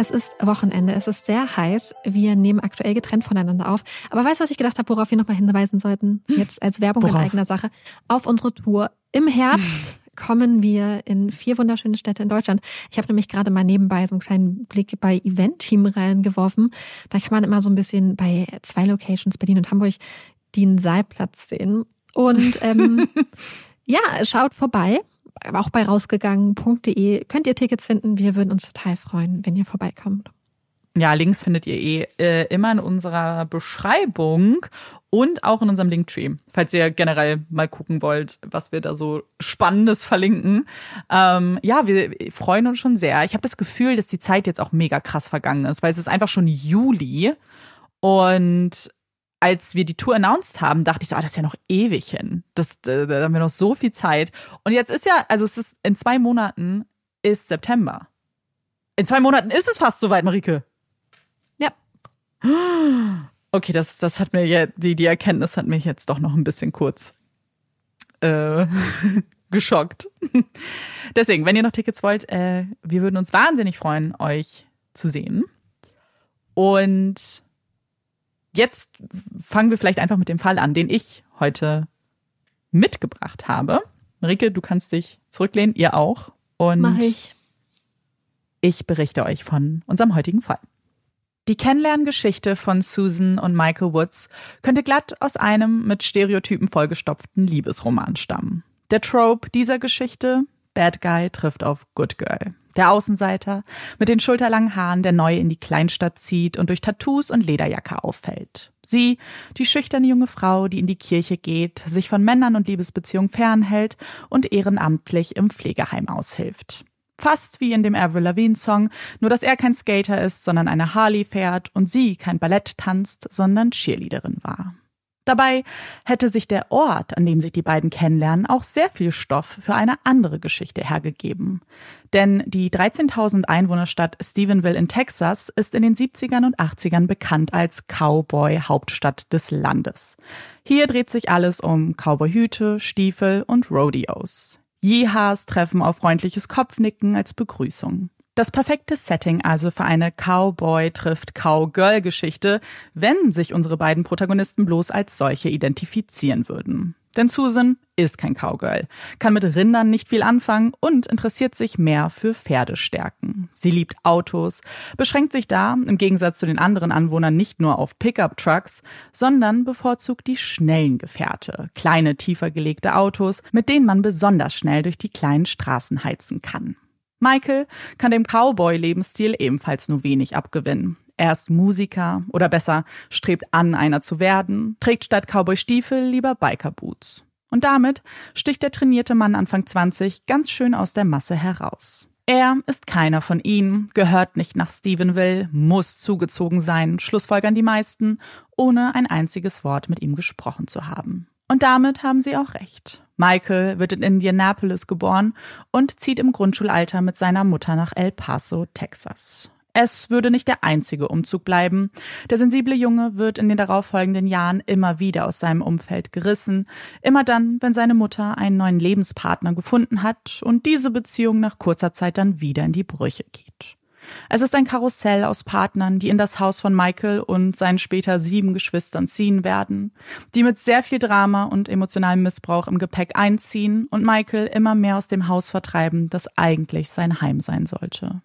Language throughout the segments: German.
Es ist Wochenende, es ist sehr heiß. Wir nehmen aktuell getrennt voneinander auf. Aber weißt du, was ich gedacht habe, worauf wir nochmal hinweisen sollten? Jetzt als Werbung worauf? in eigener Sache. Auf unsere Tour im Herbst kommen wir in vier wunderschöne Städte in Deutschland. Ich habe nämlich gerade mal nebenbei so einen kleinen Blick bei Event-Team reingeworfen. Da kann man immer so ein bisschen bei zwei Locations, Berlin und Hamburg, den Saalplatz sehen. Und ähm, ja, schaut vorbei auch bei rausgegangen.de könnt ihr Tickets finden. Wir würden uns total freuen, wenn ihr vorbeikommt. Ja, Links findet ihr eh äh, immer in unserer Beschreibung und auch in unserem Linktree, falls ihr generell mal gucken wollt, was wir da so Spannendes verlinken. Ähm, ja, wir freuen uns schon sehr. Ich habe das Gefühl, dass die Zeit jetzt auch mega krass vergangen ist, weil es ist einfach schon Juli und als wir die Tour announced haben, dachte ich so, ah, das ist ja noch ewig hin. Das, da, da haben wir noch so viel Zeit. Und jetzt ist ja, also es ist in zwei Monaten ist September. In zwei Monaten ist es fast soweit, Marike. Ja. Okay, das, das hat mir ja, die, die Erkenntnis hat mich jetzt doch noch ein bisschen kurz äh, geschockt. Deswegen, wenn ihr noch Tickets wollt, äh, wir würden uns wahnsinnig freuen, euch zu sehen. Und jetzt fangen wir vielleicht einfach mit dem Fall an, den ich heute mitgebracht habe. Marike, du kannst dich zurücklehnen, ihr auch. Und Mach ich. ich berichte euch von unserem heutigen Fall. Die Kennenlerngeschichte von Susan und Michael Woods könnte glatt aus einem mit Stereotypen vollgestopften Liebesroman stammen. Der Trope dieser Geschichte, Bad Guy trifft auf Good Girl. Der Außenseiter mit den schulterlangen Haaren, der neu in die Kleinstadt zieht und durch Tattoos und Lederjacke auffällt. Sie, die schüchterne junge Frau, die in die Kirche geht, sich von Männern und Liebesbeziehungen fernhält und ehrenamtlich im Pflegeheim aushilft. Fast wie in dem Avril Lavigne Song, nur dass er kein Skater ist, sondern eine Harley fährt und sie kein Ballett tanzt, sondern Cheerleaderin war. Dabei hätte sich der Ort, an dem sich die beiden kennenlernen, auch sehr viel Stoff für eine andere Geschichte hergegeben. Denn die 13.000 Einwohnerstadt Stephenville in Texas ist in den 70ern und 80ern bekannt als Cowboy-Hauptstadt des Landes. Hier dreht sich alles um Cowboyhüte, Stiefel und Rodeos. Jihas treffen auf freundliches Kopfnicken als Begrüßung. Das perfekte Setting also für eine Cowboy trifft Cowgirl Geschichte, wenn sich unsere beiden Protagonisten bloß als solche identifizieren würden. Denn Susan ist kein Cowgirl, kann mit Rindern nicht viel anfangen und interessiert sich mehr für Pferdestärken. Sie liebt Autos, beschränkt sich da, im Gegensatz zu den anderen Anwohnern, nicht nur auf Pickup-Trucks, sondern bevorzugt die schnellen Gefährte, kleine, tiefer gelegte Autos, mit denen man besonders schnell durch die kleinen Straßen heizen kann. Michael kann dem Cowboy-Lebensstil ebenfalls nur wenig abgewinnen. Er ist Musiker oder besser strebt an, einer zu werden, trägt statt Cowboy-Stiefel lieber Biker-Boots. Und damit sticht der trainierte Mann Anfang 20 ganz schön aus der Masse heraus. Er ist keiner von ihnen, gehört nicht nach Stephenville, muss zugezogen sein, schlussfolgern die meisten, ohne ein einziges Wort mit ihm gesprochen zu haben. Und damit haben sie auch recht. Michael wird in Indianapolis geboren und zieht im Grundschulalter mit seiner Mutter nach El Paso, Texas. Es würde nicht der einzige Umzug bleiben. Der sensible Junge wird in den darauffolgenden Jahren immer wieder aus seinem Umfeld gerissen, immer dann, wenn seine Mutter einen neuen Lebenspartner gefunden hat und diese Beziehung nach kurzer Zeit dann wieder in die Brüche geht. Es ist ein Karussell aus Partnern, die in das Haus von Michael und seinen später sieben Geschwistern ziehen werden, die mit sehr viel Drama und emotionalem Missbrauch im Gepäck einziehen und Michael immer mehr aus dem Haus vertreiben, das eigentlich sein Heim sein sollte.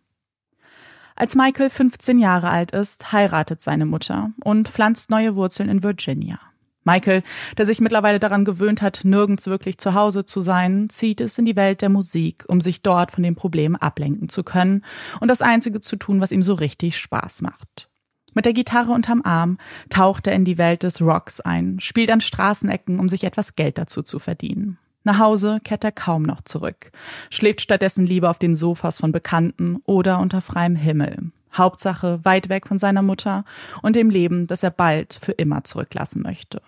Als Michael 15 Jahre alt ist, heiratet seine Mutter und pflanzt neue Wurzeln in Virginia. Michael, der sich mittlerweile daran gewöhnt hat, nirgends wirklich zu Hause zu sein, zieht es in die Welt der Musik, um sich dort von den Problemen ablenken zu können und das Einzige zu tun, was ihm so richtig Spaß macht. Mit der Gitarre unterm Arm taucht er in die Welt des Rocks ein, spielt an Straßenecken, um sich etwas Geld dazu zu verdienen. Nach Hause kehrt er kaum noch zurück, schläft stattdessen lieber auf den Sofas von Bekannten oder unter freiem Himmel. Hauptsache weit weg von seiner Mutter und dem Leben, das er bald für immer zurücklassen möchte.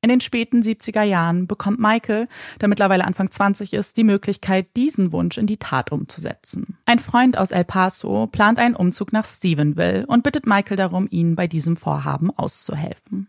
In den späten 70er Jahren bekommt Michael, der mittlerweile Anfang 20 ist, die Möglichkeit, diesen Wunsch in die Tat umzusetzen. Ein Freund aus El Paso plant einen Umzug nach Stephenville und bittet Michael darum, ihnen bei diesem Vorhaben auszuhelfen.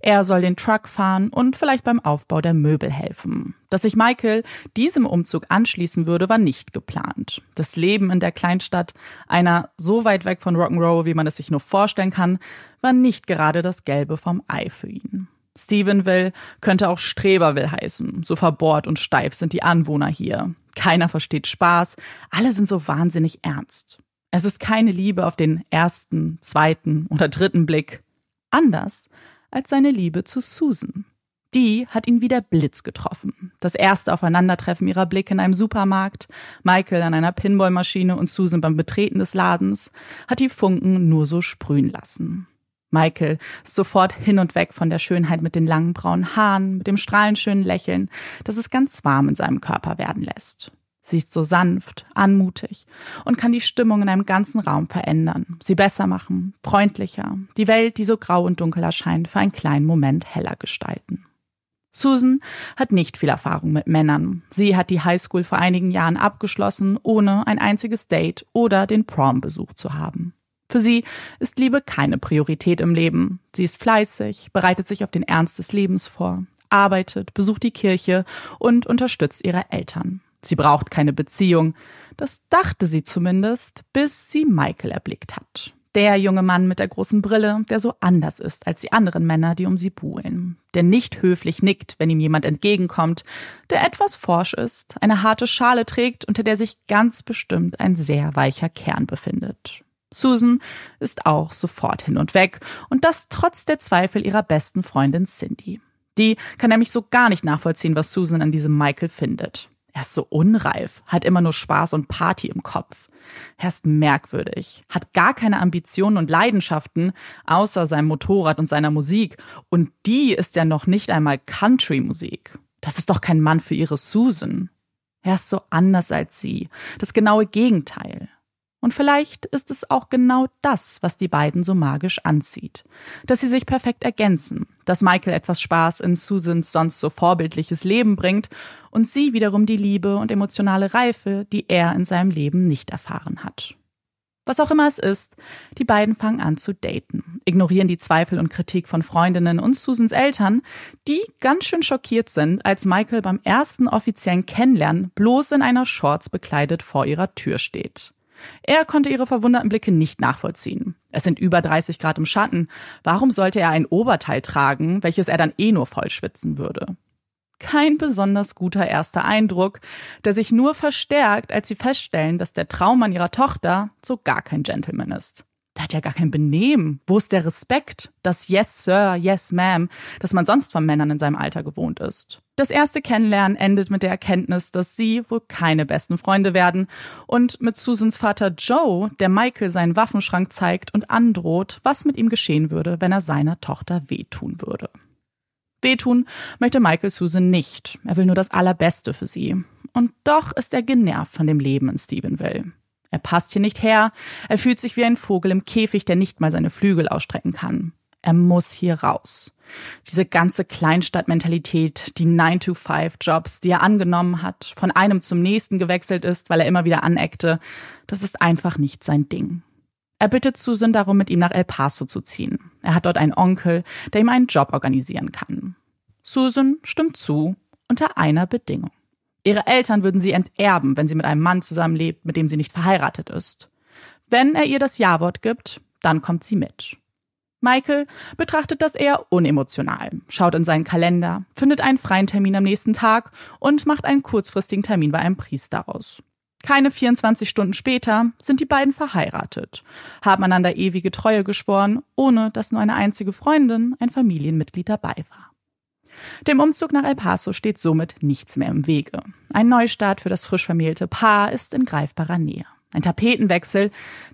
Er soll den Truck fahren und vielleicht beim Aufbau der Möbel helfen. Dass sich Michael diesem Umzug anschließen würde, war nicht geplant. Das Leben in der Kleinstadt, einer so weit weg von Rock'n'Roll, wie man es sich nur vorstellen kann, war nicht gerade das Gelbe vom Ei für ihn. Stephenville könnte auch Streberville heißen. So verbohrt und steif sind die Anwohner hier. Keiner versteht Spaß. Alle sind so wahnsinnig ernst. Es ist keine Liebe auf den ersten, zweiten oder dritten Blick. Anders als seine Liebe zu Susan. Die hat ihn wie der Blitz getroffen. Das erste Aufeinandertreffen ihrer Blicke in einem Supermarkt, Michael an einer Pinballmaschine und Susan beim Betreten des Ladens, hat die Funken nur so sprühen lassen. Michael ist sofort hin und weg von der Schönheit mit den langen braunen Haaren, mit dem strahlenschönen Lächeln, das es ganz warm in seinem Körper werden lässt. Sie ist so sanft, anmutig und kann die Stimmung in einem ganzen Raum verändern, sie besser machen, freundlicher, die Welt, die so grau und dunkel erscheint, für einen kleinen Moment heller gestalten. Susan hat nicht viel Erfahrung mit Männern. Sie hat die Highschool vor einigen Jahren abgeschlossen, ohne ein einziges Date oder den Prom besucht zu haben. Für sie ist Liebe keine Priorität im Leben. Sie ist fleißig, bereitet sich auf den Ernst des Lebens vor, arbeitet, besucht die Kirche und unterstützt ihre Eltern. Sie braucht keine Beziehung. Das dachte sie zumindest, bis sie Michael erblickt hat. Der junge Mann mit der großen Brille, der so anders ist als die anderen Männer, die um sie buhlen. Der nicht höflich nickt, wenn ihm jemand entgegenkommt. Der etwas forsch ist, eine harte Schale trägt, unter der sich ganz bestimmt ein sehr weicher Kern befindet. Susan ist auch sofort hin und weg, und das trotz der Zweifel ihrer besten Freundin Cindy. Die kann nämlich so gar nicht nachvollziehen, was Susan an diesem Michael findet. Er ist so unreif, hat immer nur Spaß und Party im Kopf. Er ist merkwürdig, hat gar keine Ambitionen und Leidenschaften außer seinem Motorrad und seiner Musik. Und die ist ja noch nicht einmal Country-Musik. Das ist doch kein Mann für ihre Susan. Er ist so anders als sie, das genaue Gegenteil. Und vielleicht ist es auch genau das, was die beiden so magisch anzieht. Dass sie sich perfekt ergänzen, dass Michael etwas Spaß in Susans sonst so vorbildliches Leben bringt und sie wiederum die Liebe und emotionale Reife, die er in seinem Leben nicht erfahren hat. Was auch immer es ist, die beiden fangen an zu daten, ignorieren die Zweifel und Kritik von Freundinnen und Susans Eltern, die ganz schön schockiert sind, als Michael beim ersten offiziellen Kennenlernen bloß in einer Shorts bekleidet vor ihrer Tür steht. Er konnte ihre verwunderten Blicke nicht nachvollziehen. Es sind über 30 Grad im Schatten. Warum sollte er ein Oberteil tragen, welches er dann eh nur voll schwitzen würde? Kein besonders guter erster Eindruck, der sich nur verstärkt, als sie feststellen, dass der Traummann ihrer Tochter so gar kein Gentleman ist. Der hat ja gar kein Benehmen. Wo ist der Respekt? Das Yes, Sir, Yes, Ma'am, das man sonst von Männern in seinem Alter gewohnt ist. Das erste Kennenlernen endet mit der Erkenntnis, dass sie wohl keine besten Freunde werden und mit Susans Vater Joe, der Michael seinen Waffenschrank zeigt und androht, was mit ihm geschehen würde, wenn er seiner Tochter wehtun würde. Wehtun möchte Michael Susan nicht. Er will nur das Allerbeste für sie. Und doch ist er genervt von dem Leben in Stephenville. Er passt hier nicht her. Er fühlt sich wie ein Vogel im Käfig, der nicht mal seine Flügel ausstrecken kann. Er muss hier raus. Diese ganze Kleinstadtmentalität, die 9-to-5-Jobs, die er angenommen hat, von einem zum nächsten gewechselt ist, weil er immer wieder aneckte, das ist einfach nicht sein Ding. Er bittet Susan darum, mit ihm nach El Paso zu ziehen. Er hat dort einen Onkel, der ihm einen Job organisieren kann. Susan stimmt zu, unter einer Bedingung. Ihre Eltern würden sie enterben, wenn sie mit einem Mann zusammenlebt, mit dem sie nicht verheiratet ist. Wenn er ihr das Ja-Wort gibt, dann kommt sie mit. Michael betrachtet das eher unemotional, schaut in seinen Kalender, findet einen freien Termin am nächsten Tag und macht einen kurzfristigen Termin bei einem Priester aus. Keine 24 Stunden später sind die beiden verheiratet, haben einander ewige Treue geschworen, ohne dass nur eine einzige Freundin, ein Familienmitglied dabei war. Dem Umzug nach El Paso steht somit nichts mehr im Wege. Ein Neustart für das frisch vermählte Paar ist in greifbarer Nähe. Ein Tapetenwechsel,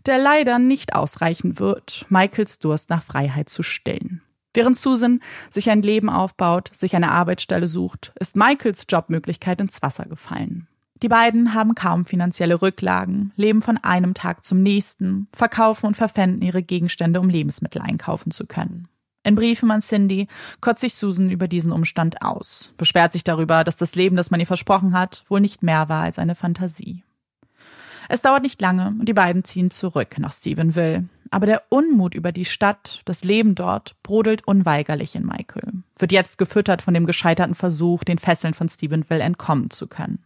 der leider nicht ausreichen wird, Michaels Durst nach Freiheit zu stillen. Während Susan sich ein Leben aufbaut, sich eine Arbeitsstelle sucht, ist Michaels Jobmöglichkeit ins Wasser gefallen. Die beiden haben kaum finanzielle Rücklagen, leben von einem Tag zum nächsten, verkaufen und verpfänden ihre Gegenstände, um Lebensmittel einkaufen zu können. In Briefen an Cindy kotzt sich Susan über diesen Umstand aus, beschwert sich darüber, dass das Leben, das man ihr versprochen hat, wohl nicht mehr war als eine Fantasie. Es dauert nicht lange und die beiden ziehen zurück nach Stephenville. Aber der Unmut über die Stadt, das Leben dort, brodelt unweigerlich in Michael. Wird jetzt gefüttert von dem gescheiterten Versuch, den Fesseln von Stephenville entkommen zu können.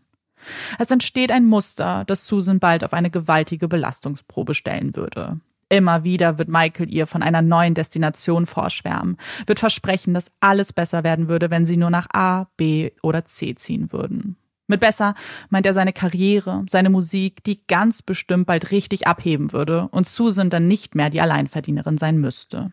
Es entsteht ein Muster, das Susan bald auf eine gewaltige Belastungsprobe stellen würde. Immer wieder wird Michael ihr von einer neuen Destination vorschwärmen, wird versprechen, dass alles besser werden würde, wenn sie nur nach A, B oder C ziehen würden. Mit besser meint er seine Karriere, seine Musik, die ganz bestimmt bald richtig abheben würde und Susan dann nicht mehr die Alleinverdienerin sein müsste.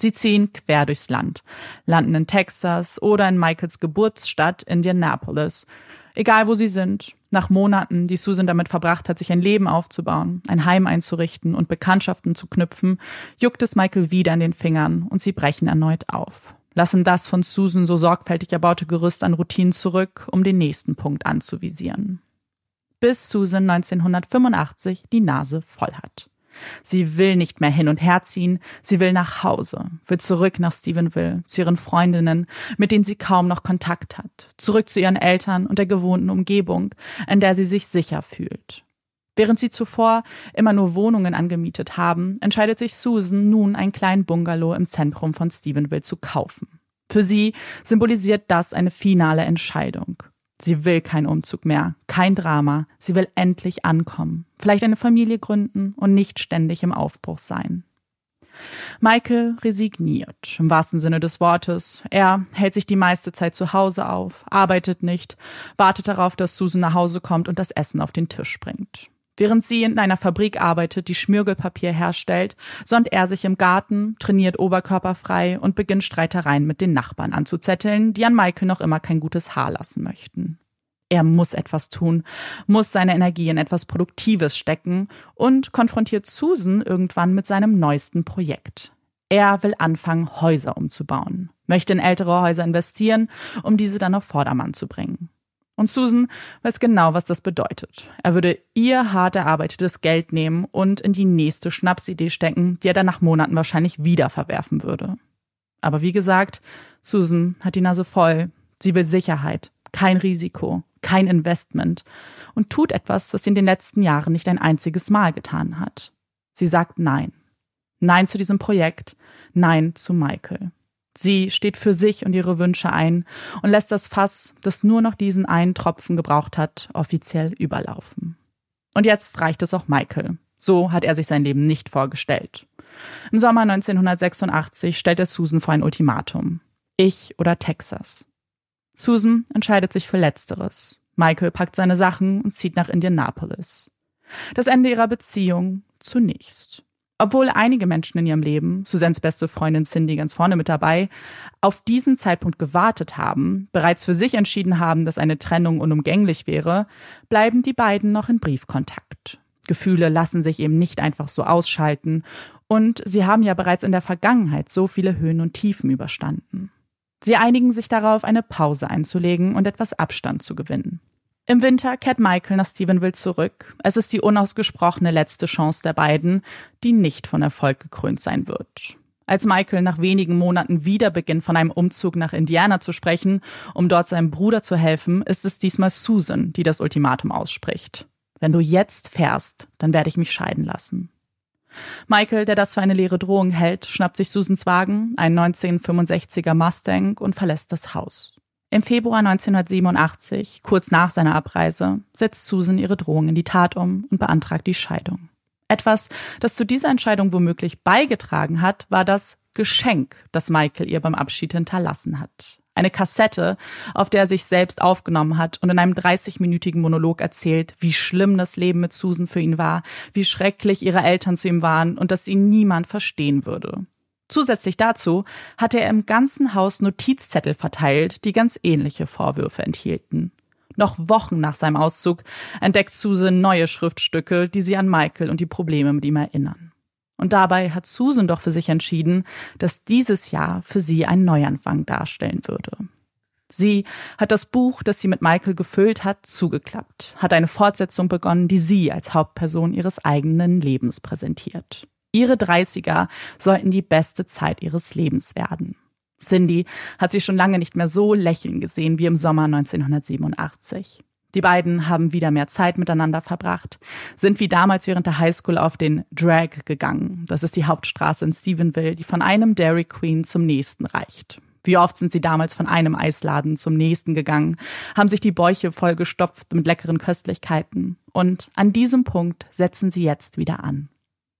Sie ziehen quer durchs Land, landen in Texas oder in Michaels Geburtsstadt Indianapolis. Egal wo sie sind, nach Monaten, die Susan damit verbracht hat, sich ein Leben aufzubauen, ein Heim einzurichten und Bekanntschaften zu knüpfen, juckt es Michael wieder an den Fingern und sie brechen erneut auf lassen das von Susan so sorgfältig erbaute Gerüst an Routinen zurück, um den nächsten Punkt anzuvisieren. Bis Susan 1985 die Nase voll hat. Sie will nicht mehr hin und her ziehen, sie will nach Hause, will zurück nach Stephenville, zu ihren Freundinnen, mit denen sie kaum noch Kontakt hat, zurück zu ihren Eltern und der gewohnten Umgebung, in der sie sich sicher fühlt. Während sie zuvor immer nur Wohnungen angemietet haben, entscheidet sich Susan nun einen kleinen Bungalow im Zentrum von Stephenville zu kaufen. Für sie symbolisiert das eine finale Entscheidung. Sie will keinen Umzug mehr, kein Drama. Sie will endlich ankommen, vielleicht eine Familie gründen und nicht ständig im Aufbruch sein. Michael resigniert, im wahrsten Sinne des Wortes. Er hält sich die meiste Zeit zu Hause auf, arbeitet nicht, wartet darauf, dass Susan nach Hause kommt und das Essen auf den Tisch bringt. Während sie in einer Fabrik arbeitet, die Schmirgelpapier herstellt, sonnt er sich im Garten, trainiert oberkörperfrei und beginnt Streitereien mit den Nachbarn anzuzetteln, die an Michael noch immer kein gutes Haar lassen möchten. Er muss etwas tun, muss seine Energie in etwas Produktives stecken und konfrontiert Susan irgendwann mit seinem neuesten Projekt. Er will anfangen, Häuser umzubauen, möchte in ältere Häuser investieren, um diese dann auf Vordermann zu bringen. Und Susan weiß genau, was das bedeutet. Er würde ihr hart erarbeitetes Geld nehmen und in die nächste Schnapsidee stecken, die er dann nach Monaten wahrscheinlich wieder verwerfen würde. Aber wie gesagt, Susan hat die Nase voll. Sie will Sicherheit, kein Risiko, kein Investment und tut etwas, was sie in den letzten Jahren nicht ein einziges Mal getan hat. Sie sagt Nein. Nein zu diesem Projekt, Nein zu Michael. Sie steht für sich und ihre Wünsche ein und lässt das Fass, das nur noch diesen einen Tropfen gebraucht hat, offiziell überlaufen. Und jetzt reicht es auch Michael. So hat er sich sein Leben nicht vorgestellt. Im Sommer 1986 stellt er Susan vor ein Ultimatum. Ich oder Texas. Susan entscheidet sich für Letzteres. Michael packt seine Sachen und zieht nach Indianapolis. Das Ende ihrer Beziehung zunächst. Obwohl einige Menschen in ihrem Leben, Susans beste Freundin Cindy ganz vorne mit dabei, auf diesen Zeitpunkt gewartet haben, bereits für sich entschieden haben, dass eine Trennung unumgänglich wäre, bleiben die beiden noch in Briefkontakt. Gefühle lassen sich eben nicht einfach so ausschalten und sie haben ja bereits in der Vergangenheit so viele Höhen und Tiefen überstanden. Sie einigen sich darauf, eine Pause einzulegen und etwas Abstand zu gewinnen. Im Winter kehrt Michael nach Stephenville zurück. Es ist die unausgesprochene letzte Chance der beiden, die nicht von Erfolg gekrönt sein wird. Als Michael nach wenigen Monaten wieder beginnt, von einem Umzug nach Indiana zu sprechen, um dort seinem Bruder zu helfen, ist es diesmal Susan, die das Ultimatum ausspricht. Wenn du jetzt fährst, dann werde ich mich scheiden lassen. Michael, der das für eine leere Drohung hält, schnappt sich Susans Wagen, ein 1965er Mustang, und verlässt das Haus. Im Februar 1987, kurz nach seiner Abreise, setzt Susan ihre Drohung in die Tat um und beantragt die Scheidung. Etwas, das zu dieser Entscheidung womöglich beigetragen hat, war das Geschenk, das Michael ihr beim Abschied hinterlassen hat. Eine Kassette, auf der er sich selbst aufgenommen hat und in einem 30-minütigen Monolog erzählt, wie schlimm das Leben mit Susan für ihn war, wie schrecklich ihre Eltern zu ihm waren und dass ihn niemand verstehen würde. Zusätzlich dazu hatte er im ganzen Haus Notizzettel verteilt, die ganz ähnliche Vorwürfe enthielten. Noch Wochen nach seinem Auszug entdeckt Susan neue Schriftstücke, die sie an Michael und die Probleme mit ihm erinnern. Und dabei hat Susan doch für sich entschieden, dass dieses Jahr für sie ein Neuanfang darstellen würde. Sie hat das Buch, das sie mit Michael gefüllt hat, zugeklappt, hat eine Fortsetzung begonnen, die sie als Hauptperson ihres eigenen Lebens präsentiert. Ihre 30er sollten die beste Zeit ihres Lebens werden. Cindy hat sie schon lange nicht mehr so lächeln gesehen wie im Sommer 1987. Die beiden haben wieder mehr Zeit miteinander verbracht, sind wie damals während der Highschool auf den Drag gegangen. Das ist die Hauptstraße in Stephenville, die von einem Dairy Queen zum nächsten reicht. Wie oft sind sie damals von einem Eisladen zum nächsten gegangen, haben sich die Bäuche vollgestopft mit leckeren Köstlichkeiten. Und an diesem Punkt setzen sie jetzt wieder an.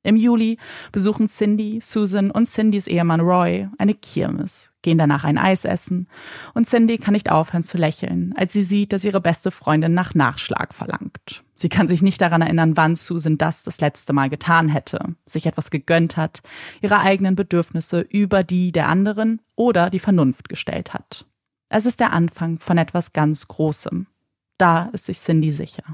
Im Juli besuchen Cindy, Susan und Cindys Ehemann Roy eine Kirmes, gehen danach ein Eis essen und Cindy kann nicht aufhören zu lächeln, als sie sieht, dass ihre beste Freundin nach Nachschlag verlangt. Sie kann sich nicht daran erinnern, wann Susan das das letzte Mal getan hätte, sich etwas gegönnt hat, ihre eigenen Bedürfnisse über die der anderen oder die Vernunft gestellt hat. Es ist der Anfang von etwas ganz Großem. Da ist sich Cindy sicher.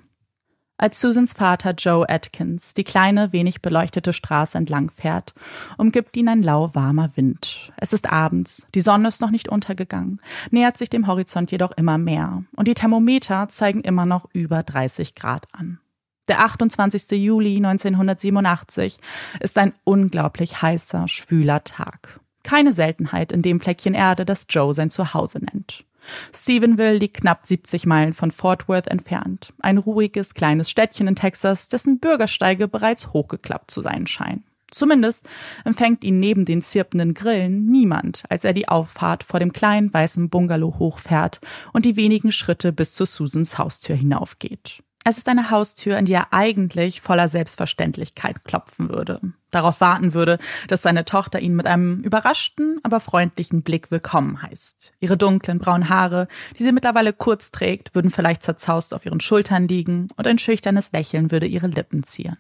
Als Susans Vater Joe Atkins die kleine, wenig beleuchtete Straße entlang fährt, umgibt ihn ein lauwarmer Wind. Es ist abends, die Sonne ist noch nicht untergegangen, nähert sich dem Horizont jedoch immer mehr und die Thermometer zeigen immer noch über 30 Grad an. Der 28. Juli 1987 ist ein unglaublich heißer, schwüler Tag. Keine Seltenheit in dem Fleckchen Erde, das Joe sein Zuhause nennt. Stephenville liegt knapp 70 Meilen von Fort Worth entfernt. Ein ruhiges, kleines Städtchen in Texas, dessen Bürgersteige bereits hochgeklappt zu sein scheinen. Zumindest empfängt ihn neben den zirpenden Grillen niemand, als er die Auffahrt vor dem kleinen weißen Bungalow hochfährt und die wenigen Schritte bis zu Susans Haustür hinaufgeht. Es ist eine Haustür, in die er eigentlich voller Selbstverständlichkeit klopfen würde. Darauf warten würde, dass seine Tochter ihn mit einem überraschten, aber freundlichen Blick willkommen heißt. Ihre dunklen braunen Haare, die sie mittlerweile kurz trägt, würden vielleicht zerzaust auf ihren Schultern liegen und ein schüchternes Lächeln würde ihre Lippen zieren.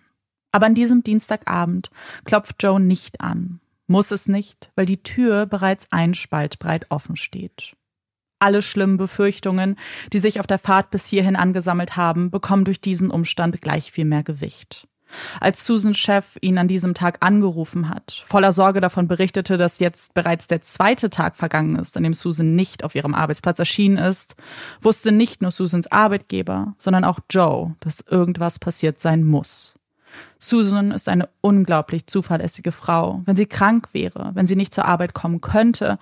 Aber an diesem Dienstagabend klopft Joe nicht an. Muss es nicht, weil die Tür bereits ein Spalt breit offen steht. Alle schlimmen Befürchtungen, die sich auf der Fahrt bis hierhin angesammelt haben, bekommen durch diesen Umstand gleich viel mehr Gewicht. Als Susans Chef ihn an diesem Tag angerufen hat, voller Sorge davon berichtete, dass jetzt bereits der zweite Tag vergangen ist, an dem Susan nicht auf ihrem Arbeitsplatz erschienen ist, wusste nicht nur Susans Arbeitgeber, sondern auch Joe, dass irgendwas passiert sein muss. Susan ist eine unglaublich zuverlässige Frau. Wenn sie krank wäre, wenn sie nicht zur Arbeit kommen könnte,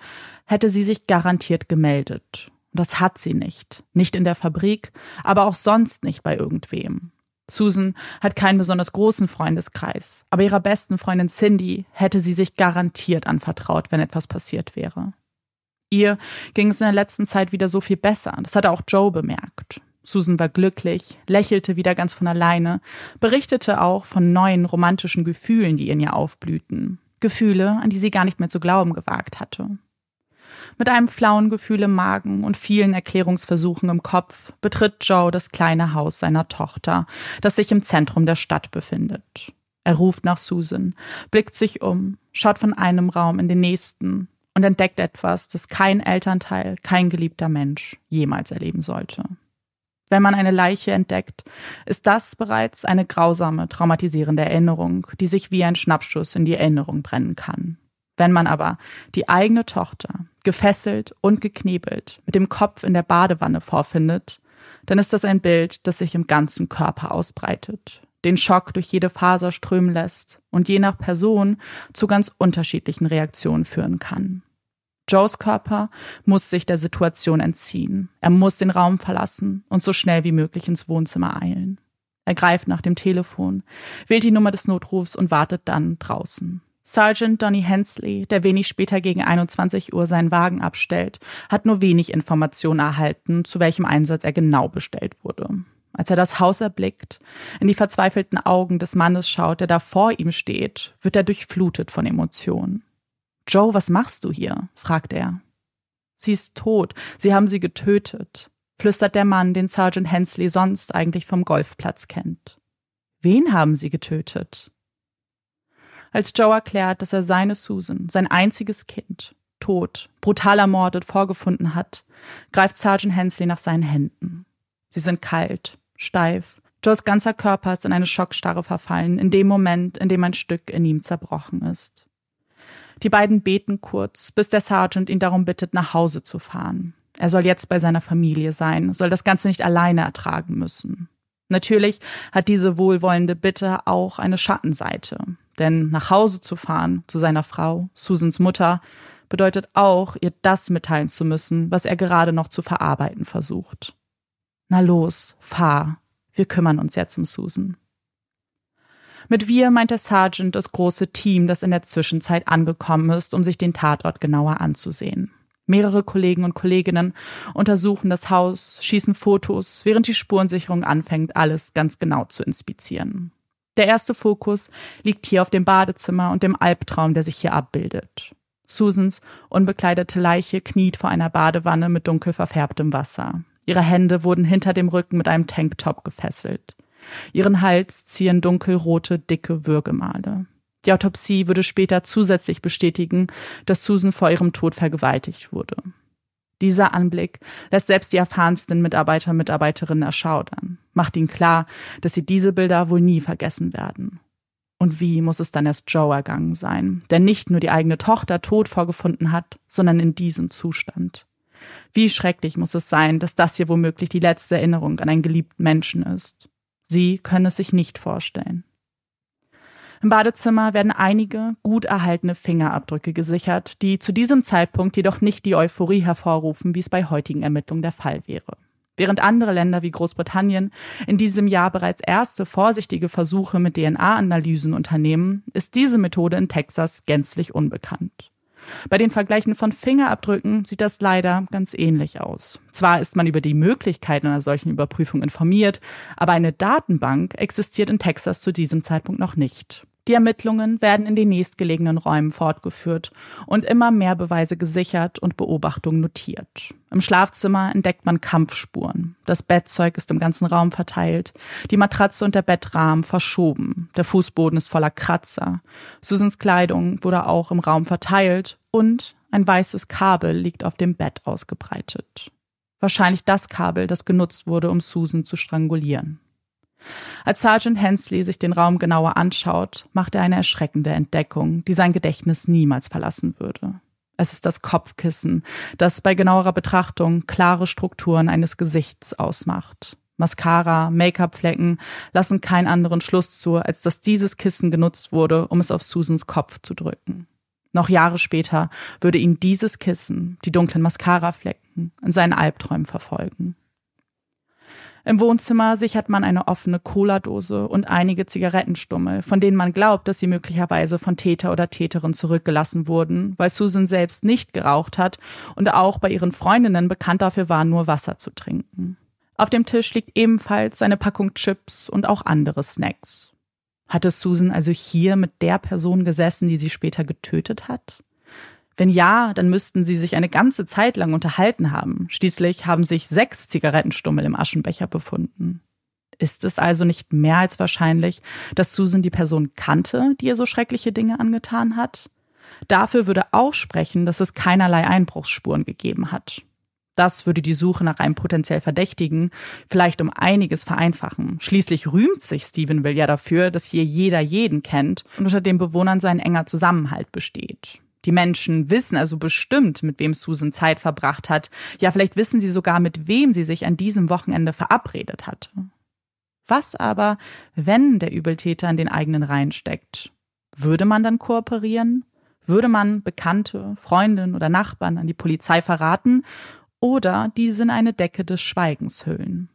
hätte sie sich garantiert gemeldet. Das hat sie nicht. Nicht in der Fabrik, aber auch sonst nicht bei irgendwem. Susan hat keinen besonders großen Freundeskreis, aber ihrer besten Freundin Cindy hätte sie sich garantiert anvertraut, wenn etwas passiert wäre. Ihr ging es in der letzten Zeit wieder so viel besser. Das hatte auch Joe bemerkt. Susan war glücklich, lächelte wieder ganz von alleine, berichtete auch von neuen romantischen Gefühlen, die in ihr aufblühten. Gefühle, an die sie gar nicht mehr zu glauben gewagt hatte. Mit einem flauen Gefühl im Magen und vielen Erklärungsversuchen im Kopf betritt Joe das kleine Haus seiner Tochter, das sich im Zentrum der Stadt befindet. Er ruft nach Susan, blickt sich um, schaut von einem Raum in den nächsten und entdeckt etwas, das kein Elternteil, kein geliebter Mensch jemals erleben sollte. Wenn man eine Leiche entdeckt, ist das bereits eine grausame, traumatisierende Erinnerung, die sich wie ein Schnappschuss in die Erinnerung brennen kann. Wenn man aber die eigene Tochter, gefesselt und geknebelt, mit dem Kopf in der Badewanne vorfindet, dann ist das ein Bild, das sich im ganzen Körper ausbreitet, den Schock durch jede Faser strömen lässt und je nach Person zu ganz unterschiedlichen Reaktionen führen kann. Joes Körper muss sich der Situation entziehen. Er muss den Raum verlassen und so schnell wie möglich ins Wohnzimmer eilen. Er greift nach dem Telefon, wählt die Nummer des Notrufs und wartet dann draußen. Sergeant Donny Hensley, der wenig später gegen 21 Uhr seinen Wagen abstellt, hat nur wenig Informationen erhalten, zu welchem Einsatz er genau bestellt wurde. Als er das Haus erblickt, in die verzweifelten Augen des Mannes schaut, der da vor ihm steht, wird er durchflutet von Emotionen. Joe, was machst du hier? fragt er. Sie ist tot, sie haben sie getötet, flüstert der Mann, den Sergeant Hensley sonst eigentlich vom Golfplatz kennt. Wen haben sie getötet? Als Joe erklärt, dass er seine Susan, sein einziges Kind, tot, brutal ermordet vorgefunden hat, greift Sergeant Hensley nach seinen Händen. Sie sind kalt, steif. Joes ganzer Körper ist in eine Schockstarre verfallen, in dem Moment, in dem ein Stück in ihm zerbrochen ist. Die beiden beten kurz, bis der Sergeant ihn darum bittet, nach Hause zu fahren. Er soll jetzt bei seiner Familie sein, soll das Ganze nicht alleine ertragen müssen. Natürlich hat diese wohlwollende Bitte auch eine Schattenseite. Denn nach Hause zu fahren, zu seiner Frau, Susans Mutter, bedeutet auch, ihr das mitteilen zu müssen, was er gerade noch zu verarbeiten versucht. Na los, fahr. Wir kümmern uns jetzt um Susan. Mit wir meint der Sergeant das große Team, das in der Zwischenzeit angekommen ist, um sich den Tatort genauer anzusehen. Mehrere Kollegen und Kolleginnen untersuchen das Haus, schießen Fotos, während die Spurensicherung anfängt, alles ganz genau zu inspizieren. Der erste Fokus liegt hier auf dem Badezimmer und dem Albtraum, der sich hier abbildet. Susans unbekleidete Leiche kniet vor einer Badewanne mit dunkel verfärbtem Wasser. Ihre Hände wurden hinter dem Rücken mit einem Tanktop gefesselt. Ihren Hals ziehen dunkelrote, dicke Würgemale. Die Autopsie würde später zusätzlich bestätigen, dass Susan vor ihrem Tod vergewaltigt wurde. Dieser Anblick lässt selbst die erfahrensten Mitarbeiter und Mitarbeiterinnen erschaudern, macht ihnen klar, dass sie diese Bilder wohl nie vergessen werden. Und wie muss es dann erst Joe ergangen sein, der nicht nur die eigene Tochter tot vorgefunden hat, sondern in diesem Zustand? Wie schrecklich muss es sein, dass das hier womöglich die letzte Erinnerung an einen geliebten Menschen ist? Sie können es sich nicht vorstellen. Im Badezimmer werden einige gut erhaltene Fingerabdrücke gesichert, die zu diesem Zeitpunkt jedoch nicht die Euphorie hervorrufen, wie es bei heutigen Ermittlungen der Fall wäre. Während andere Länder wie Großbritannien in diesem Jahr bereits erste vorsichtige Versuche mit DNA-Analysen unternehmen, ist diese Methode in Texas gänzlich unbekannt. Bei den Vergleichen von Fingerabdrücken sieht das leider ganz ähnlich aus. Zwar ist man über die Möglichkeit einer solchen Überprüfung informiert, aber eine Datenbank existiert in Texas zu diesem Zeitpunkt noch nicht. Die Ermittlungen werden in den nächstgelegenen Räumen fortgeführt und immer mehr Beweise gesichert und Beobachtungen notiert. Im Schlafzimmer entdeckt man Kampfspuren. Das Bettzeug ist im ganzen Raum verteilt, die Matratze und der Bettrahmen verschoben, der Fußboden ist voller Kratzer. Susans Kleidung wurde auch im Raum verteilt und ein weißes Kabel liegt auf dem Bett ausgebreitet. Wahrscheinlich das Kabel, das genutzt wurde, um Susan zu strangulieren. Als Sergeant Hensley sich den Raum genauer anschaut, macht er eine erschreckende Entdeckung, die sein Gedächtnis niemals verlassen würde. Es ist das Kopfkissen, das bei genauerer Betrachtung klare Strukturen eines Gesichts ausmacht. Mascara, Make-up-Flecken lassen keinen anderen Schluss zu, als dass dieses Kissen genutzt wurde, um es auf Susans Kopf zu drücken. Noch Jahre später würde ihn dieses Kissen, die dunklen Mascara-Flecken, in seinen Albträumen verfolgen. Im Wohnzimmer sichert man eine offene Cola-Dose und einige Zigarettenstummel, von denen man glaubt, dass sie möglicherweise von Täter oder Täterin zurückgelassen wurden, weil Susan selbst nicht geraucht hat und auch bei ihren Freundinnen bekannt dafür war, nur Wasser zu trinken. Auf dem Tisch liegt ebenfalls eine Packung Chips und auch andere Snacks. Hatte Susan also hier mit der Person gesessen, die sie später getötet hat? Wenn ja, dann müssten sie sich eine ganze Zeit lang unterhalten haben. Schließlich haben sich sechs Zigarettenstummel im Aschenbecher befunden. Ist es also nicht mehr als wahrscheinlich, dass Susan die Person kannte, die ihr so schreckliche Dinge angetan hat? Dafür würde auch sprechen, dass es keinerlei Einbruchsspuren gegeben hat. Das würde die Suche nach einem potenziell Verdächtigen vielleicht um einiges vereinfachen. Schließlich rühmt sich Stephenville ja dafür, dass hier jeder jeden kennt und unter den Bewohnern so ein enger Zusammenhalt besteht. Die Menschen wissen also bestimmt, mit wem Susan Zeit verbracht hat. Ja, vielleicht wissen sie sogar, mit wem sie sich an diesem Wochenende verabredet hatte. Was aber, wenn der Übeltäter in den eigenen Reihen steckt? Würde man dann kooperieren? Würde man Bekannte, Freundinnen oder Nachbarn an die Polizei verraten oder diese in eine Decke des Schweigens hüllen?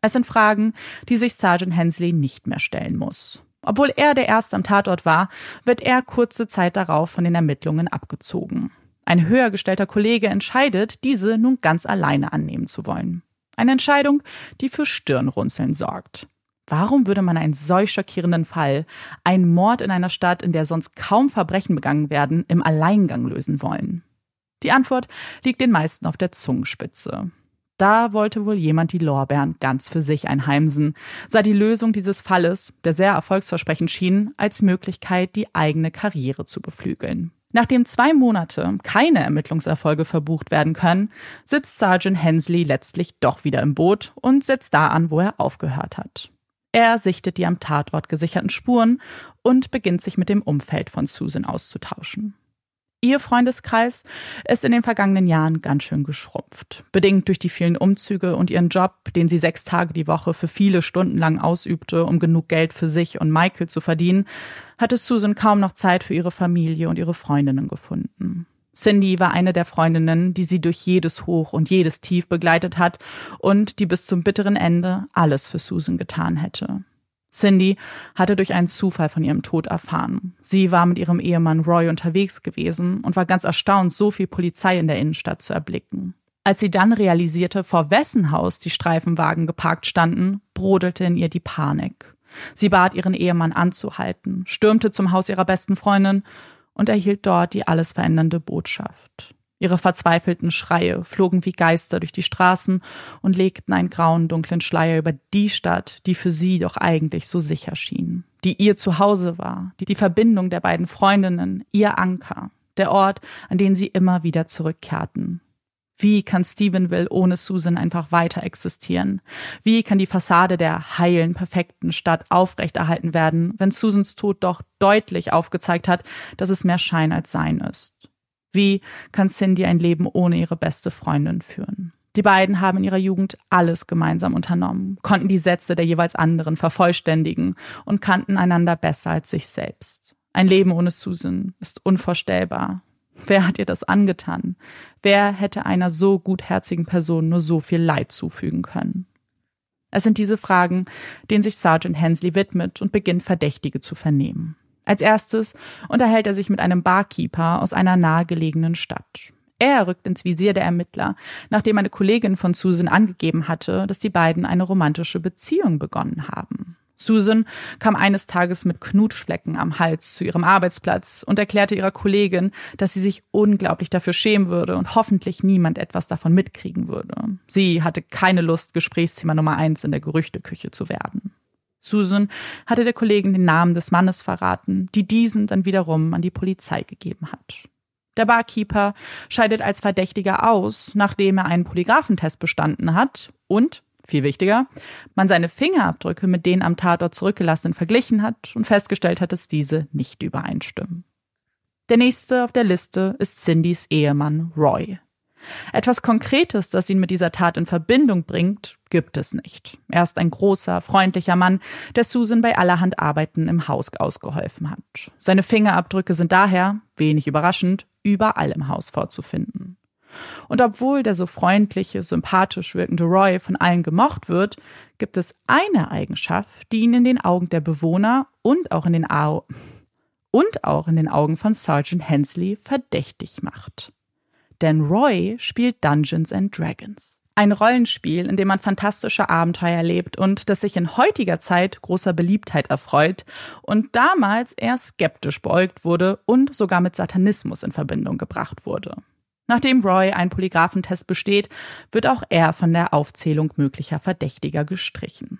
Es sind Fragen, die sich Sergeant Hensley nicht mehr stellen muss. Obwohl er der Erste am Tatort war, wird er kurze Zeit darauf von den Ermittlungen abgezogen. Ein höher gestellter Kollege entscheidet, diese nun ganz alleine annehmen zu wollen. Eine Entscheidung, die für Stirnrunzeln sorgt. Warum würde man einen solch schockierenden Fall, einen Mord in einer Stadt, in der sonst kaum Verbrechen begangen werden, im Alleingang lösen wollen? Die Antwort liegt den meisten auf der Zungenspitze. Da wollte wohl jemand die Lorbeeren ganz für sich einheimsen, sah die Lösung dieses Falles, der sehr erfolgsversprechend schien, als Möglichkeit, die eigene Karriere zu beflügeln. Nachdem zwei Monate keine Ermittlungserfolge verbucht werden können, sitzt Sergeant Hensley letztlich doch wieder im Boot und setzt da an, wo er aufgehört hat. Er sichtet die am Tatort gesicherten Spuren und beginnt sich mit dem Umfeld von Susan auszutauschen. Ihr Freundeskreis ist in den vergangenen Jahren ganz schön geschrumpft. Bedingt durch die vielen Umzüge und ihren Job, den sie sechs Tage die Woche für viele Stunden lang ausübte, um genug Geld für sich und Michael zu verdienen, hatte Susan kaum noch Zeit für ihre Familie und ihre Freundinnen gefunden. Cindy war eine der Freundinnen, die sie durch jedes Hoch und jedes Tief begleitet hat und die bis zum bitteren Ende alles für Susan getan hätte. Cindy hatte durch einen Zufall von ihrem Tod erfahren. Sie war mit ihrem Ehemann Roy unterwegs gewesen und war ganz erstaunt, so viel Polizei in der Innenstadt zu erblicken. Als sie dann realisierte, vor wessen Haus die Streifenwagen geparkt standen, brodelte in ihr die Panik. Sie bat ihren Ehemann anzuhalten, stürmte zum Haus ihrer besten Freundin und erhielt dort die alles verändernde Botschaft. Ihre verzweifelten Schreie flogen wie Geister durch die Straßen und legten einen grauen, dunklen Schleier über die Stadt, die für sie doch eigentlich so sicher schien, die ihr Zuhause war, die, die Verbindung der beiden Freundinnen, ihr Anker, der Ort, an den sie immer wieder zurückkehrten. Wie kann Stephenville ohne Susan einfach weiter existieren? Wie kann die Fassade der heilen, perfekten Stadt aufrechterhalten werden, wenn Susans Tod doch deutlich aufgezeigt hat, dass es mehr Schein als Sein ist? Wie kann Cindy ein Leben ohne ihre beste Freundin führen? Die beiden haben in ihrer Jugend alles gemeinsam unternommen, konnten die Sätze der jeweils anderen vervollständigen und kannten einander besser als sich selbst. Ein Leben ohne Susan ist unvorstellbar. Wer hat ihr das angetan? Wer hätte einer so gutherzigen Person nur so viel Leid zufügen können? Es sind diese Fragen, denen sich Sergeant Hensley widmet und beginnt Verdächtige zu vernehmen. Als erstes unterhält er sich mit einem Barkeeper aus einer nahegelegenen Stadt. Er rückt ins Visier der Ermittler, nachdem eine Kollegin von Susan angegeben hatte, dass die beiden eine romantische Beziehung begonnen haben. Susan kam eines Tages mit Knutschflecken am Hals zu ihrem Arbeitsplatz und erklärte ihrer Kollegin, dass sie sich unglaublich dafür schämen würde und hoffentlich niemand etwas davon mitkriegen würde. Sie hatte keine Lust, Gesprächsthema Nummer eins in der Gerüchteküche zu werden. Susan hatte der Kollegin den Namen des Mannes verraten, die diesen dann wiederum an die Polizei gegeben hat. Der Barkeeper scheidet als Verdächtiger aus, nachdem er einen Polygraphentest bestanden hat und viel wichtiger, man seine Fingerabdrücke mit den am Tatort zurückgelassenen verglichen hat und festgestellt hat, dass diese nicht übereinstimmen. Der nächste auf der Liste ist Cindys Ehemann Roy. Etwas Konkretes, das ihn mit dieser Tat in Verbindung bringt, gibt es nicht. Er ist ein großer, freundlicher Mann, der Susan bei allerhand Arbeiten im Haus ausgeholfen hat. Seine Fingerabdrücke sind daher, wenig überraschend, überall im Haus vorzufinden. Und obwohl der so freundliche, sympathisch wirkende Roy von allen gemocht wird, gibt es eine Eigenschaft, die ihn in den Augen der Bewohner und auch in den, Au und auch in den Augen von Sergeant Hensley verdächtig macht. Denn Roy spielt Dungeons and Dragons. Ein Rollenspiel, in dem man fantastische Abenteuer erlebt und das sich in heutiger Zeit großer Beliebtheit erfreut und damals eher skeptisch beäugt wurde und sogar mit Satanismus in Verbindung gebracht wurde. Nachdem Roy einen Polygraphentest besteht, wird auch er von der Aufzählung möglicher Verdächtiger gestrichen.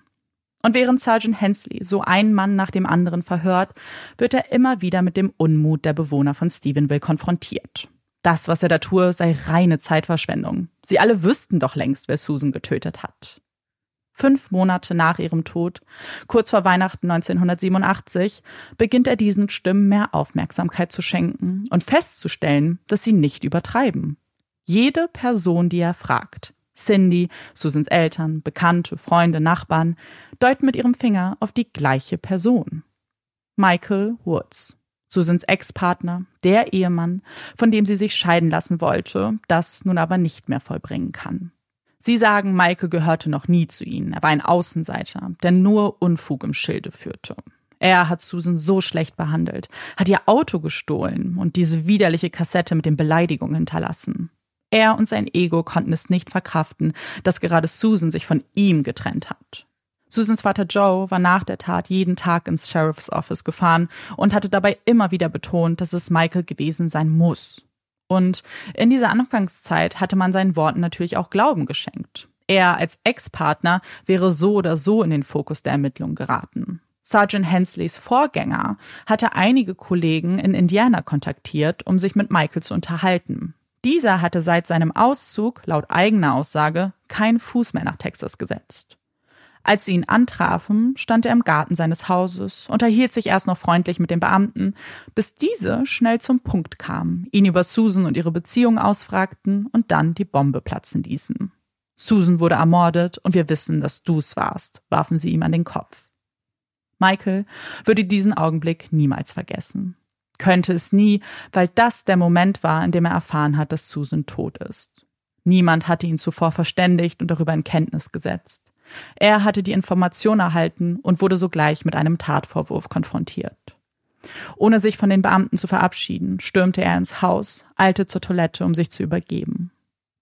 Und während Sergeant Hensley so einen Mann nach dem anderen verhört, wird er immer wieder mit dem Unmut der Bewohner von Stephenville konfrontiert. Das, was er da tue, sei reine Zeitverschwendung. Sie alle wüssten doch längst, wer Susan getötet hat. Fünf Monate nach ihrem Tod, kurz vor Weihnachten 1987, beginnt er diesen Stimmen mehr Aufmerksamkeit zu schenken und festzustellen, dass sie nicht übertreiben. Jede Person, die er fragt, Cindy, Susans Eltern, Bekannte, Freunde, Nachbarn, deuten mit ihrem Finger auf die gleiche Person. Michael Woods, Susans Ex-Partner, der Ehemann, von dem sie sich scheiden lassen wollte, das nun aber nicht mehr vollbringen kann. Sie sagen, Maike gehörte noch nie zu ihnen. Er war ein Außenseiter, der nur Unfug im Schilde führte. Er hat Susan so schlecht behandelt, hat ihr Auto gestohlen und diese widerliche Kassette mit den Beleidigungen hinterlassen. Er und sein Ego konnten es nicht verkraften, dass gerade Susan sich von ihm getrennt hat. Susans Vater Joe war nach der Tat jeden Tag ins Sheriff's Office gefahren und hatte dabei immer wieder betont, dass es Michael gewesen sein muss. Und in dieser Anfangszeit hatte man seinen Worten natürlich auch Glauben geschenkt. Er als Ex-Partner wäre so oder so in den Fokus der Ermittlungen geraten. Sergeant Hensleys Vorgänger hatte einige Kollegen in Indiana kontaktiert, um sich mit Michael zu unterhalten. Dieser hatte seit seinem Auszug, laut eigener Aussage, keinen Fuß mehr nach Texas gesetzt. Als sie ihn antrafen, stand er im Garten seines Hauses, unterhielt sich erst noch freundlich mit den Beamten, bis diese schnell zum Punkt kamen, ihn über Susan und ihre Beziehung ausfragten und dann die Bombe platzen ließen. Susan wurde ermordet und wir wissen, dass du's warst, warfen sie ihm an den Kopf. Michael würde diesen Augenblick niemals vergessen. Könnte es nie, weil das der Moment war, in dem er erfahren hat, dass Susan tot ist. Niemand hatte ihn zuvor verständigt und darüber in Kenntnis gesetzt. Er hatte die Information erhalten und wurde sogleich mit einem Tatvorwurf konfrontiert. Ohne sich von den Beamten zu verabschieden, stürmte er ins Haus, eilte zur Toilette, um sich zu übergeben.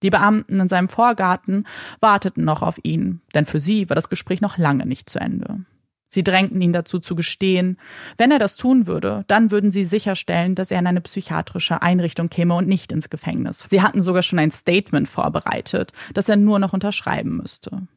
Die Beamten in seinem Vorgarten warteten noch auf ihn, denn für sie war das Gespräch noch lange nicht zu Ende. Sie drängten ihn dazu zu gestehen, wenn er das tun würde, dann würden sie sicherstellen, dass er in eine psychiatrische Einrichtung käme und nicht ins Gefängnis. Sie hatten sogar schon ein Statement vorbereitet, das er nur noch unterschreiben müsste.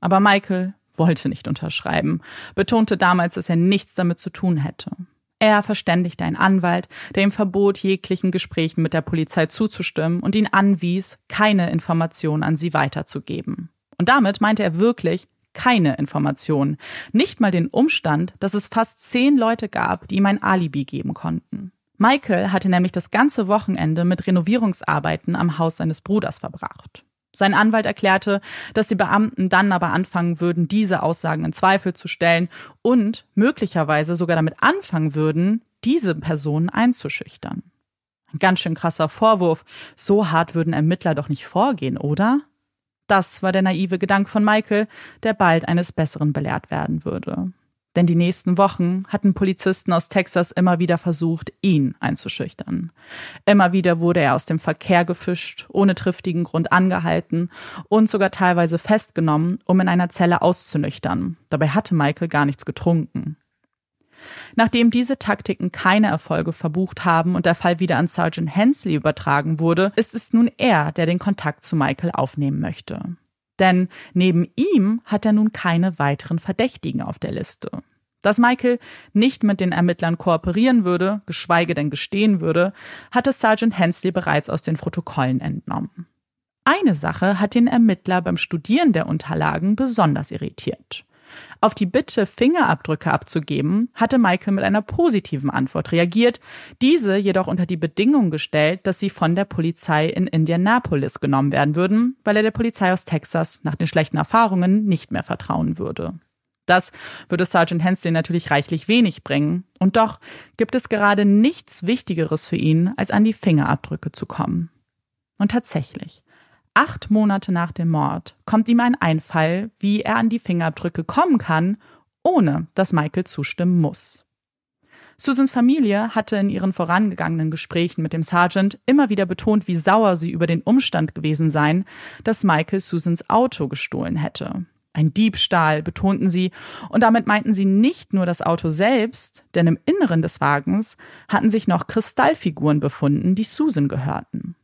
Aber Michael wollte nicht unterschreiben, betonte damals, dass er nichts damit zu tun hätte. Er verständigte einen Anwalt, der ihm verbot, jeglichen Gesprächen mit der Polizei zuzustimmen und ihn anwies, keine Informationen an sie weiterzugeben. Und damit meinte er wirklich keine Informationen, nicht mal den Umstand, dass es fast zehn Leute gab, die ihm ein Alibi geben konnten. Michael hatte nämlich das ganze Wochenende mit Renovierungsarbeiten am Haus seines Bruders verbracht. Sein Anwalt erklärte, dass die Beamten dann aber anfangen würden, diese Aussagen in Zweifel zu stellen und möglicherweise sogar damit anfangen würden, diese Personen einzuschüchtern. Ein ganz schön krasser Vorwurf. So hart würden Ermittler doch nicht vorgehen, oder? Das war der naive Gedanke von Michael, der bald eines Besseren belehrt werden würde. Denn die nächsten Wochen hatten Polizisten aus Texas immer wieder versucht, ihn einzuschüchtern. Immer wieder wurde er aus dem Verkehr gefischt, ohne triftigen Grund angehalten und sogar teilweise festgenommen, um in einer Zelle auszunüchtern. Dabei hatte Michael gar nichts getrunken. Nachdem diese Taktiken keine Erfolge verbucht haben und der Fall wieder an Sergeant Hensley übertragen wurde, ist es nun er, der den Kontakt zu Michael aufnehmen möchte. Denn neben ihm hat er nun keine weiteren Verdächtigen auf der Liste. Dass Michael nicht mit den Ermittlern kooperieren würde, geschweige denn gestehen würde, hatte Sergeant Hensley bereits aus den Protokollen entnommen. Eine Sache hat den Ermittler beim Studieren der Unterlagen besonders irritiert. Auf die Bitte, Fingerabdrücke abzugeben, hatte Michael mit einer positiven Antwort reagiert, diese jedoch unter die Bedingung gestellt, dass sie von der Polizei in Indianapolis genommen werden würden, weil er der Polizei aus Texas nach den schlechten Erfahrungen nicht mehr vertrauen würde. Das würde Sergeant Hensley natürlich reichlich wenig bringen, und doch gibt es gerade nichts Wichtigeres für ihn, als an die Fingerabdrücke zu kommen. Und tatsächlich, Acht Monate nach dem Mord kommt ihm ein Einfall, wie er an die Fingerabdrücke kommen kann, ohne dass Michael zustimmen muss. Susans Familie hatte in ihren vorangegangenen Gesprächen mit dem Sergeant immer wieder betont, wie sauer sie über den Umstand gewesen seien, dass Michael Susans Auto gestohlen hätte. Ein Diebstahl, betonten sie, und damit meinten sie nicht nur das Auto selbst, denn im Inneren des Wagens hatten sich noch Kristallfiguren befunden, die Susan gehörten.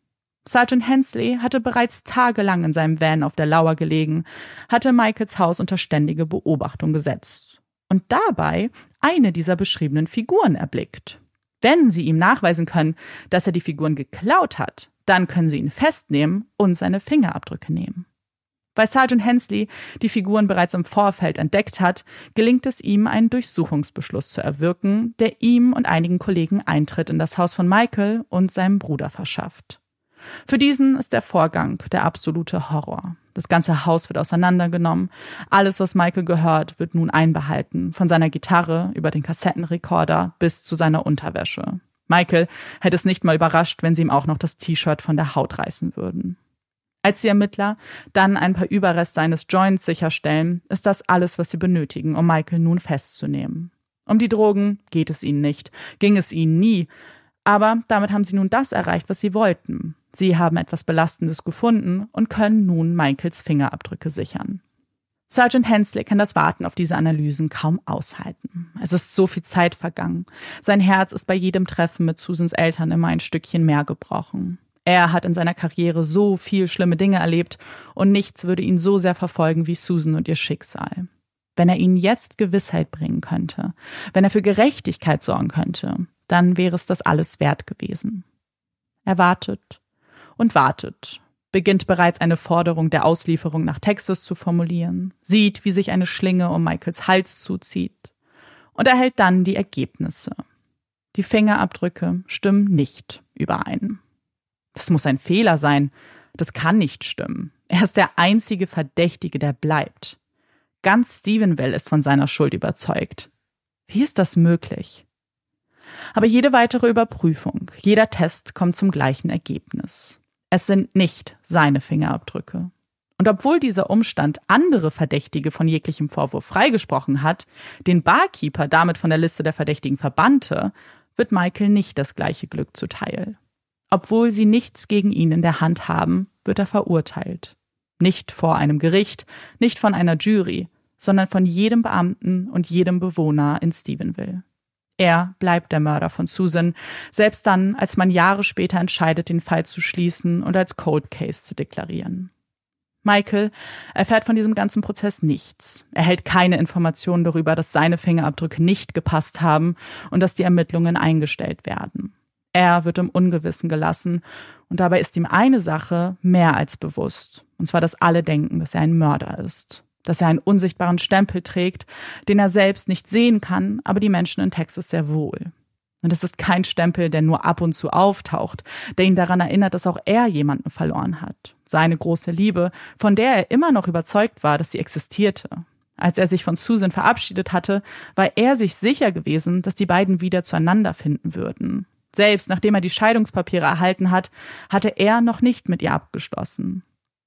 Sergeant Hensley hatte bereits tagelang in seinem Van auf der Lauer gelegen, hatte Michaels Haus unter ständige Beobachtung gesetzt und dabei eine dieser beschriebenen Figuren erblickt. Wenn sie ihm nachweisen können, dass er die Figuren geklaut hat, dann können sie ihn festnehmen und seine Fingerabdrücke nehmen. Weil Sergeant Hensley die Figuren bereits im Vorfeld entdeckt hat, gelingt es ihm, einen Durchsuchungsbeschluss zu erwirken, der ihm und einigen Kollegen Eintritt in das Haus von Michael und seinem Bruder verschafft. Für diesen ist der Vorgang der absolute Horror. Das ganze Haus wird auseinandergenommen. Alles, was Michael gehört, wird nun einbehalten. Von seiner Gitarre über den Kassettenrekorder bis zu seiner Unterwäsche. Michael hätte es nicht mal überrascht, wenn sie ihm auch noch das T-Shirt von der Haut reißen würden. Als die Ermittler dann ein paar Überreste eines Joints sicherstellen, ist das alles, was sie benötigen, um Michael nun festzunehmen. Um die Drogen geht es ihnen nicht, ging es ihnen nie, aber damit haben sie nun das erreicht, was sie wollten. Sie haben etwas Belastendes gefunden und können nun Michaels Fingerabdrücke sichern. Sergeant Hensley kann das Warten auf diese Analysen kaum aushalten. Es ist so viel Zeit vergangen. Sein Herz ist bei jedem Treffen mit Susans Eltern immer ein Stückchen mehr gebrochen. Er hat in seiner Karriere so viel schlimme Dinge erlebt und nichts würde ihn so sehr verfolgen wie Susan und ihr Schicksal. Wenn er ihnen jetzt Gewissheit bringen könnte, wenn er für Gerechtigkeit sorgen könnte, dann wäre es das alles wert gewesen. Er wartet und wartet, beginnt bereits eine Forderung der Auslieferung nach Texas zu formulieren, sieht, wie sich eine Schlinge um Michaels Hals zuzieht und erhält dann die Ergebnisse. Die Fingerabdrücke stimmen nicht überein. Das muss ein Fehler sein. Das kann nicht stimmen. Er ist der einzige Verdächtige, der bleibt. Ganz Stephenville ist von seiner Schuld überzeugt. Wie ist das möglich? Aber jede weitere Überprüfung, jeder Test kommt zum gleichen Ergebnis. Es sind nicht seine Fingerabdrücke. Und obwohl dieser Umstand andere Verdächtige von jeglichem Vorwurf freigesprochen hat, den Barkeeper damit von der Liste der Verdächtigen verbannte, wird Michael nicht das gleiche Glück zuteil. Obwohl sie nichts gegen ihn in der Hand haben, wird er verurteilt. Nicht vor einem Gericht, nicht von einer Jury, sondern von jedem Beamten und jedem Bewohner in Stephenville. Er bleibt der Mörder von Susan, selbst dann, als man Jahre später entscheidet, den Fall zu schließen und als Cold Case zu deklarieren. Michael erfährt von diesem ganzen Prozess nichts. Er hält keine Informationen darüber, dass seine Fingerabdrücke nicht gepasst haben und dass die Ermittlungen eingestellt werden. Er wird im Ungewissen gelassen und dabei ist ihm eine Sache mehr als bewusst, und zwar, dass alle denken, dass er ein Mörder ist dass er einen unsichtbaren Stempel trägt, den er selbst nicht sehen kann, aber die Menschen in Texas sehr wohl. Und es ist kein Stempel, der nur ab und zu auftaucht, der ihn daran erinnert, dass auch er jemanden verloren hat. Seine große Liebe, von der er immer noch überzeugt war, dass sie existierte. Als er sich von Susan verabschiedet hatte, war er sich sicher gewesen, dass die beiden wieder zueinander finden würden. Selbst nachdem er die Scheidungspapiere erhalten hat, hatte er noch nicht mit ihr abgeschlossen.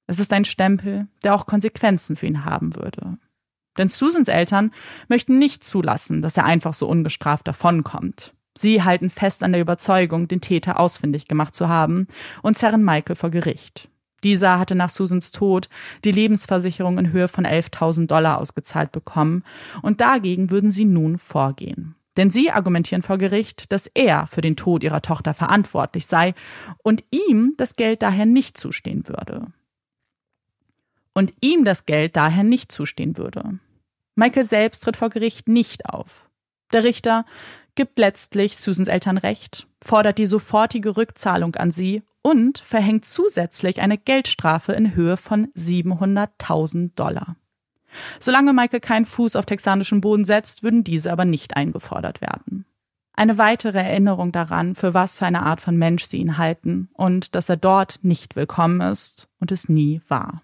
Es ist ein Stempel, der auch Konsequenzen für ihn haben würde. Denn Susans Eltern möchten nicht zulassen, dass er einfach so ungestraft davonkommt. Sie halten fest an der Überzeugung, den Täter ausfindig gemacht zu haben und zerren Michael vor Gericht. Dieser hatte nach Susans Tod die Lebensversicherung in Höhe von 11.000 Dollar ausgezahlt bekommen und dagegen würden sie nun vorgehen. Denn sie argumentieren vor Gericht, dass er für den Tod ihrer Tochter verantwortlich sei und ihm das Geld daher nicht zustehen würde. Und ihm das Geld daher nicht zustehen würde. Michael selbst tritt vor Gericht nicht auf. Der Richter gibt letztlich Susans Eltern recht, fordert die sofortige Rückzahlung an sie und verhängt zusätzlich eine Geldstrafe in Höhe von 700.000 Dollar. Solange Michael keinen Fuß auf texanischem Boden setzt, würden diese aber nicht eingefordert werden. Eine weitere Erinnerung daran, für was für eine Art von Mensch sie ihn halten und dass er dort nicht willkommen ist und es nie war.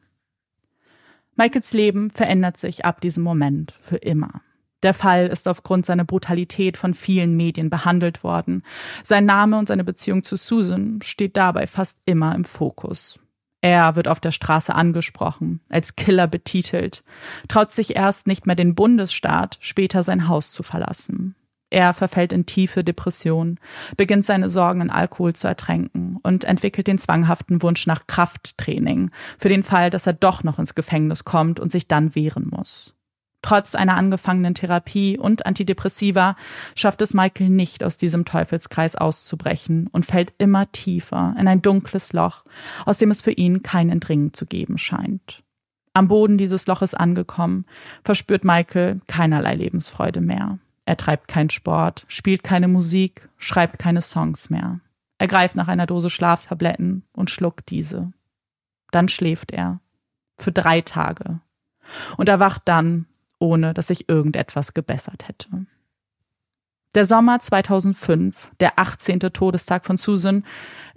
Michaels Leben verändert sich ab diesem Moment für immer. Der Fall ist aufgrund seiner Brutalität von vielen Medien behandelt worden. Sein Name und seine Beziehung zu Susan steht dabei fast immer im Fokus. Er wird auf der Straße angesprochen, als Killer betitelt, traut sich erst nicht mehr den Bundesstaat, später sein Haus zu verlassen. Er verfällt in tiefe Depression, beginnt seine Sorgen in Alkohol zu ertränken und entwickelt den zwanghaften Wunsch nach Krafttraining für den Fall, dass er doch noch ins Gefängnis kommt und sich dann wehren muss. Trotz einer angefangenen Therapie und Antidepressiva schafft es Michael nicht, aus diesem Teufelskreis auszubrechen und fällt immer tiefer in ein dunkles Loch, aus dem es für ihn kein Entringen zu geben scheint. Am Boden dieses Loches angekommen, verspürt Michael keinerlei Lebensfreude mehr. Er treibt keinen Sport, spielt keine Musik, schreibt keine Songs mehr. Er greift nach einer Dose Schlaftabletten und schluckt diese. Dann schläft er. Für drei Tage. Und erwacht dann ohne dass sich irgendetwas gebessert hätte. Der Sommer 2005, der 18. Todestag von Susan,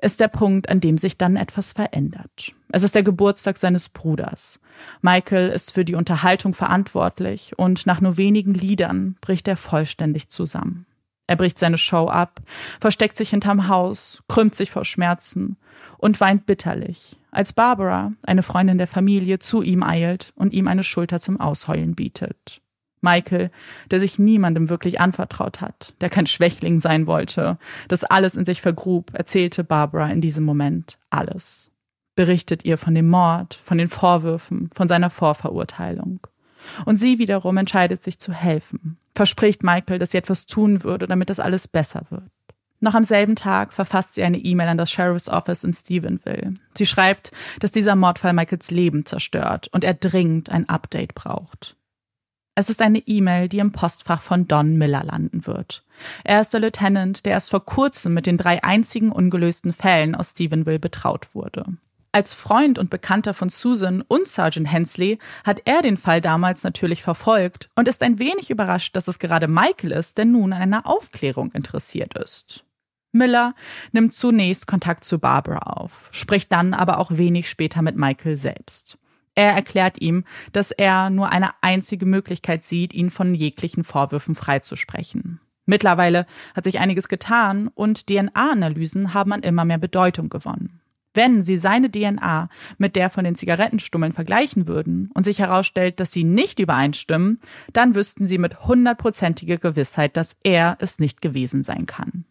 ist der Punkt, an dem sich dann etwas verändert. Es ist der Geburtstag seines Bruders. Michael ist für die Unterhaltung verantwortlich und nach nur wenigen Liedern bricht er vollständig zusammen. Er bricht seine Show ab, versteckt sich hinterm Haus, krümmt sich vor Schmerzen und weint bitterlich, als Barbara, eine Freundin der Familie, zu ihm eilt und ihm eine Schulter zum Ausheulen bietet. Michael, der sich niemandem wirklich anvertraut hat, der kein Schwächling sein wollte, das alles in sich vergrub, erzählte Barbara in diesem Moment alles. Berichtet ihr von dem Mord, von den Vorwürfen, von seiner Vorverurteilung. Und sie wiederum entscheidet sich zu helfen, verspricht Michael, dass sie etwas tun würde, damit das alles besser wird. Noch am selben Tag verfasst sie eine E-Mail an das Sheriff's Office in Stephenville. Sie schreibt, dass dieser Mordfall Michaels Leben zerstört und er dringend ein Update braucht. Es ist eine E-Mail, die im Postfach von Don Miller landen wird. Er ist der Lieutenant, der erst vor kurzem mit den drei einzigen ungelösten Fällen aus Stephenville betraut wurde. Als Freund und Bekannter von Susan und Sergeant Hensley hat er den Fall damals natürlich verfolgt und ist ein wenig überrascht, dass es gerade Michael ist, der nun an einer Aufklärung interessiert ist. Miller nimmt zunächst Kontakt zu Barbara auf, spricht dann aber auch wenig später mit Michael selbst. Er erklärt ihm, dass er nur eine einzige Möglichkeit sieht, ihn von jeglichen Vorwürfen freizusprechen. Mittlerweile hat sich einiges getan und DNA-Analysen haben an immer mehr Bedeutung gewonnen. Wenn sie seine DNA mit der von den Zigarettenstummeln vergleichen würden und sich herausstellt, dass sie nicht übereinstimmen, dann wüssten sie mit hundertprozentiger Gewissheit, dass er es nicht gewesen sein kann.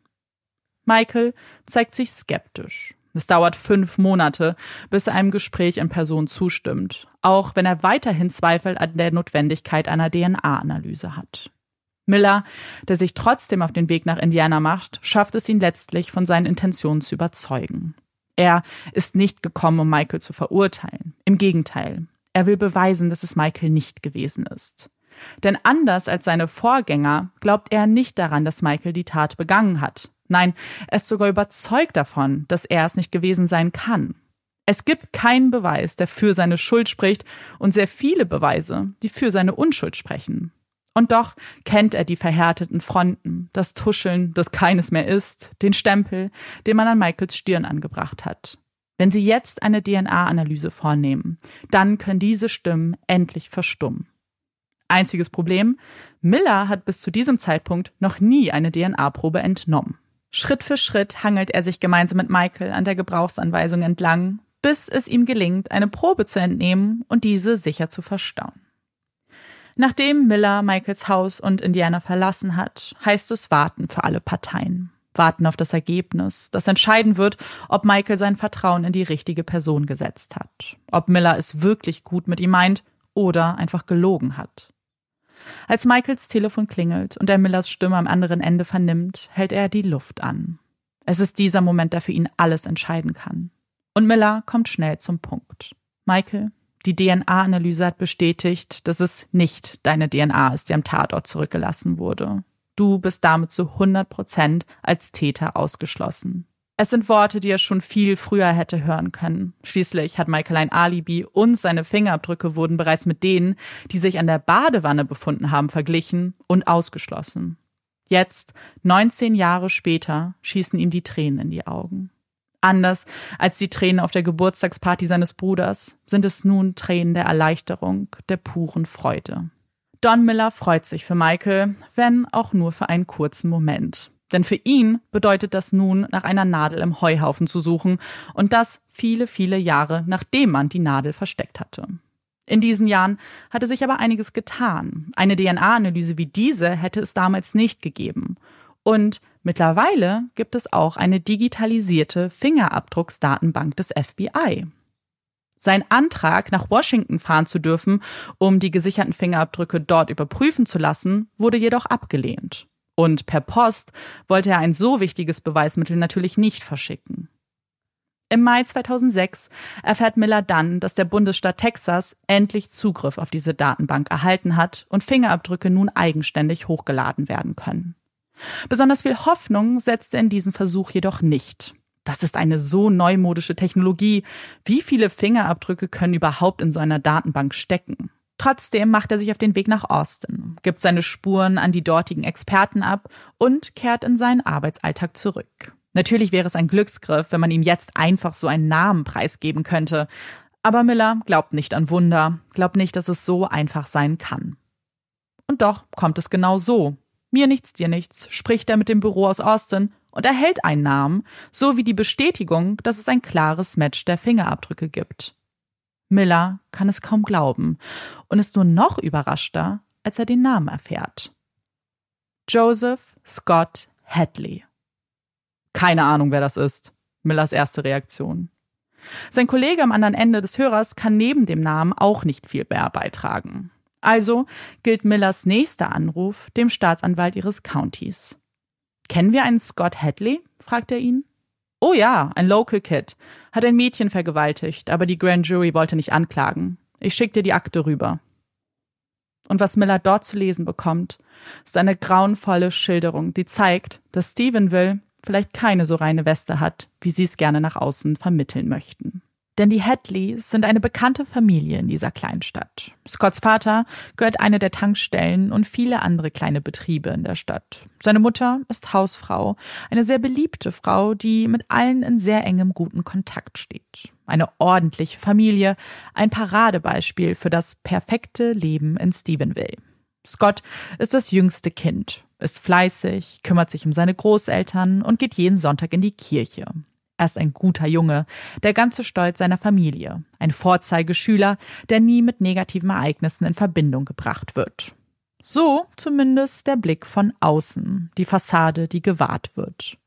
Michael zeigt sich skeptisch. Es dauert fünf Monate, bis er einem Gespräch in Person zustimmt, auch wenn er weiterhin Zweifel an der Notwendigkeit einer DNA-Analyse hat. Miller, der sich trotzdem auf den Weg nach Indiana macht, schafft es ihn letztlich von seinen Intentionen zu überzeugen. Er ist nicht gekommen, um Michael zu verurteilen. Im Gegenteil, er will beweisen, dass es Michael nicht gewesen ist. Denn anders als seine Vorgänger glaubt er nicht daran, dass Michael die Tat begangen hat. Nein, er ist sogar überzeugt davon, dass er es nicht gewesen sein kann. Es gibt keinen Beweis, der für seine Schuld spricht, und sehr viele Beweise, die für seine Unschuld sprechen. Und doch kennt er die verhärteten Fronten, das Tuscheln, das keines mehr ist, den Stempel, den man an Michaels Stirn angebracht hat. Wenn Sie jetzt eine DNA-Analyse vornehmen, dann können diese Stimmen endlich verstummen. Einziges Problem, Miller hat bis zu diesem Zeitpunkt noch nie eine DNA-Probe entnommen. Schritt für Schritt hangelt er sich gemeinsam mit Michael an der Gebrauchsanweisung entlang, bis es ihm gelingt, eine Probe zu entnehmen und diese sicher zu verstauen. Nachdem Miller Michaels Haus und Indiana verlassen hat, heißt es warten für alle Parteien. Warten auf das Ergebnis, das entscheiden wird, ob Michael sein Vertrauen in die richtige Person gesetzt hat. Ob Miller es wirklich gut mit ihm meint oder einfach gelogen hat. Als Michaels Telefon klingelt und er Millers Stimme am anderen Ende vernimmt, hält er die Luft an. Es ist dieser Moment, der für ihn alles entscheiden kann. Und Miller kommt schnell zum Punkt. Michael, die DNA-Analyse hat bestätigt, dass es nicht deine DNA ist, die am Tatort zurückgelassen wurde. Du bist damit zu 100 Prozent als Täter ausgeschlossen. Es sind Worte, die er schon viel früher hätte hören können. Schließlich hat Michael ein Alibi und seine Fingerabdrücke wurden bereits mit denen, die sich an der Badewanne befunden haben, verglichen und ausgeschlossen. Jetzt, 19 Jahre später, schießen ihm die Tränen in die Augen. Anders als die Tränen auf der Geburtstagsparty seines Bruders sind es nun Tränen der Erleichterung, der puren Freude. Don Miller freut sich für Michael, wenn auch nur für einen kurzen Moment. Denn für ihn bedeutet das nun, nach einer Nadel im Heuhaufen zu suchen und das viele, viele Jahre nachdem man die Nadel versteckt hatte. In diesen Jahren hatte sich aber einiges getan. Eine DNA-Analyse wie diese hätte es damals nicht gegeben. Und mittlerweile gibt es auch eine digitalisierte Fingerabdrucksdatenbank des FBI. Sein Antrag, nach Washington fahren zu dürfen, um die gesicherten Fingerabdrücke dort überprüfen zu lassen, wurde jedoch abgelehnt. Und per Post wollte er ein so wichtiges Beweismittel natürlich nicht verschicken. Im Mai 2006 erfährt Miller dann, dass der Bundesstaat Texas endlich Zugriff auf diese Datenbank erhalten hat und Fingerabdrücke nun eigenständig hochgeladen werden können. Besonders viel Hoffnung setzt er in diesen Versuch jedoch nicht. Das ist eine so neumodische Technologie. Wie viele Fingerabdrücke können überhaupt in so einer Datenbank stecken? Trotzdem macht er sich auf den Weg nach Austin, gibt seine Spuren an die dortigen Experten ab und kehrt in seinen Arbeitsalltag zurück. Natürlich wäre es ein Glücksgriff, wenn man ihm jetzt einfach so einen Namen preisgeben könnte. Aber Miller glaubt nicht an Wunder, glaubt nicht, dass es so einfach sein kann. Und doch kommt es genau so. Mir nichts, dir nichts, spricht er mit dem Büro aus Austin und erhält einen Namen, sowie die Bestätigung, dass es ein klares Match der Fingerabdrücke gibt. Miller kann es kaum glauben und ist nur noch überraschter, als er den Namen erfährt. Joseph Scott Hadley. Keine Ahnung, wer das ist. Millers erste Reaktion. Sein Kollege am anderen Ende des Hörers kann neben dem Namen auch nicht viel mehr beitragen. Also gilt Millers nächster Anruf dem Staatsanwalt ihres Countys. Kennen wir einen Scott Hadley? fragt er ihn. Oh ja, ein Local Kid. Hat ein Mädchen vergewaltigt, aber die Grand Jury wollte nicht anklagen. Ich schick dir die Akte rüber. Und was Miller dort zu lesen bekommt, ist eine grauenvolle Schilderung, die zeigt, dass Stephenville vielleicht keine so reine Weste hat, wie sie es gerne nach außen vermitteln möchten. Denn die Hadleys sind eine bekannte Familie in dieser Kleinstadt. Scotts Vater gehört eine der Tankstellen und viele andere kleine Betriebe in der Stadt. Seine Mutter ist Hausfrau, eine sehr beliebte Frau, die mit allen in sehr engem guten Kontakt steht. Eine ordentliche Familie, ein Paradebeispiel für das perfekte Leben in Stephenville. Scott ist das jüngste Kind, ist fleißig, kümmert sich um seine Großeltern und geht jeden Sonntag in die Kirche. Er ist ein guter Junge, der ganze Stolz seiner Familie, ein Vorzeigeschüler, der nie mit negativen Ereignissen in Verbindung gebracht wird. So zumindest der Blick von außen, die Fassade, die gewahrt wird.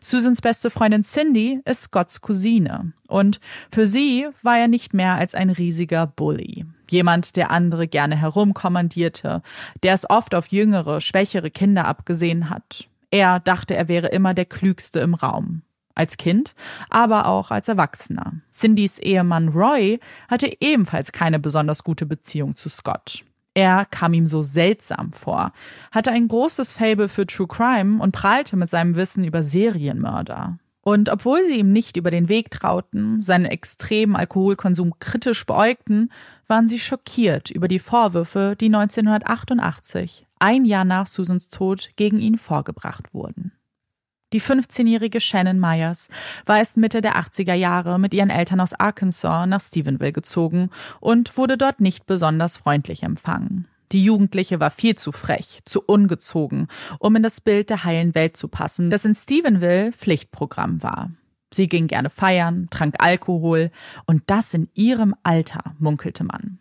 Susans beste Freundin Cindy ist Scotts Cousine und für sie war er nicht mehr als ein riesiger Bully. Jemand, der andere gerne herumkommandierte, der es oft auf jüngere, schwächere Kinder abgesehen hat. Er dachte, er wäre immer der Klügste im Raum als Kind, aber auch als Erwachsener. Cindys Ehemann Roy hatte ebenfalls keine besonders gute Beziehung zu Scott. Er kam ihm so seltsam vor, hatte ein großes Fable für True Crime und prahlte mit seinem Wissen über Serienmörder. Und obwohl sie ihm nicht über den Weg trauten, seinen extremen Alkoholkonsum kritisch beäugten, waren sie schockiert über die Vorwürfe, die 1988, ein Jahr nach Susans Tod, gegen ihn vorgebracht wurden. Die 15-jährige Shannon Myers war erst Mitte der 80er Jahre mit ihren Eltern aus Arkansas nach Stephenville gezogen und wurde dort nicht besonders freundlich empfangen. Die Jugendliche war viel zu frech, zu ungezogen, um in das Bild der heilen Welt zu passen, das in Stephenville Pflichtprogramm war. Sie ging gerne feiern, trank Alkohol und das in ihrem Alter, munkelte man.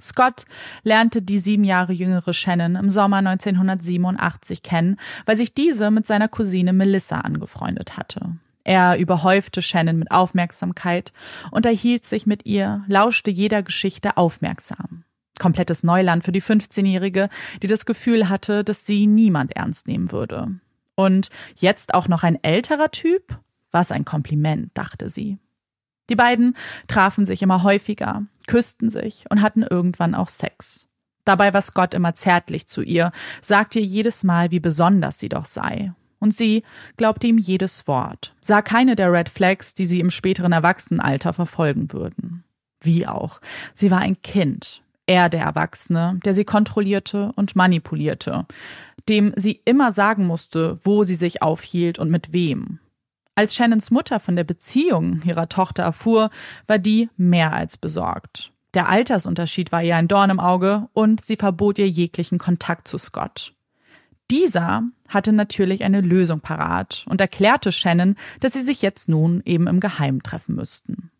Scott lernte die sieben Jahre jüngere Shannon im Sommer 1987 kennen, weil sich diese mit seiner Cousine Melissa angefreundet hatte. Er überhäufte Shannon mit Aufmerksamkeit, unterhielt sich mit ihr, lauschte jeder Geschichte aufmerksam. Komplettes Neuland für die 15-Jährige, die das Gefühl hatte, dass sie niemand ernst nehmen würde. Und jetzt auch noch ein älterer Typ? Was ein Kompliment, dachte sie. Die beiden trafen sich immer häufiger, küssten sich und hatten irgendwann auch Sex. Dabei war Scott immer zärtlich zu ihr, sagte ihr jedes Mal, wie besonders sie doch sei und sie glaubte ihm jedes Wort, sah keine der Red Flags, die sie im späteren Erwachsenenalter verfolgen würden. Wie auch, sie war ein Kind, er der Erwachsene, der sie kontrollierte und manipulierte, dem sie immer sagen musste, wo sie sich aufhielt und mit wem. Als Shannons Mutter von der Beziehung ihrer Tochter erfuhr, war die mehr als besorgt. Der Altersunterschied war ihr ein Dorn im Auge und sie verbot ihr jeglichen Kontakt zu Scott. Dieser hatte natürlich eine Lösung parat und erklärte Shannon, dass sie sich jetzt nun eben im Geheimen treffen müssten.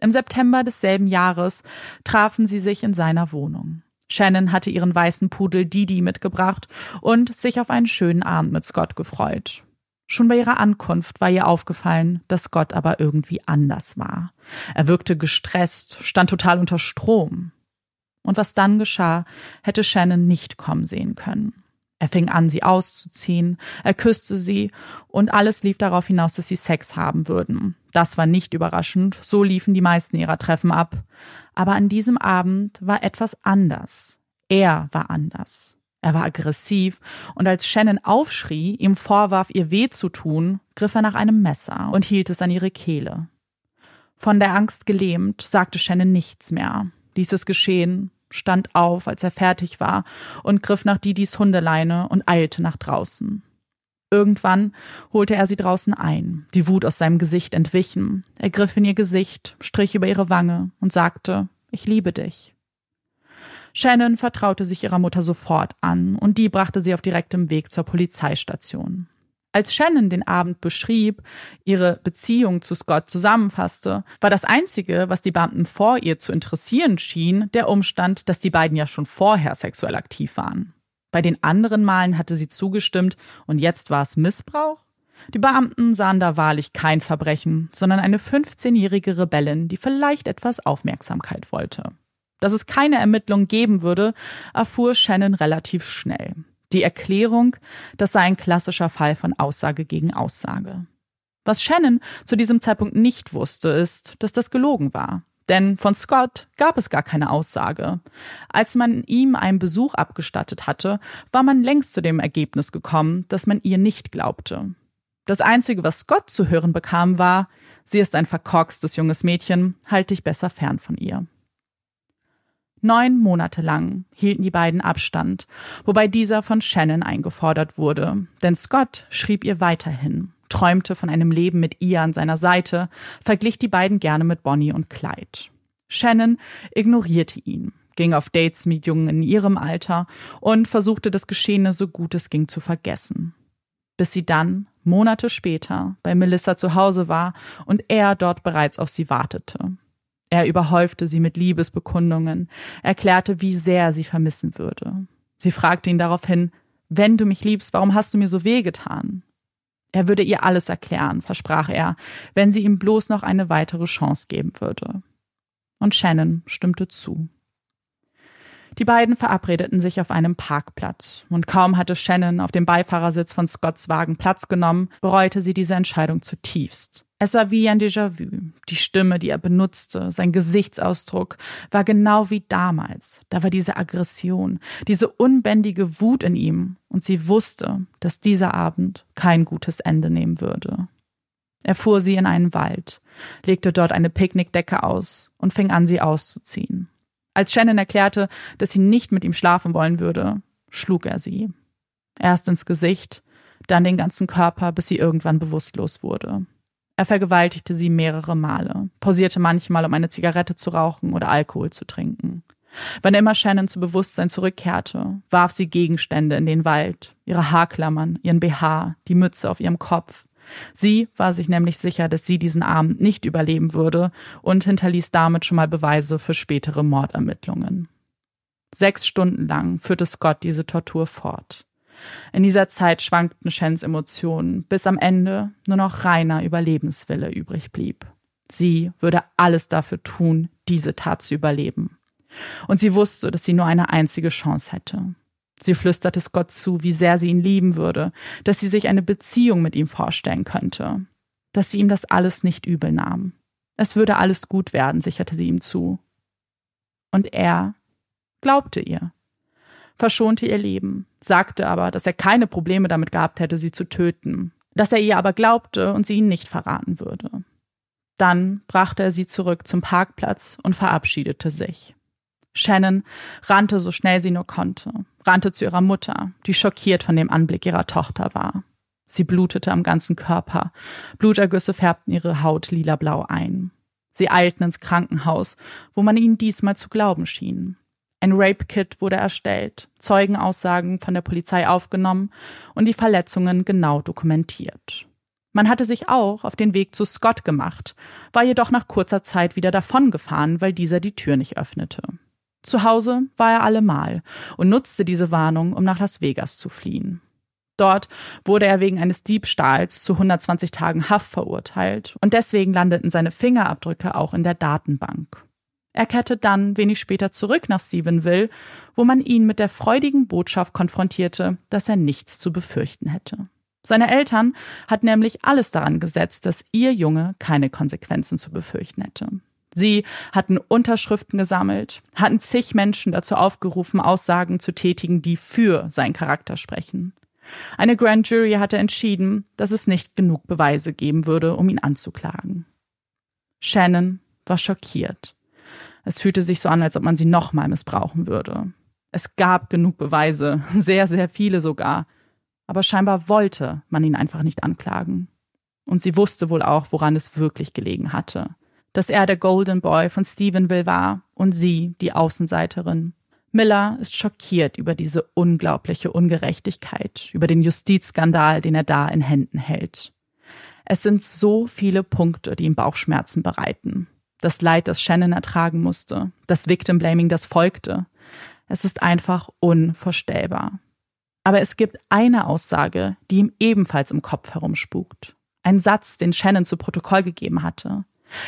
Im September desselben Jahres trafen sie sich in seiner Wohnung. Shannon hatte ihren weißen Pudel Didi mitgebracht und sich auf einen schönen Abend mit Scott gefreut. Schon bei ihrer Ankunft war ihr aufgefallen, dass Scott aber irgendwie anders war. Er wirkte gestresst, stand total unter Strom. Und was dann geschah, hätte Shannon nicht kommen sehen können. Er fing an, sie auszuziehen, er küsste sie und alles lief darauf hinaus, dass sie Sex haben würden. Das war nicht überraschend, so liefen die meisten ihrer Treffen ab. Aber an diesem Abend war etwas anders. Er war anders. Er war aggressiv und als Shannon aufschrie, ihm vorwarf, ihr weh zu tun, griff er nach einem Messer und hielt es an ihre Kehle. Von der Angst gelähmt, sagte Shannon nichts mehr, ließ es geschehen stand auf, als er fertig war, und griff nach Didis Hundeleine und eilte nach draußen. Irgendwann holte er sie draußen ein, die Wut aus seinem Gesicht entwichen. Er griff in ihr Gesicht, strich über ihre Wange und sagte, ich liebe dich. Shannon vertraute sich ihrer Mutter sofort an, und die brachte sie auf direktem Weg zur Polizeistation. Als Shannon den Abend beschrieb, ihre Beziehung zu Scott zusammenfasste, war das Einzige, was die Beamten vor ihr zu interessieren schien, der Umstand, dass die beiden ja schon vorher sexuell aktiv waren. Bei den anderen Malen hatte sie zugestimmt und jetzt war es Missbrauch? Die Beamten sahen da wahrlich kein Verbrechen, sondern eine 15-jährige Rebellin, die vielleicht etwas Aufmerksamkeit wollte. Dass es keine Ermittlung geben würde, erfuhr Shannon relativ schnell. Die Erklärung, das sei ein klassischer Fall von Aussage gegen Aussage. Was Shannon zu diesem Zeitpunkt nicht wusste, ist, dass das gelogen war. Denn von Scott gab es gar keine Aussage. Als man ihm einen Besuch abgestattet hatte, war man längst zu dem Ergebnis gekommen, dass man ihr nicht glaubte. Das Einzige, was Scott zu hören bekam, war, sie ist ein verkorkstes junges Mädchen, halt dich besser fern von ihr. Neun Monate lang hielten die beiden Abstand, wobei dieser von Shannon eingefordert wurde, denn Scott schrieb ihr weiterhin, träumte von einem Leben mit ihr an seiner Seite, verglich die beiden gerne mit Bonnie und Clyde. Shannon ignorierte ihn, ging auf Dates mit Jungen in ihrem Alter und versuchte das Geschehene so gut es ging zu vergessen. Bis sie dann, Monate später, bei Melissa zu Hause war und er dort bereits auf sie wartete. Er überhäufte sie mit Liebesbekundungen, erklärte, wie sehr sie vermissen würde. Sie fragte ihn daraufhin, wenn du mich liebst, warum hast du mir so wehgetan? Er würde ihr alles erklären, versprach er, wenn sie ihm bloß noch eine weitere Chance geben würde. Und Shannon stimmte zu. Die beiden verabredeten sich auf einem Parkplatz, und kaum hatte Shannon auf dem Beifahrersitz von Scotts Wagen Platz genommen, bereute sie diese Entscheidung zutiefst. Es war wie ein Déjà-vu. Die Stimme, die er benutzte, sein Gesichtsausdruck war genau wie damals. Da war diese Aggression, diese unbändige Wut in ihm, und sie wusste, dass dieser Abend kein gutes Ende nehmen würde. Er fuhr sie in einen Wald, legte dort eine Picknickdecke aus und fing an, sie auszuziehen. Als Shannon erklärte, dass sie nicht mit ihm schlafen wollen würde, schlug er sie. Erst ins Gesicht, dann den ganzen Körper, bis sie irgendwann bewusstlos wurde. Er vergewaltigte sie mehrere Male, pausierte manchmal, um eine Zigarette zu rauchen oder Alkohol zu trinken. Wann immer Shannon zu Bewusstsein zurückkehrte, warf sie Gegenstände in den Wald, ihre Haarklammern, ihren BH, die Mütze auf ihrem Kopf. Sie war sich nämlich sicher, dass sie diesen Abend nicht überleben würde und hinterließ damit schon mal Beweise für spätere Mordermittlungen. Sechs Stunden lang führte Scott diese Tortur fort. In dieser Zeit schwankten Shens Emotionen, bis am Ende nur noch reiner Überlebenswille übrig blieb. Sie würde alles dafür tun, diese Tat zu überleben. Und sie wusste, dass sie nur eine einzige Chance hätte. Sie flüsterte Scott zu, wie sehr sie ihn lieben würde, dass sie sich eine Beziehung mit ihm vorstellen könnte, dass sie ihm das alles nicht übel nahm. Es würde alles gut werden, sicherte sie ihm zu. Und er glaubte ihr, verschonte ihr Leben, sagte aber, dass er keine Probleme damit gehabt hätte, sie zu töten, dass er ihr aber glaubte und sie ihn nicht verraten würde. Dann brachte er sie zurück zum Parkplatz und verabschiedete sich. Shannon rannte so schnell sie nur konnte, rannte zu ihrer Mutter, die schockiert von dem Anblick ihrer Tochter war. Sie blutete am ganzen Körper, Blutergüsse färbten ihre Haut lilablau ein. Sie eilten ins Krankenhaus, wo man ihnen diesmal zu glauben schien. Ein Rape-Kit wurde erstellt, Zeugenaussagen von der Polizei aufgenommen und die Verletzungen genau dokumentiert. Man hatte sich auch auf den Weg zu Scott gemacht, war jedoch nach kurzer Zeit wieder davongefahren, weil dieser die Tür nicht öffnete. Zu Hause war er allemal und nutzte diese Warnung, um nach Las Vegas zu fliehen. Dort wurde er wegen eines Diebstahls zu 120 Tagen Haft verurteilt und deswegen landeten seine Fingerabdrücke auch in der Datenbank. Er kehrte dann wenig später zurück nach Stephenville, wo man ihn mit der freudigen Botschaft konfrontierte, dass er nichts zu befürchten hätte. Seine Eltern hatten nämlich alles daran gesetzt, dass ihr Junge keine Konsequenzen zu befürchten hätte. Sie hatten Unterschriften gesammelt, hatten zig Menschen dazu aufgerufen, Aussagen zu tätigen, die für seinen Charakter sprechen. Eine Grand Jury hatte entschieden, dass es nicht genug Beweise geben würde, um ihn anzuklagen. Shannon war schockiert. Es fühlte sich so an, als ob man sie nochmal missbrauchen würde. Es gab genug Beweise, sehr, sehr viele sogar. Aber scheinbar wollte man ihn einfach nicht anklagen. Und sie wusste wohl auch, woran es wirklich gelegen hatte dass er der Golden Boy von Stephenville war und sie die Außenseiterin. Miller ist schockiert über diese unglaubliche Ungerechtigkeit, über den Justizskandal, den er da in Händen hält. Es sind so viele Punkte, die ihm Bauchschmerzen bereiten. Das Leid, das Shannon ertragen musste, das Victim Blaming, das folgte. Es ist einfach unvorstellbar. Aber es gibt eine Aussage, die ihm ebenfalls im Kopf herumspukt. Ein Satz, den Shannon zu Protokoll gegeben hatte.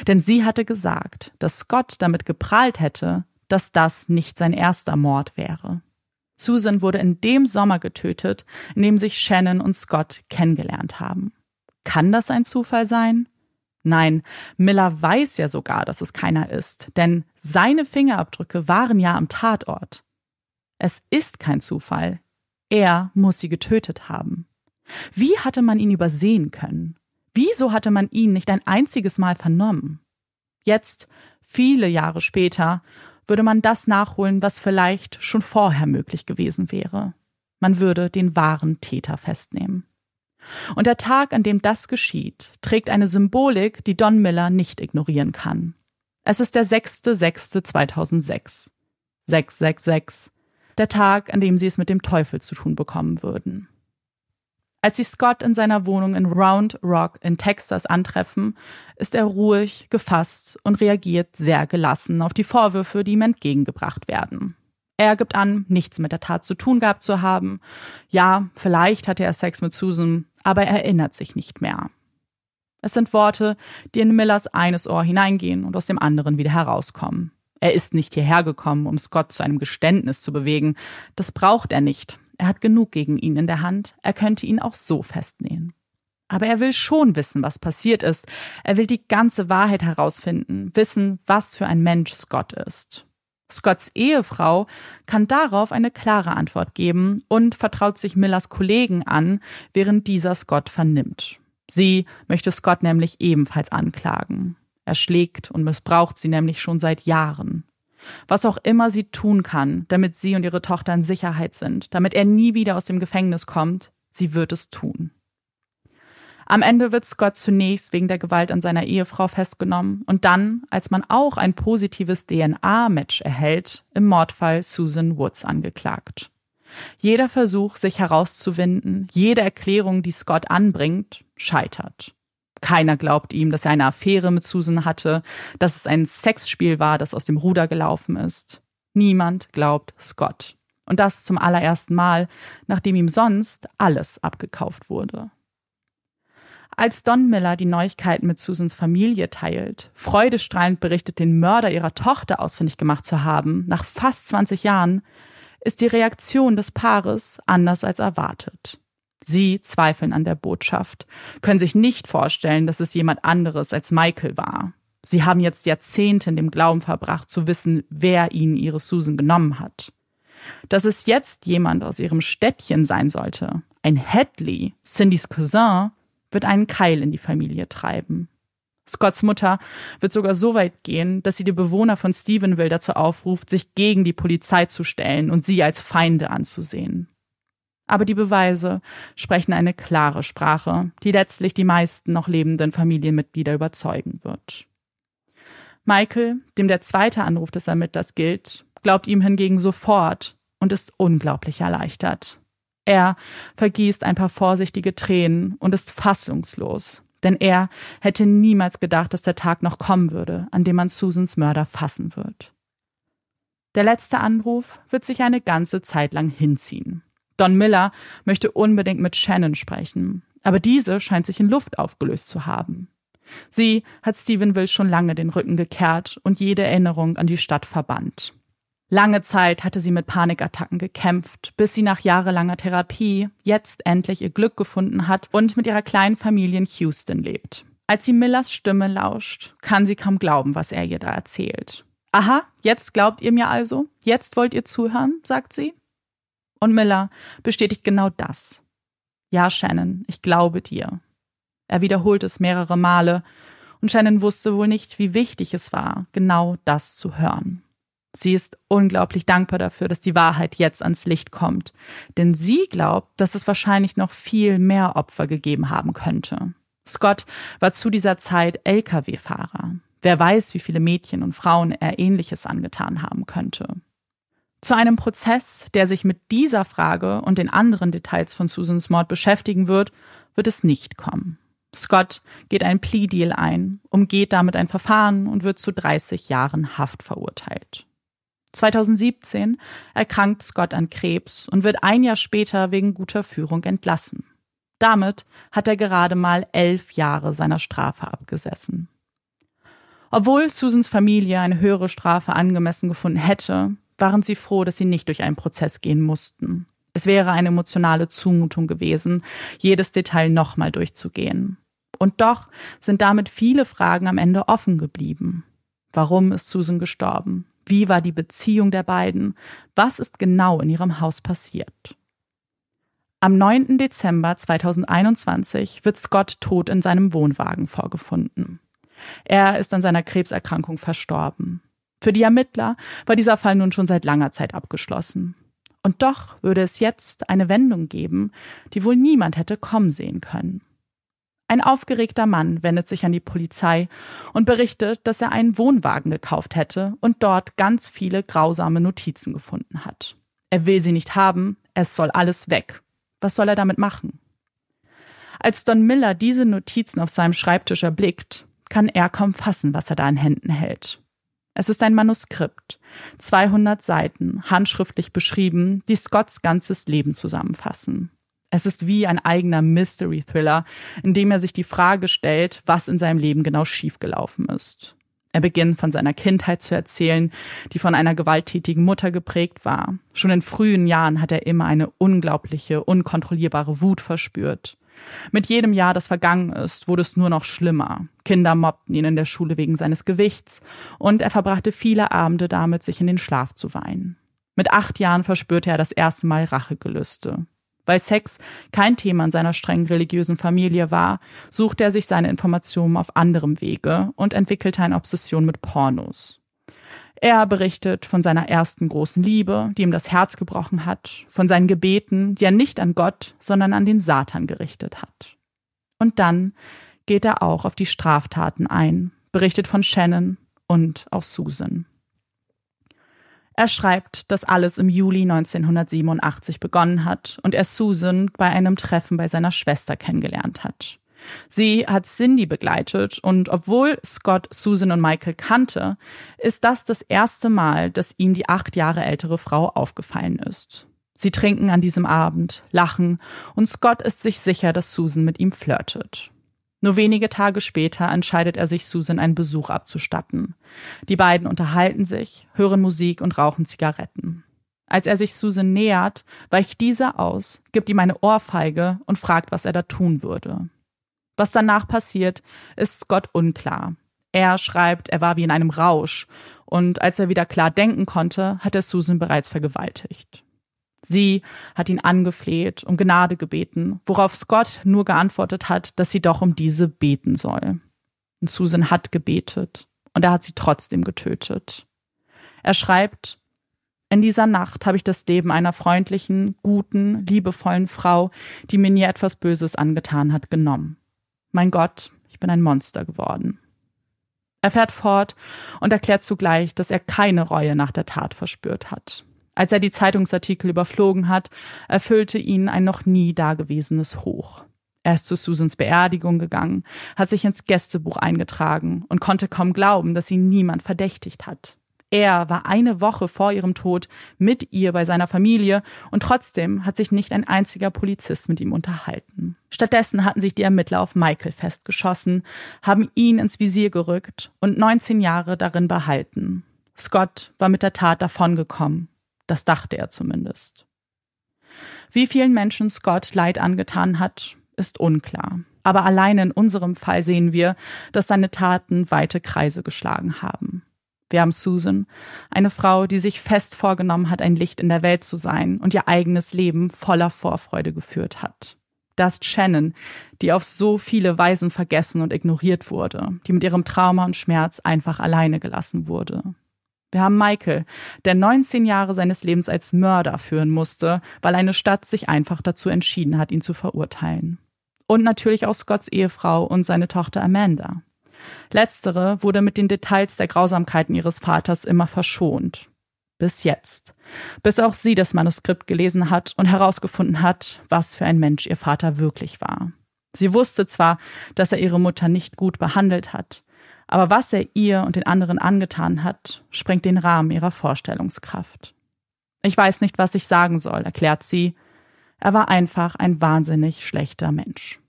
Denn sie hatte gesagt, dass Scott damit geprahlt hätte, dass das nicht sein erster Mord wäre. Susan wurde in dem Sommer getötet, in dem sich Shannon und Scott kennengelernt haben. Kann das ein Zufall sein? Nein, Miller weiß ja sogar, dass es keiner ist, denn seine Fingerabdrücke waren ja am Tatort. Es ist kein Zufall. Er muss sie getötet haben. Wie hatte man ihn übersehen können? Wieso hatte man ihn nicht ein einziges Mal vernommen? Jetzt, viele Jahre später, würde man das nachholen, was vielleicht schon vorher möglich gewesen wäre. Man würde den wahren Täter festnehmen. Und der Tag, an dem das geschieht, trägt eine Symbolik, die Don Miller nicht ignorieren kann. Es ist der 6.6.2006. 666. Der Tag, an dem sie es mit dem Teufel zu tun bekommen würden. Als sie Scott in seiner Wohnung in Round Rock in Texas antreffen, ist er ruhig, gefasst und reagiert sehr gelassen auf die Vorwürfe, die ihm entgegengebracht werden. Er gibt an, nichts mit der Tat zu tun gehabt zu haben. Ja, vielleicht hatte er Sex mit Susan, aber er erinnert sich nicht mehr. Es sind Worte, die in Millers eines Ohr hineingehen und aus dem anderen wieder herauskommen. Er ist nicht hierher gekommen, um Scott zu einem Geständnis zu bewegen. Das braucht er nicht. Er hat genug gegen ihn in der Hand, er könnte ihn auch so festnähen. Aber er will schon wissen, was passiert ist. Er will die ganze Wahrheit herausfinden, wissen, was für ein Mensch Scott ist. Scotts Ehefrau kann darauf eine klare Antwort geben und vertraut sich Millers Kollegen an, während dieser Scott vernimmt. Sie möchte Scott nämlich ebenfalls anklagen. Er schlägt und missbraucht sie nämlich schon seit Jahren. Was auch immer sie tun kann, damit sie und ihre Tochter in Sicherheit sind, damit er nie wieder aus dem Gefängnis kommt, sie wird es tun. Am Ende wird Scott zunächst wegen der Gewalt an seiner Ehefrau festgenommen und dann, als man auch ein positives DNA-Match erhält, im Mordfall Susan Woods angeklagt. Jeder Versuch, sich herauszuwinden, jede Erklärung, die Scott anbringt, scheitert. Keiner glaubt ihm, dass er eine Affäre mit Susan hatte, dass es ein Sexspiel war, das aus dem Ruder gelaufen ist. Niemand glaubt Scott. Und das zum allerersten Mal, nachdem ihm sonst alles abgekauft wurde. Als Don Miller die Neuigkeiten mit Susans Familie teilt, freudestrahlend berichtet, den Mörder ihrer Tochter ausfindig gemacht zu haben, nach fast 20 Jahren, ist die Reaktion des Paares anders als erwartet. Sie zweifeln an der Botschaft, können sich nicht vorstellen, dass es jemand anderes als Michael war. Sie haben jetzt Jahrzehnte in dem Glauben verbracht, zu wissen, wer ihnen ihre Susan genommen hat. Dass es jetzt jemand aus ihrem Städtchen sein sollte, ein Hadley, Cindys Cousin, wird einen Keil in die Familie treiben. Scotts Mutter wird sogar so weit gehen, dass sie die Bewohner von Stephenville dazu aufruft, sich gegen die Polizei zu stellen und sie als Feinde anzusehen. Aber die Beweise sprechen eine klare Sprache, die letztlich die meisten noch lebenden Familienmitglieder überzeugen wird. Michael, dem der zweite Anruf des Ermittlers gilt, glaubt ihm hingegen sofort und ist unglaublich erleichtert. Er vergießt ein paar vorsichtige Tränen und ist fassungslos, denn er hätte niemals gedacht, dass der Tag noch kommen würde, an dem man Susans Mörder fassen wird. Der letzte Anruf wird sich eine ganze Zeit lang hinziehen. Don Miller möchte unbedingt mit Shannon sprechen, aber diese scheint sich in Luft aufgelöst zu haben. Sie hat Stephenville schon lange den Rücken gekehrt und jede Erinnerung an die Stadt verbannt. Lange Zeit hatte sie mit Panikattacken gekämpft, bis sie nach jahrelanger Therapie jetzt endlich ihr Glück gefunden hat und mit ihrer kleinen Familie in Houston lebt. Als sie Millers Stimme lauscht, kann sie kaum glauben, was er ihr da erzählt. Aha, jetzt glaubt ihr mir also? Jetzt wollt ihr zuhören? sagt sie. Und Miller bestätigt genau das. Ja, Shannon, ich glaube dir. Er wiederholt es mehrere Male, und Shannon wusste wohl nicht, wie wichtig es war, genau das zu hören. Sie ist unglaublich dankbar dafür, dass die Wahrheit jetzt ans Licht kommt, denn sie glaubt, dass es wahrscheinlich noch viel mehr Opfer gegeben haben könnte. Scott war zu dieser Zeit Lkw-Fahrer. Wer weiß, wie viele Mädchen und Frauen er ähnliches angetan haben könnte. Zu einem Prozess, der sich mit dieser Frage und den anderen Details von Susans Mord beschäftigen wird, wird es nicht kommen. Scott geht ein Plea-Deal ein, umgeht damit ein Verfahren und wird zu 30 Jahren Haft verurteilt. 2017 erkrankt Scott an Krebs und wird ein Jahr später wegen guter Führung entlassen. Damit hat er gerade mal elf Jahre seiner Strafe abgesessen. Obwohl Susans Familie eine höhere Strafe angemessen gefunden hätte, waren sie froh, dass sie nicht durch einen Prozess gehen mussten. Es wäre eine emotionale Zumutung gewesen, jedes Detail nochmal durchzugehen. Und doch sind damit viele Fragen am Ende offen geblieben. Warum ist Susan gestorben? Wie war die Beziehung der beiden? Was ist genau in ihrem Haus passiert? Am 9. Dezember 2021 wird Scott tot in seinem Wohnwagen vorgefunden. Er ist an seiner Krebserkrankung verstorben. Für die Ermittler war dieser Fall nun schon seit langer Zeit abgeschlossen. Und doch würde es jetzt eine Wendung geben, die wohl niemand hätte kommen sehen können. Ein aufgeregter Mann wendet sich an die Polizei und berichtet, dass er einen Wohnwagen gekauft hätte und dort ganz viele grausame Notizen gefunden hat. Er will sie nicht haben, es soll alles weg. Was soll er damit machen? Als Don Miller diese Notizen auf seinem Schreibtisch erblickt, kann er kaum fassen, was er da in Händen hält. Es ist ein Manuskript, 200 Seiten, handschriftlich beschrieben, die Scotts ganzes Leben zusammenfassen. Es ist wie ein eigener Mystery-Thriller, in dem er sich die Frage stellt, was in seinem Leben genau schiefgelaufen ist. Er beginnt von seiner Kindheit zu erzählen, die von einer gewalttätigen Mutter geprägt war. Schon in frühen Jahren hat er immer eine unglaubliche, unkontrollierbare Wut verspürt. Mit jedem Jahr, das vergangen ist, wurde es nur noch schlimmer. Kinder mobbten ihn in der Schule wegen seines Gewichts und er verbrachte viele Abende damit, sich in den Schlaf zu weinen. Mit acht Jahren verspürte er das erste Mal Rachegelüste. Weil Sex kein Thema in seiner streng religiösen Familie war, suchte er sich seine Informationen auf anderem Wege und entwickelte eine Obsession mit Pornos. Er berichtet von seiner ersten großen Liebe, die ihm das Herz gebrochen hat, von seinen Gebeten, die er nicht an Gott, sondern an den Satan gerichtet hat. Und dann geht er auch auf die Straftaten ein, berichtet von Shannon und auch Susan. Er schreibt, dass alles im Juli 1987 begonnen hat und er Susan bei einem Treffen bei seiner Schwester kennengelernt hat. Sie hat Cindy begleitet und obwohl Scott Susan und Michael kannte, ist das das erste Mal, dass ihm die acht Jahre ältere Frau aufgefallen ist. Sie trinken an diesem Abend, lachen und Scott ist sich sicher, dass Susan mit ihm flirtet. Nur wenige Tage später entscheidet er sich, Susan einen Besuch abzustatten. Die beiden unterhalten sich, hören Musik und rauchen Zigaretten. Als er sich Susan nähert, weicht diese aus, gibt ihm eine Ohrfeige und fragt, was er da tun würde. Was danach passiert, ist Scott unklar. Er schreibt, er war wie in einem Rausch, und als er wieder klar denken konnte, hat er Susan bereits vergewaltigt. Sie hat ihn angefleht, um Gnade gebeten, worauf Scott nur geantwortet hat, dass sie doch um diese beten soll. Und Susan hat gebetet und er hat sie trotzdem getötet. Er schreibt, in dieser Nacht habe ich das Leben einer freundlichen, guten, liebevollen Frau, die mir nie etwas Böses angetan hat, genommen. Mein Gott, ich bin ein Monster geworden. Er fährt fort und erklärt zugleich, dass er keine Reue nach der Tat verspürt hat. Als er die Zeitungsartikel überflogen hat, erfüllte ihn ein noch nie dagewesenes Hoch. Er ist zu Susans Beerdigung gegangen, hat sich ins Gästebuch eingetragen und konnte kaum glauben, dass ihn niemand verdächtigt hat. Er war eine Woche vor ihrem Tod mit ihr bei seiner Familie und trotzdem hat sich nicht ein einziger Polizist mit ihm unterhalten. Stattdessen hatten sich die Ermittler auf Michael festgeschossen, haben ihn ins Visier gerückt und 19 Jahre darin behalten. Scott war mit der Tat davongekommen das dachte er zumindest. Wie vielen Menschen Scott Leid angetan hat, ist unklar. Aber allein in unserem Fall sehen wir, dass seine Taten weite Kreise geschlagen haben. Wir haben Susan, eine Frau, die sich fest vorgenommen hat, ein Licht in der Welt zu sein und ihr eigenes Leben voller Vorfreude geführt hat. Das ist Shannon, die auf so viele Weisen vergessen und ignoriert wurde, die mit ihrem Trauma und Schmerz einfach alleine gelassen wurde. Wir haben Michael, der 19 Jahre seines Lebens als Mörder führen musste, weil eine Stadt sich einfach dazu entschieden hat, ihn zu verurteilen. Und natürlich auch Scotts Ehefrau und seine Tochter Amanda. Letztere wurde mit den Details der Grausamkeiten ihres Vaters immer verschont. Bis jetzt. Bis auch sie das Manuskript gelesen hat und herausgefunden hat, was für ein Mensch ihr Vater wirklich war. Sie wusste zwar, dass er ihre Mutter nicht gut behandelt hat, aber was er ihr und den anderen angetan hat, sprengt den Rahmen ihrer Vorstellungskraft. Ich weiß nicht, was ich sagen soll, erklärt sie. Er war einfach ein wahnsinnig schlechter Mensch.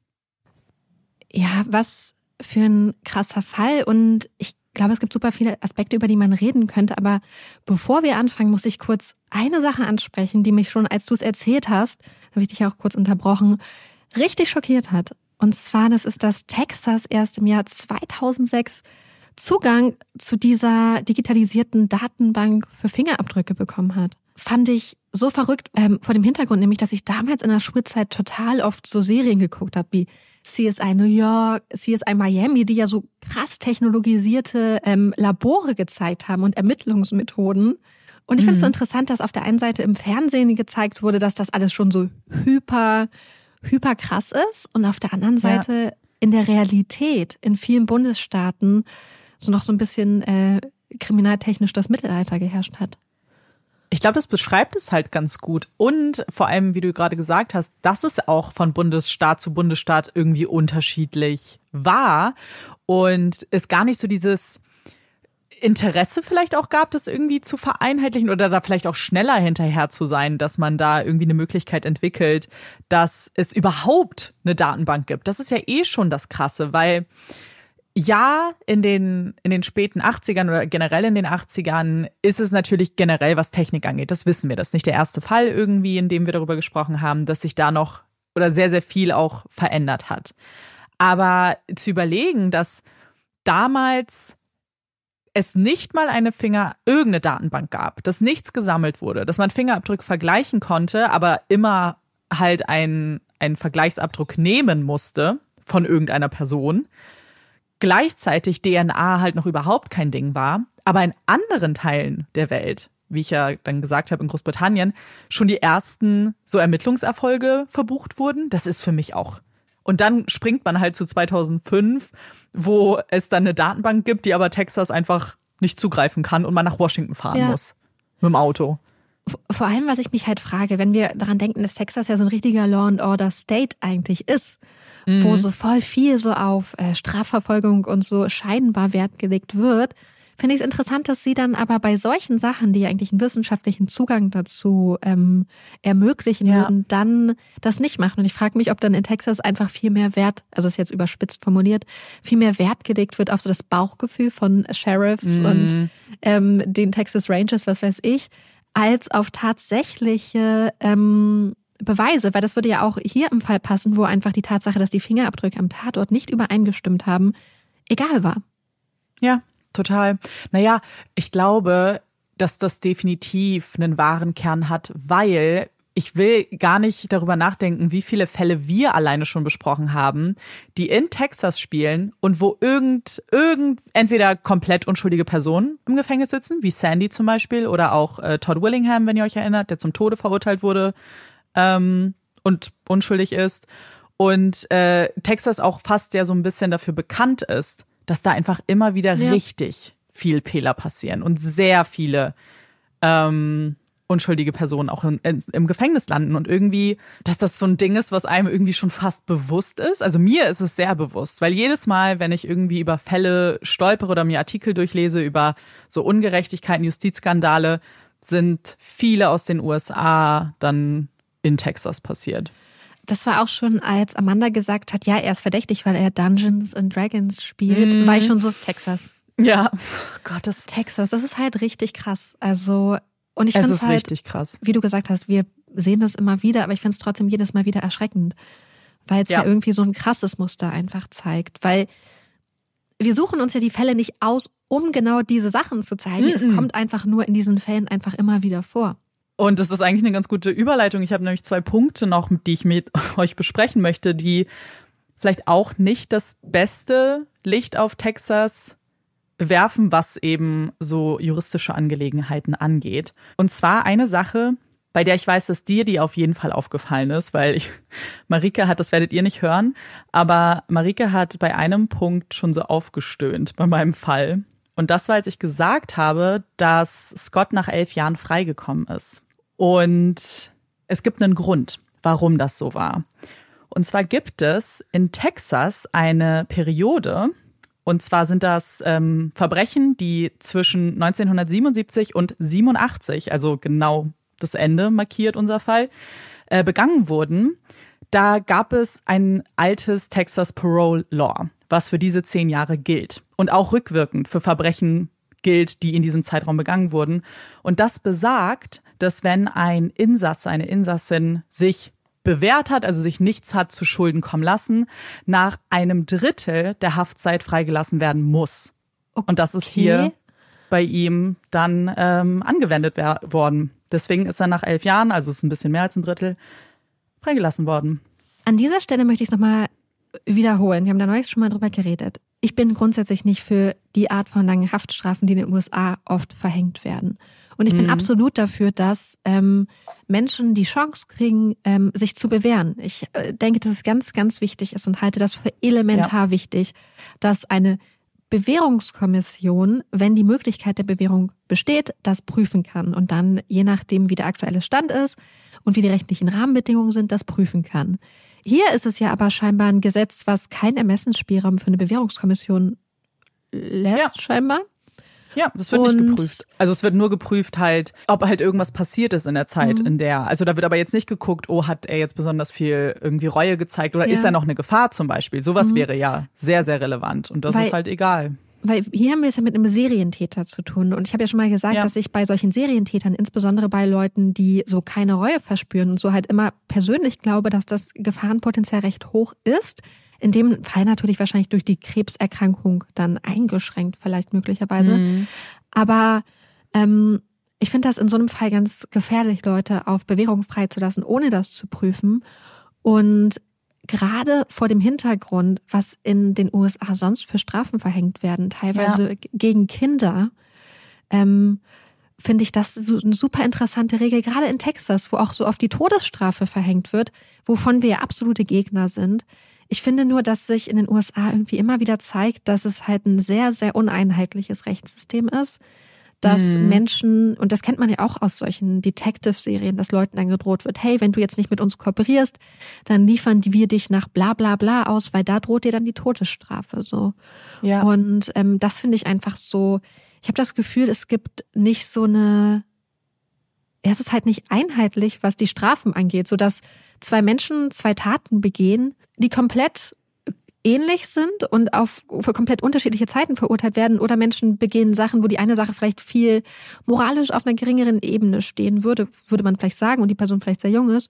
Ja, was für ein krasser Fall. Und ich glaube, es gibt super viele Aspekte, über die man reden könnte. Aber bevor wir anfangen, muss ich kurz eine Sache ansprechen, die mich schon, als du es erzählt hast, habe ich dich auch kurz unterbrochen, richtig schockiert hat. Und zwar, das ist, dass Texas erst im Jahr 2006 Zugang zu dieser digitalisierten Datenbank für Fingerabdrücke bekommen hat. Fand ich so verrückt ähm, vor dem Hintergrund, nämlich, dass ich damals in der Schulzeit total oft so Serien geguckt habe, wie CSI New York, CSI Miami, die ja so krass technologisierte ähm, Labore gezeigt haben und Ermittlungsmethoden. Und ich mhm. finde es so interessant, dass auf der einen Seite im Fernsehen gezeigt wurde, dass das alles schon so hyper hyper krass ist und auf der anderen Seite ja. in der Realität in vielen Bundesstaaten so noch so ein bisschen äh, kriminaltechnisch das Mittelalter geherrscht hat. Ich glaube, das beschreibt es halt ganz gut. Und vor allem, wie du gerade gesagt hast, dass es auch von Bundesstaat zu Bundesstaat irgendwie unterschiedlich war und es gar nicht so dieses Interesse vielleicht auch gab, das irgendwie zu vereinheitlichen oder da vielleicht auch schneller hinterher zu sein, dass man da irgendwie eine Möglichkeit entwickelt, dass es überhaupt eine Datenbank gibt. Das ist ja eh schon das Krasse, weil ja, in den, in den späten 80ern oder generell in den 80ern ist es natürlich generell, was Technik angeht. Das wissen wir. Das ist nicht der erste Fall irgendwie, in dem wir darüber gesprochen haben, dass sich da noch oder sehr, sehr viel auch verändert hat. Aber zu überlegen, dass damals es nicht mal eine Finger, irgendeine Datenbank gab, dass nichts gesammelt wurde, dass man Fingerabdrücke vergleichen konnte, aber immer halt einen, einen Vergleichsabdruck nehmen musste von irgendeiner Person. Gleichzeitig DNA halt noch überhaupt kein Ding war, aber in anderen Teilen der Welt, wie ich ja dann gesagt habe, in Großbritannien, schon die ersten so Ermittlungserfolge verbucht wurden. Das ist für mich auch Und dann springt man halt zu 2005, wo es dann eine Datenbank gibt, die aber Texas einfach nicht zugreifen kann und man nach Washington fahren ja. muss. Mit dem Auto. Vor allem, was ich mich halt frage, wenn wir daran denken, dass Texas ja so ein richtiger Law and Order State eigentlich ist, mhm. wo so voll viel so auf äh, Strafverfolgung und so scheinbar Wert gelegt wird, finde ich es interessant, dass sie dann aber bei solchen Sachen, die eigentlich einen wissenschaftlichen Zugang dazu ähm, ermöglichen ja. würden, dann das nicht machen. Und ich frage mich, ob dann in Texas einfach viel mehr Wert, also ist jetzt überspitzt formuliert, viel mehr Wert gelegt wird auf so das Bauchgefühl von Sheriffs mhm. und ähm, den Texas Rangers, was weiß ich, als auf tatsächliche ähm, Beweise, weil das würde ja auch hier im Fall passen, wo einfach die Tatsache, dass die Fingerabdrücke am Tatort nicht übereingestimmt haben, egal war. Ja, total. Naja, ich glaube, dass das definitiv einen wahren Kern hat, weil ich will gar nicht darüber nachdenken, wie viele Fälle wir alleine schon besprochen haben, die in Texas spielen und wo irgend, irgend, entweder komplett unschuldige Personen im Gefängnis sitzen, wie Sandy zum Beispiel, oder auch äh, Todd Willingham, wenn ihr euch erinnert, der zum Tode verurteilt wurde ähm, und unschuldig ist. Und äh, Texas auch fast ja so ein bisschen dafür bekannt ist, dass da einfach immer wieder ja. richtig viel Fehler passieren und sehr viele ähm, unschuldige Personen auch in, in, im Gefängnis landen und irgendwie, dass das so ein Ding ist, was einem irgendwie schon fast bewusst ist. Also mir ist es sehr bewusst, weil jedes Mal, wenn ich irgendwie über Fälle stolpere oder mir Artikel durchlese über so Ungerechtigkeiten, Justizskandale, sind viele aus den USA dann in Texas passiert. Das war auch schon, als Amanda gesagt hat, ja, er ist verdächtig, weil er Dungeons and Dragons spielt, mhm. war ich schon so, Texas. Ja, oh Gott, das Texas, das ist halt richtig krass. Also, und ich finde es halt, richtig krass. Wie du gesagt hast, wir sehen das immer wieder, aber ich finde es trotzdem jedes Mal wieder erschreckend, weil es ja. ja irgendwie so ein krasses Muster einfach zeigt. Weil wir suchen uns ja die Fälle nicht aus, um genau diese Sachen zu zeigen. Mhm. Es kommt einfach nur in diesen Fällen einfach immer wieder vor. Und das ist eigentlich eine ganz gute Überleitung. Ich habe nämlich zwei Punkte noch, die ich mit euch besprechen möchte, die vielleicht auch nicht das beste Licht auf Texas werfen, was eben so juristische Angelegenheiten angeht. Und zwar eine Sache, bei der ich weiß, dass dir die auf jeden Fall aufgefallen ist, weil ich, Marike hat, das werdet ihr nicht hören, aber Marike hat bei einem Punkt schon so aufgestöhnt bei meinem Fall. Und das war, als ich gesagt habe, dass Scott nach elf Jahren freigekommen ist. Und es gibt einen Grund, warum das so war. Und zwar gibt es in Texas eine Periode, und zwar sind das ähm, Verbrechen, die zwischen 1977 und 87, also genau das Ende markiert unser Fall, äh, begangen wurden. Da gab es ein altes Texas Parole Law, was für diese zehn Jahre gilt und auch rückwirkend für Verbrechen gilt, die in diesem Zeitraum begangen wurden. Und das besagt, dass wenn ein Insasse, eine Insassin sich bewährt hat, also sich nichts hat zu Schulden kommen lassen, nach einem Drittel der Haftzeit freigelassen werden muss. Okay. Und das ist hier bei ihm dann ähm, angewendet worden. Deswegen ist er nach elf Jahren, also ist ein bisschen mehr als ein Drittel, freigelassen worden. An dieser Stelle möchte ich es nochmal wiederholen. Wir haben da neulich schon mal drüber geredet. Ich bin grundsätzlich nicht für die Art von langen Haftstrafen, die in den USA oft verhängt werden. Und ich bin mhm. absolut dafür, dass ähm, Menschen die Chance kriegen, ähm, sich zu bewähren. Ich äh, denke, dass es ganz, ganz wichtig ist und halte das für elementar ja. wichtig, dass eine Bewährungskommission, wenn die Möglichkeit der Bewährung besteht, das prüfen kann und dann, je nachdem, wie der aktuelle Stand ist und wie die rechtlichen Rahmenbedingungen sind, das prüfen kann. Hier ist es ja aber scheinbar ein Gesetz, was keinen Ermessensspielraum für eine Bewährungskommission lässt, ja. scheinbar. Ja, das wird und nicht geprüft. Also es wird nur geprüft halt, ob halt irgendwas passiert ist in der Zeit, mhm. in der. Also da wird aber jetzt nicht geguckt, oh, hat er jetzt besonders viel irgendwie Reue gezeigt oder ja. ist er noch eine Gefahr zum Beispiel. Sowas mhm. wäre ja sehr, sehr relevant. Und das Weil, ist halt egal. Weil hier haben wir es ja mit einem Serientäter zu tun. Und ich habe ja schon mal gesagt, ja. dass ich bei solchen Serientätern, insbesondere bei Leuten, die so keine Reue verspüren und so halt immer persönlich glaube, dass das Gefahrenpotenzial recht hoch ist. In dem Fall natürlich wahrscheinlich durch die Krebserkrankung dann eingeschränkt, vielleicht möglicherweise. Mhm. Aber ähm, ich finde das in so einem Fall ganz gefährlich, Leute auf Bewährung freizulassen, ohne das zu prüfen. Und gerade vor dem Hintergrund, was in den USA sonst für Strafen verhängt werden, teilweise ja. gegen Kinder, ähm, finde ich das so eine super interessante Regel, gerade in Texas, wo auch so oft die Todesstrafe verhängt wird, wovon wir ja absolute Gegner sind. Ich finde nur, dass sich in den USA irgendwie immer wieder zeigt, dass es halt ein sehr, sehr uneinheitliches Rechtssystem ist. Dass mhm. Menschen, und das kennt man ja auch aus solchen Detective-Serien, dass Leuten dann gedroht wird, hey, wenn du jetzt nicht mit uns kooperierst, dann liefern wir dich nach bla bla bla aus, weil da droht dir dann die Todesstrafe. So. Ja. Und ähm, das finde ich einfach so, ich habe das Gefühl, es gibt nicht so eine, es ist halt nicht einheitlich, was die Strafen angeht, so dass zwei Menschen zwei Taten begehen, die komplett ähnlich sind und auf für komplett unterschiedliche Zeiten verurteilt werden oder Menschen begehen Sachen, wo die eine Sache vielleicht viel moralisch auf einer geringeren Ebene stehen würde, würde man vielleicht sagen und die Person vielleicht sehr jung ist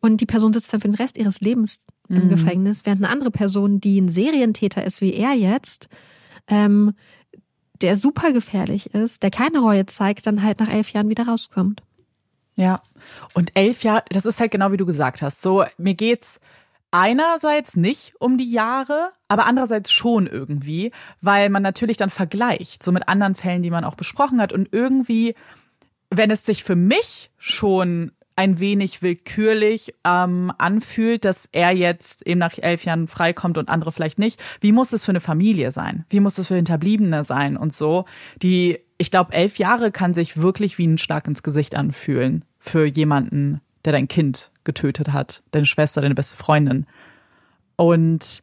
und die Person sitzt dann für den Rest ihres Lebens im mhm. Gefängnis, während eine andere Person, die ein Serientäter ist wie er jetzt, ähm, der super gefährlich ist, der keine Reue zeigt, dann halt nach elf Jahren wieder rauskommt. Ja. Und elf Jahre, das ist halt genau wie du gesagt hast. So, mir geht's einerseits nicht um die Jahre, aber andererseits schon irgendwie, weil man natürlich dann vergleicht, so mit anderen Fällen, die man auch besprochen hat. Und irgendwie, wenn es sich für mich schon ein wenig willkürlich ähm, anfühlt, dass er jetzt eben nach elf Jahren freikommt und andere vielleicht nicht. Wie muss es für eine Familie sein? Wie muss es für Hinterbliebene sein und so? Die, ich glaube, elf Jahre kann sich wirklich wie ein Schlag ins Gesicht anfühlen für jemanden, der dein Kind getötet hat, deine Schwester, deine beste Freundin. Und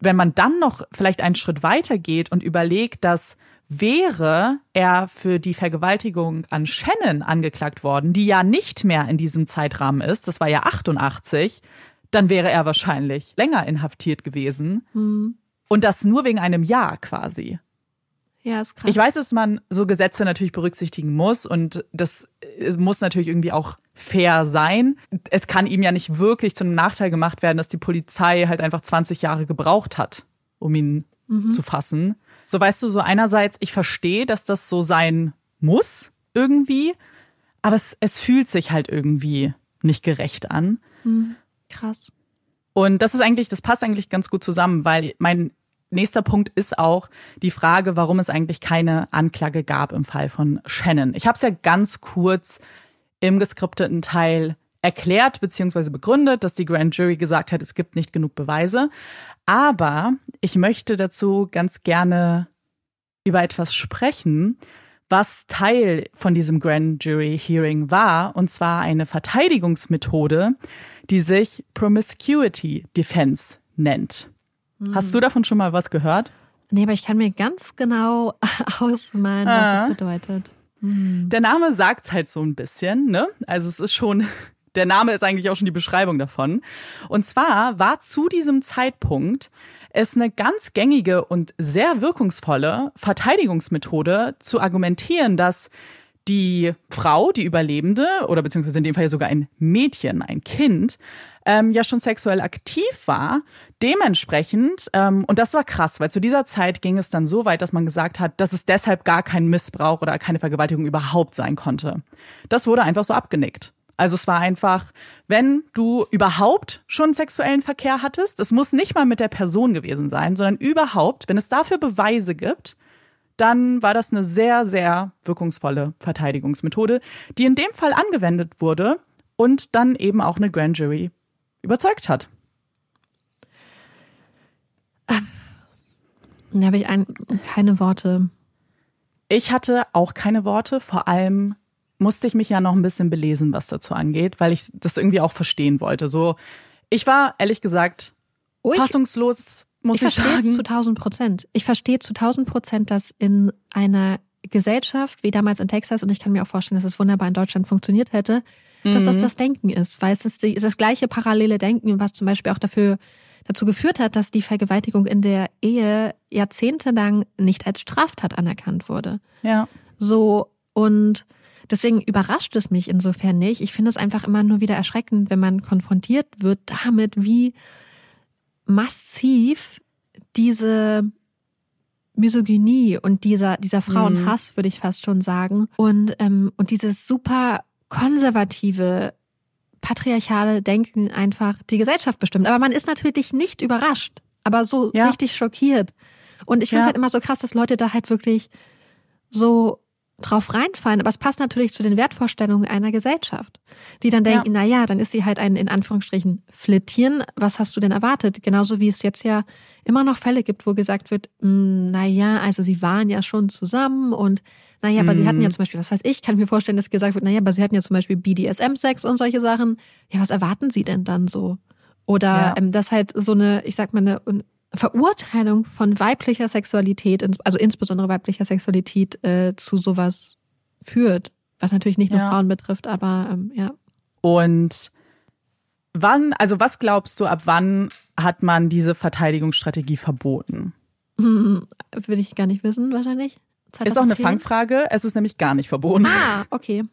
wenn man dann noch vielleicht einen Schritt weiter geht und überlegt, dass wäre er für die Vergewaltigung an Shannon angeklagt worden, die ja nicht mehr in diesem Zeitrahmen ist, das war ja 88, dann wäre er wahrscheinlich länger inhaftiert gewesen. Mhm. Und das nur wegen einem Jahr quasi. Ja, ist krass. Ich weiß, dass man so Gesetze natürlich berücksichtigen muss und das muss natürlich irgendwie auch fair sein. Es kann ihm ja nicht wirklich zu einem Nachteil gemacht werden, dass die Polizei halt einfach 20 Jahre gebraucht hat, um ihn mhm. zu fassen. So weißt du, so einerseits, ich verstehe, dass das so sein muss irgendwie, aber es, es fühlt sich halt irgendwie nicht gerecht an. Mhm. Krass. Und das ist eigentlich, das passt eigentlich ganz gut zusammen, weil mein nächster Punkt ist auch die Frage, warum es eigentlich keine Anklage gab im Fall von Shannon. Ich habe es ja ganz kurz im geskripteten Teil erklärt bzw. begründet, dass die Grand Jury gesagt hat, es gibt nicht genug Beweise. Aber ich möchte dazu ganz gerne über etwas sprechen, was Teil von diesem Grand Jury Hearing war, und zwar eine Verteidigungsmethode, die sich Promiscuity Defense nennt. Hast du davon schon mal was gehört? Nee, aber ich kann mir ganz genau ausmalen, was ah. es bedeutet. Hm. Der Name sagt halt so ein bisschen, ne? Also es ist schon, der Name ist eigentlich auch schon die Beschreibung davon. Und zwar war zu diesem Zeitpunkt es eine ganz gängige und sehr wirkungsvolle Verteidigungsmethode zu argumentieren, dass die Frau, die Überlebende, oder beziehungsweise in dem Fall sogar ein Mädchen, ein Kind, ähm, ja schon sexuell aktiv war. Dementsprechend, ähm, und das war krass, weil zu dieser Zeit ging es dann so weit, dass man gesagt hat, dass es deshalb gar kein Missbrauch oder keine Vergewaltigung überhaupt sein konnte. Das wurde einfach so abgenickt. Also es war einfach, wenn du überhaupt schon sexuellen Verkehr hattest, es muss nicht mal mit der Person gewesen sein, sondern überhaupt, wenn es dafür Beweise gibt, dann war das eine sehr, sehr wirkungsvolle Verteidigungsmethode, die in dem Fall angewendet wurde und dann eben auch eine Grand Jury überzeugt hat. Da habe ich ein, keine Worte. Ich hatte auch keine Worte, vor allem musste ich mich ja noch ein bisschen belesen, was dazu angeht, weil ich das irgendwie auch verstehen wollte. So, ich war ehrlich gesagt ich, fassungslos muss ich, ich verstehe es zu 1000 Prozent. Ich verstehe zu 1000 Prozent, dass in einer Gesellschaft wie damals in Texas, und ich kann mir auch vorstellen, dass es wunderbar in Deutschland funktioniert hätte, dass mhm. das das Denken ist. Weil es ist, ist das gleiche parallele Denken, was zum Beispiel auch dafür dazu geführt hat, dass die Vergewaltigung in der Ehe jahrzehntelang nicht als Straftat anerkannt wurde. Ja. So, und deswegen überrascht es mich insofern nicht. Ich finde es einfach immer nur wieder erschreckend, wenn man konfrontiert wird damit, wie massiv diese Misogynie und dieser, dieser Frauenhass, mhm. würde ich fast schon sagen, und, ähm, und dieses super konservative, patriarchale Denken einfach die Gesellschaft bestimmt. Aber man ist natürlich nicht überrascht, aber so ja. richtig schockiert. Und ich finde es ja. halt immer so krass, dass Leute da halt wirklich so drauf reinfallen, aber es passt natürlich zu den Wertvorstellungen einer Gesellschaft, die dann denken, ja. na ja, dann ist sie halt ein in Anführungsstrichen Flittieren. Was hast du denn erwartet? Genauso wie es jetzt ja immer noch Fälle gibt, wo gesagt wird, hm, na ja, also sie waren ja schon zusammen und na ja, aber mhm. sie hatten ja mhm. zum Beispiel, was weiß ich, kann ich mir vorstellen, dass gesagt wird, na ja, aber sie hatten ja zum Beispiel BDSM-Sex und solche Sachen. Ja, was erwarten sie denn dann so? Oder ja. ähm, dass halt so eine, ich sag mal, eine Verurteilung von weiblicher Sexualität, also insbesondere weiblicher Sexualität, äh, zu sowas führt. Was natürlich nicht nur ja. Frauen betrifft, aber ähm, ja. Und wann, also was glaubst du, ab wann hat man diese Verteidigungsstrategie verboten? Hm, will ich gar nicht wissen, wahrscheinlich. 2010? Ist auch eine Fangfrage. Es ist nämlich gar nicht verboten. Ah, okay.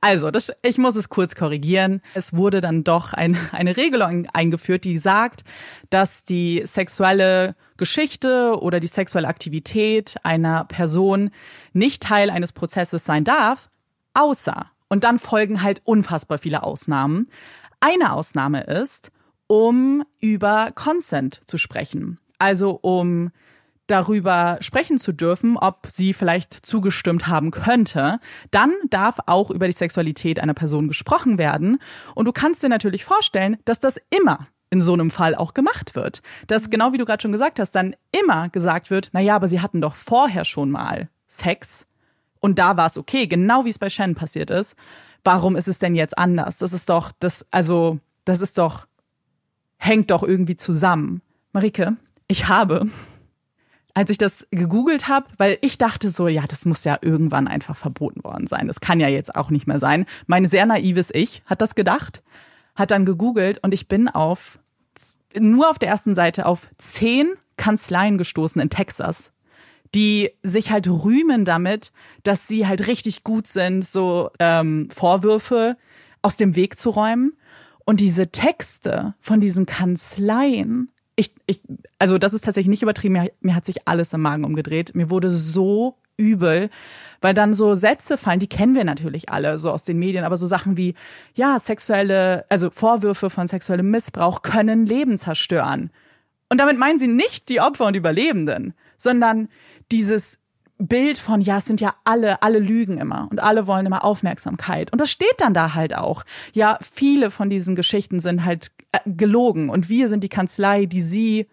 Also, das, ich muss es kurz korrigieren. Es wurde dann doch ein, eine Regelung eingeführt, die sagt, dass die sexuelle Geschichte oder die sexuelle Aktivität einer Person nicht Teil eines Prozesses sein darf, außer, und dann folgen halt unfassbar viele Ausnahmen. Eine Ausnahme ist, um über Consent zu sprechen. Also um darüber sprechen zu dürfen, ob sie vielleicht zugestimmt haben könnte, dann darf auch über die Sexualität einer Person gesprochen werden. Und du kannst dir natürlich vorstellen, dass das immer in so einem Fall auch gemacht wird. Dass genau wie du gerade schon gesagt hast, dann immer gesagt wird, na ja, aber sie hatten doch vorher schon mal Sex und da war es okay, genau wie es bei Shannon passiert ist. Warum ist es denn jetzt anders? Das ist doch, das, also, das ist doch, hängt doch irgendwie zusammen. Marike, ich habe als ich das gegoogelt habe, weil ich dachte so, ja, das muss ja irgendwann einfach verboten worden sein. Das kann ja jetzt auch nicht mehr sein. Mein sehr naives Ich hat das gedacht, hat dann gegoogelt und ich bin auf nur auf der ersten Seite auf zehn Kanzleien gestoßen in Texas, die sich halt rühmen damit, dass sie halt richtig gut sind, so ähm, Vorwürfe aus dem Weg zu räumen. Und diese Texte von diesen Kanzleien ich, ich, also das ist tatsächlich nicht übertrieben, mir, mir hat sich alles im Magen umgedreht. Mir wurde so übel, weil dann so Sätze fallen, die kennen wir natürlich alle, so aus den Medien, aber so Sachen wie, ja, sexuelle, also Vorwürfe von sexuellem Missbrauch können Leben zerstören. Und damit meinen sie nicht die Opfer und Überlebenden, sondern dieses Bild von, ja, es sind ja alle, alle lügen immer und alle wollen immer Aufmerksamkeit. Und das steht dann da halt auch. Ja, viele von diesen Geschichten sind halt gelogen und wir sind die Kanzlei, die sie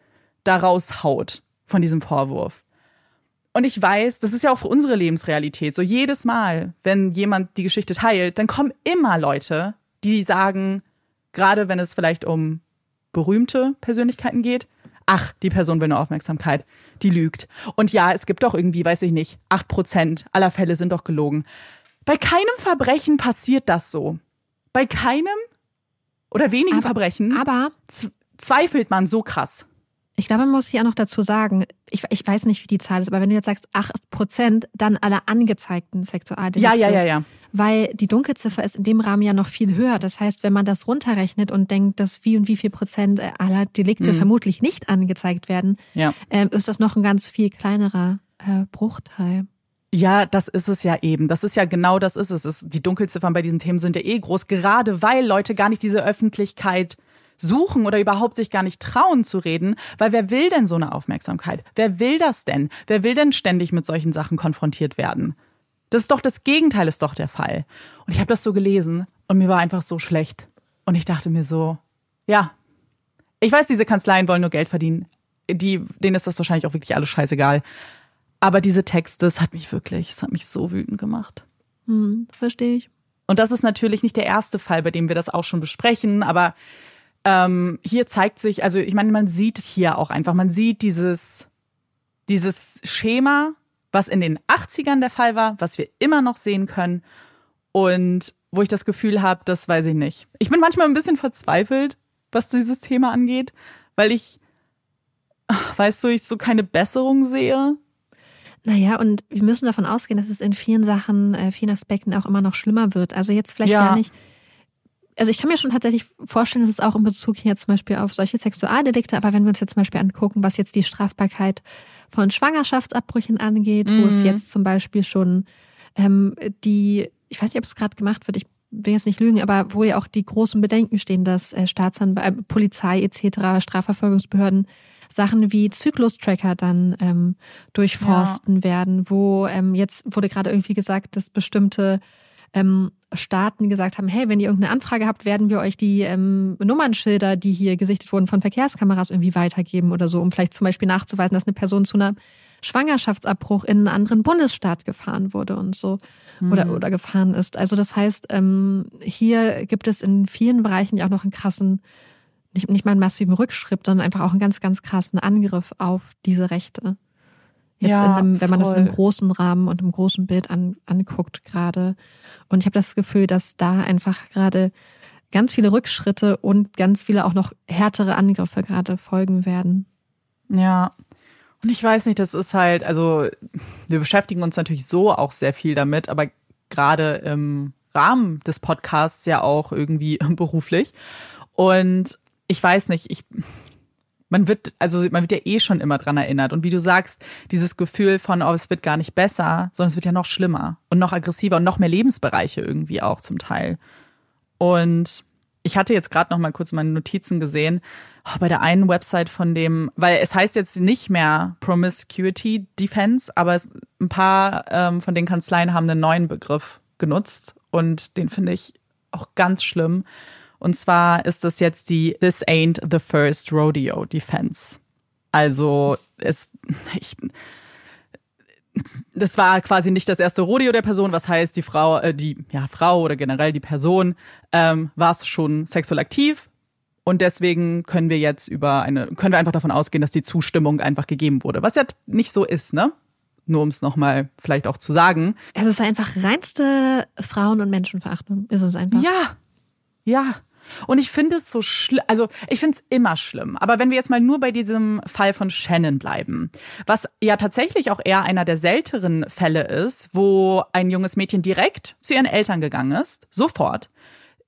da raushaut von diesem Vorwurf. Und ich weiß, das ist ja auch für unsere Lebensrealität. So jedes Mal, wenn jemand die Geschichte teilt, dann kommen immer Leute, die sagen, gerade wenn es vielleicht um berühmte Persönlichkeiten geht, ach, die Person will nur Aufmerksamkeit, die lügt. Und ja, es gibt doch irgendwie, weiß ich nicht, acht Prozent aller Fälle sind doch gelogen. Bei keinem Verbrechen passiert das so. Bei keinem oder wenigen aber, Verbrechen aber, zweifelt man so krass. Ich glaube, man muss hier auch noch dazu sagen, ich, ich weiß nicht, wie die Zahl ist, aber wenn du jetzt sagst 8 Prozent, dann alle angezeigten Sexualdelikte. Ja, ja, ja, ja. Weil die Dunkelziffer ist in dem Rahmen ja noch viel höher. Das heißt, wenn man das runterrechnet und denkt, dass wie und wie viel Prozent aller Delikte mhm. vermutlich nicht angezeigt werden, ja. äh, ist das noch ein ganz viel kleinerer äh, Bruchteil. Ja, das ist es ja eben. Das ist ja genau das ist es. Die Dunkelziffern bei diesen Themen sind ja eh groß, gerade weil Leute gar nicht diese Öffentlichkeit suchen oder überhaupt sich gar nicht trauen zu reden, weil wer will denn so eine Aufmerksamkeit? Wer will das denn? Wer will denn ständig mit solchen Sachen konfrontiert werden? Das ist doch das Gegenteil ist doch der Fall. Und ich habe das so gelesen und mir war einfach so schlecht. Und ich dachte mir so, ja, ich weiß, diese Kanzleien wollen nur Geld verdienen. Die, denen ist das wahrscheinlich auch wirklich alles scheißegal. Aber diese Texte, es hat mich wirklich, es hat mich so wütend gemacht. Hm, verstehe ich. Und das ist natürlich nicht der erste Fall, bei dem wir das auch schon besprechen, aber ähm, hier zeigt sich, also ich meine, man sieht hier auch einfach, man sieht dieses, dieses Schema, was in den 80ern der Fall war, was wir immer noch sehen können und wo ich das Gefühl habe, das weiß ich nicht. Ich bin manchmal ein bisschen verzweifelt, was dieses Thema angeht, weil ich, weißt du, ich so keine Besserung sehe. Naja, und wir müssen davon ausgehen, dass es in vielen Sachen, äh, vielen Aspekten auch immer noch schlimmer wird. Also jetzt vielleicht ja. gar nicht also ich kann mir schon tatsächlich vorstellen, dass es auch in Bezug hier zum Beispiel auf solche Sexualdelikte, aber wenn wir uns jetzt zum Beispiel angucken, was jetzt die Strafbarkeit von Schwangerschaftsabbrüchen angeht, mhm. wo es mhm. jetzt zum Beispiel schon ähm, die, ich weiß nicht, ob es gerade gemacht wird, ich will jetzt nicht lügen, aber wo ja auch die großen Bedenken stehen, dass äh, Staatsanwalt, äh, Polizei etc., Strafverfolgungsbehörden Sachen wie Zyklus-Tracker dann ähm, durchforsten ja. werden, wo ähm, jetzt wurde gerade irgendwie gesagt, dass bestimmte ähm, Staaten gesagt haben, hey, wenn ihr irgendeine Anfrage habt, werden wir euch die ähm, Nummernschilder, die hier gesichtet wurden von Verkehrskameras irgendwie weitergeben oder so, um vielleicht zum Beispiel nachzuweisen, dass eine Person zu einer Schwangerschaftsabbruch in einen anderen Bundesstaat gefahren wurde und so mhm. oder, oder gefahren ist. Also das heißt, ähm, hier gibt es in vielen Bereichen ja auch noch einen krassen, nicht, nicht mal einen massiven Rückschritt, sondern einfach auch einen ganz, ganz krassen Angriff auf diese Rechte. Jetzt ja, einem, wenn man das im großen Rahmen und im großen Bild an, anguckt gerade. Und ich habe das Gefühl, dass da einfach gerade ganz viele Rückschritte und ganz viele auch noch härtere Angriffe gerade folgen werden. Ja, und ich weiß nicht, das ist halt, also wir beschäftigen uns natürlich so auch sehr viel damit, aber gerade im Rahmen des Podcasts ja auch irgendwie beruflich. Und ich weiß nicht, ich, man wird, also man wird ja eh schon immer dran erinnert. Und wie du sagst, dieses Gefühl von, oh, es wird gar nicht besser, sondern es wird ja noch schlimmer und noch aggressiver und noch mehr Lebensbereiche irgendwie auch zum Teil. Und ich hatte jetzt gerade noch mal kurz meine Notizen gesehen oh, bei der einen Website von dem, weil es heißt jetzt nicht mehr Promiscuity Defense, aber es, ein paar ähm, von den Kanzleien haben einen neuen Begriff genutzt und den finde ich auch ganz schlimm. Und zwar ist das jetzt die This ain't the first rodeo Defense. Also es, ich, das war quasi nicht das erste Rodeo der Person, was heißt, die Frau, äh, die ja, Frau oder generell die Person ähm, war es schon sexuell aktiv und deswegen können wir jetzt über eine, können wir einfach davon ausgehen, dass die Zustimmung einfach gegeben wurde, was ja nicht so ist, ne? Nur um es nochmal vielleicht auch zu sagen. Es ist einfach reinste Frauen- und Menschenverachtung, ist es einfach. Ja, ja. Und ich finde es so schlimm, also ich finde es immer schlimm. Aber wenn wir jetzt mal nur bei diesem Fall von Shannon bleiben, was ja tatsächlich auch eher einer der seltenen Fälle ist, wo ein junges Mädchen direkt zu ihren Eltern gegangen ist, sofort,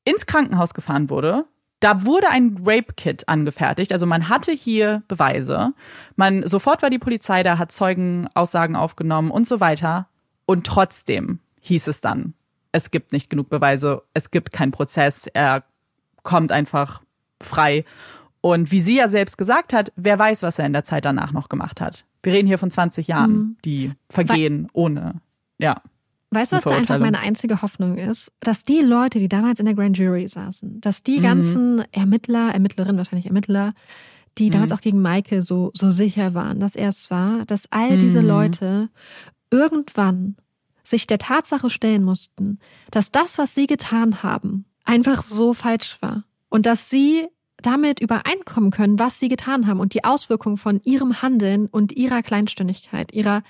ins Krankenhaus gefahren wurde, da wurde ein Rape-Kit angefertigt. Also man hatte hier Beweise. Man sofort war die Polizei da, hat Zeugenaussagen aufgenommen und so weiter. Und trotzdem hieß es dann, es gibt nicht genug Beweise, es gibt keinen Prozess, er kommt einfach frei. Und wie sie ja selbst gesagt hat, wer weiß, was er in der Zeit danach noch gemacht hat. Wir reden hier von 20 Jahren, mhm. die vergehen ohne, ja. Weißt du, was da einfach meine einzige Hoffnung ist? Dass die Leute, die damals in der Grand Jury saßen, dass die mhm. ganzen Ermittler, Ermittlerinnen, wahrscheinlich Ermittler, die mhm. damals auch gegen Michael so, so sicher waren, dass er es war, dass all diese mhm. Leute irgendwann sich der Tatsache stellen mussten, dass das, was sie getan haben, einfach so falsch war. Und dass sie damit übereinkommen können, was sie getan haben und die Auswirkungen von ihrem Handeln und ihrer Kleinstündigkeit, ihrer,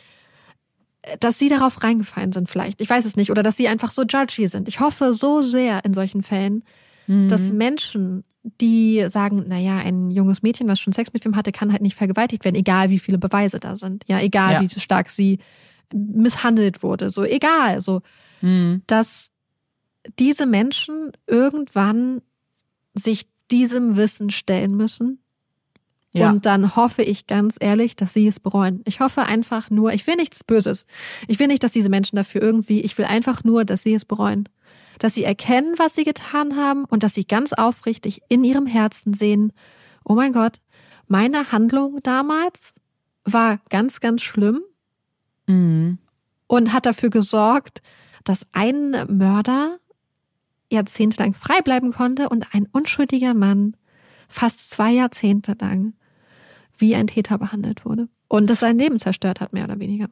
dass sie darauf reingefallen sind vielleicht. Ich weiß es nicht. Oder dass sie einfach so judgy sind. Ich hoffe so sehr in solchen Fällen, mhm. dass Menschen, die sagen, naja, ein junges Mädchen, was schon Sex mit ihm hatte, kann halt nicht vergewaltigt werden, egal wie viele Beweise da sind. Ja, egal ja. wie stark sie misshandelt wurde. So, egal. So, mhm. dass diese Menschen irgendwann sich diesem Wissen stellen müssen. Ja. Und dann hoffe ich ganz ehrlich, dass sie es bereuen. Ich hoffe einfach nur, ich will nichts Böses. Ich will nicht, dass diese Menschen dafür irgendwie, ich will einfach nur, dass sie es bereuen. Dass sie erkennen, was sie getan haben und dass sie ganz aufrichtig in ihrem Herzen sehen, oh mein Gott, meine Handlung damals war ganz, ganz schlimm mhm. und hat dafür gesorgt, dass ein Mörder jahrzehntelang frei bleiben konnte und ein unschuldiger Mann fast zwei Jahrzehnte lang wie ein Täter behandelt wurde und das sein Leben zerstört hat, mehr oder weniger.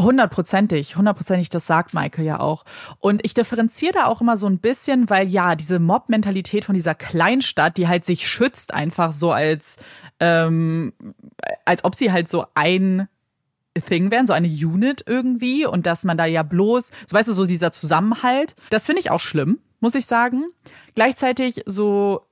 Hundertprozentig, hundertprozentig, das sagt Michael ja auch. Und ich differenziere da auch immer so ein bisschen, weil ja, diese Mob-Mentalität von dieser Kleinstadt, die halt sich schützt, einfach so als, ähm, als ob sie halt so ein Thing wären, so eine Unit irgendwie und dass man da ja bloß, so weißt du, so dieser Zusammenhalt, das finde ich auch schlimm muss ich sagen. Gleichzeitig so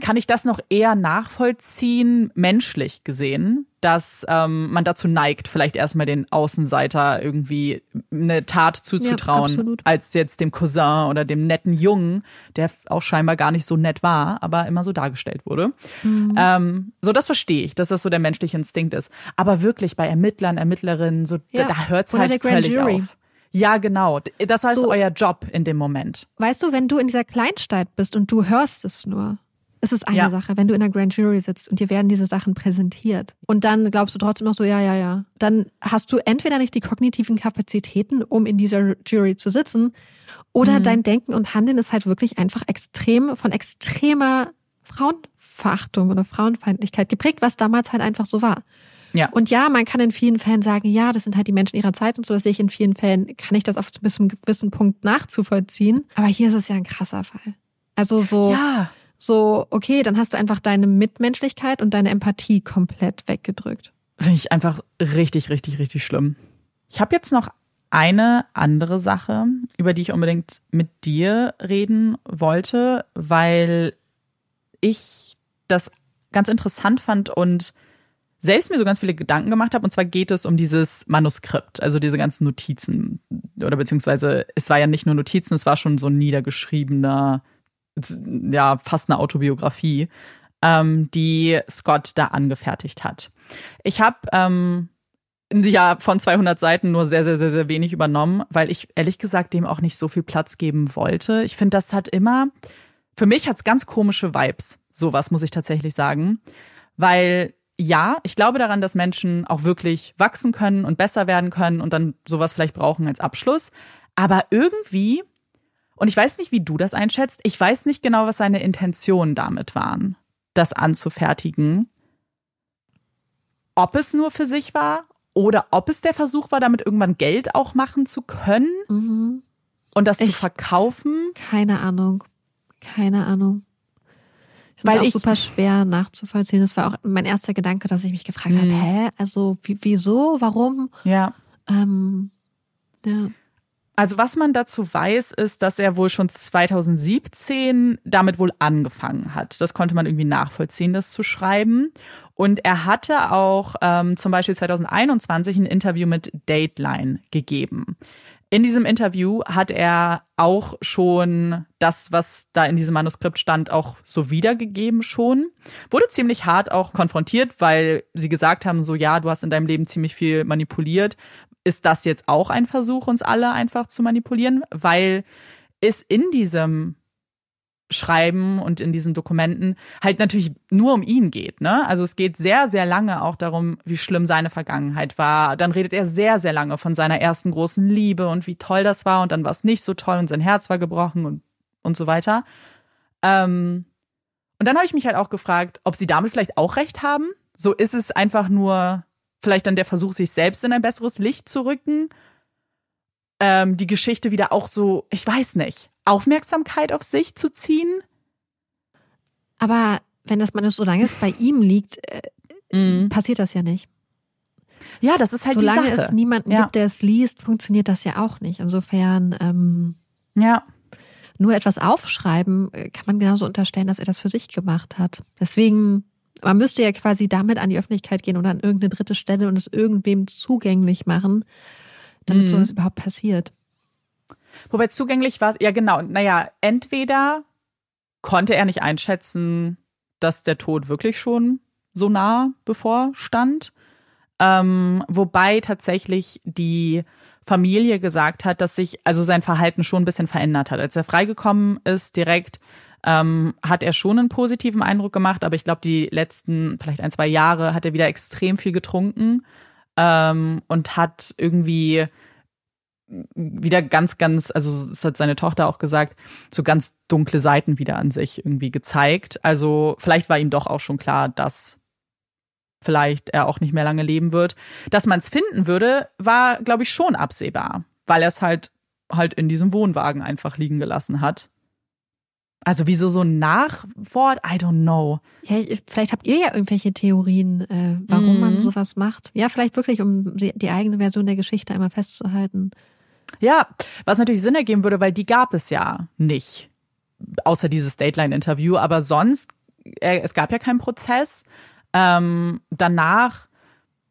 kann ich das noch eher nachvollziehen, menschlich gesehen, dass ähm, man dazu neigt, vielleicht erstmal den Außenseiter irgendwie eine Tat zuzutrauen, ja, als jetzt dem Cousin oder dem netten Jungen, der auch scheinbar gar nicht so nett war, aber immer so dargestellt wurde. Mhm. Ähm, so, das verstehe ich, dass das so der menschliche Instinkt ist. Aber wirklich bei Ermittlern, Ermittlerinnen, so ja. da, da hört es halt völlig Jury. auf. Ja, genau. Das heißt so, euer Job in dem Moment. Weißt du, wenn du in dieser Kleinstadt bist und du hörst es nur, Es ist eine Ja. Sache, wenn du in der Grand Jury sitzt und dir werden diese Sachen präsentiert und dann glaubst du trotzdem noch so, ja, ja, ja, dann hast du entweder nicht die kognitiven Kapazitäten, um in dieser Jury zu sitzen, oder Mhm. dein Denken und Handeln ist halt wirklich einfach extrem von extremer Frauenverachtung oder Frauenfeindlichkeit geprägt, was damals halt einfach so war. Ja. Und ja, man kann in vielen Fällen sagen, ja, das sind halt die Menschen ihrer Zeit und so, das sehe ich in vielen Fällen, kann ich das auf bis zu einem gewissen Punkt nachzuvollziehen. Aber hier ist es ja ein krasser Fall. Also so, Ja. so, okay, dann hast du einfach deine Mitmenschlichkeit und deine Empathie komplett weggedrückt. Finde ich einfach richtig, richtig, richtig schlimm. Ich habe jetzt noch eine andere Sache, über die ich unbedingt mit dir reden wollte, weil ich das ganz interessant fand und selbst mir so ganz viele Gedanken gemacht habe. Und zwar geht es um dieses Manuskript, also diese ganzen Notizen. Oder beziehungsweise, es war ja nicht nur Notizen, es war schon so ein niedergeschriebener, ja, fast eine Autobiografie, ähm, die Scott da angefertigt hat. Ich habe ähm, ja von 200 Seiten nur sehr, sehr, sehr, sehr wenig übernommen, weil ich ehrlich gesagt dem auch nicht so viel Platz geben wollte. Ich finde, das hat immer, für mich hat es ganz komische Vibes, sowas muss ich tatsächlich sagen, weil ja, ich glaube daran, dass Menschen auch wirklich wachsen können und besser werden können und dann sowas vielleicht brauchen als Abschluss. Aber irgendwie, und ich weiß nicht, wie du das einschätzt, ich weiß nicht genau, was seine Intentionen damit waren, das anzufertigen. Ob es nur für sich war oder ob es der Versuch war, damit irgendwann Geld auch machen zu können Mhm. und das zu Ich- verkaufen. Keine Ahnung. Keine Ahnung. Ich Weil es ich- auch super schwer nachzuvollziehen. Das war auch mein erster Gedanke, dass ich mich gefragt habe, Mhm. hä, also wie, wieso, warum? Ja. Ähm, ja. Also was man dazu weiß, ist, dass er wohl schon 2017 damit wohl angefangen hat. Das konnte man irgendwie nachvollziehen, das zu schreiben. Und er hatte auch ähm, zum Beispiel 2021 ein Interview mit Dateline gegeben. In diesem Interview hat er auch schon das, was da in diesem Manuskript stand, auch so wiedergegeben schon. Wurde ziemlich hart auch konfrontiert, weil sie gesagt haben, so ja, du hast in deinem Leben ziemlich viel manipuliert. Ist das jetzt auch ein Versuch, uns alle einfach zu manipulieren? Weil es in diesem Schreiben und in diesen Dokumenten halt natürlich nur um ihn geht. Ne? Also es geht sehr, sehr lange auch darum, wie schlimm seine Vergangenheit war. Dann redet er sehr, sehr lange von seiner ersten großen Liebe und wie toll das war und dann war es nicht so toll und sein Herz war gebrochen und, und so weiter. Ähm, und dann habe ich mich halt auch gefragt, ob sie damit vielleicht auch recht haben. So ist es einfach nur vielleicht dann der Versuch, sich selbst in ein besseres Licht zu rücken. Ähm, die Geschichte wieder auch so, ich weiß nicht, Aufmerksamkeit auf sich zu ziehen. Aber wenn das mal solange es bei ihm liegt, äh, Mhm. passiert das ja nicht. Ja, das ist halt solange die Sache. es niemanden Ja. gibt, der es liest, funktioniert das ja auch nicht. Insofern ähm, ja, nur etwas aufschreiben, äh, kann man genauso unterstellen, dass er das für sich gemacht hat. Deswegen, man müsste ja quasi damit an die Öffentlichkeit gehen oder an irgendeine dritte Stelle und es irgendwem zugänglich machen, damit Mhm. sowas überhaupt passiert. Wobei zugänglich war es, ja genau, naja, entweder konnte er nicht einschätzen, dass der Tod wirklich schon so nah bevorstand, ähm, wobei tatsächlich die Familie gesagt hat, dass sich also sein Verhalten schon ein bisschen verändert hat. Als er freigekommen ist, direkt ähm, hat er schon einen positiven Eindruck gemacht, aber ich glaube, die letzten vielleicht ein, zwei Jahre hat er wieder extrem viel getrunken ähm, und hat irgendwie wieder ganz, ganz, also es hat seine Tochter auch gesagt, so ganz dunkle Seiten wieder an sich irgendwie gezeigt. Also vielleicht war ihm doch auch schon klar, dass vielleicht er auch nicht mehr lange leben wird. Dass man es finden würde, war, glaube ich, schon absehbar, weil er es halt halt in diesem Wohnwagen einfach liegen gelassen hat. Also wieso so ein Nachwort? I don't know. Ja, ich- vielleicht habt ihr ja irgendwelche Theorien, äh, warum Mhm. man sowas macht. Ja, vielleicht wirklich, um die eigene Version der Geschichte einmal festzuhalten. Ja, was natürlich Sinn ergeben würde, weil die gab es ja nicht. Außer dieses Dateline-Interview. Aber sonst, äh, es gab ja keinen Prozess. Ähm, danach,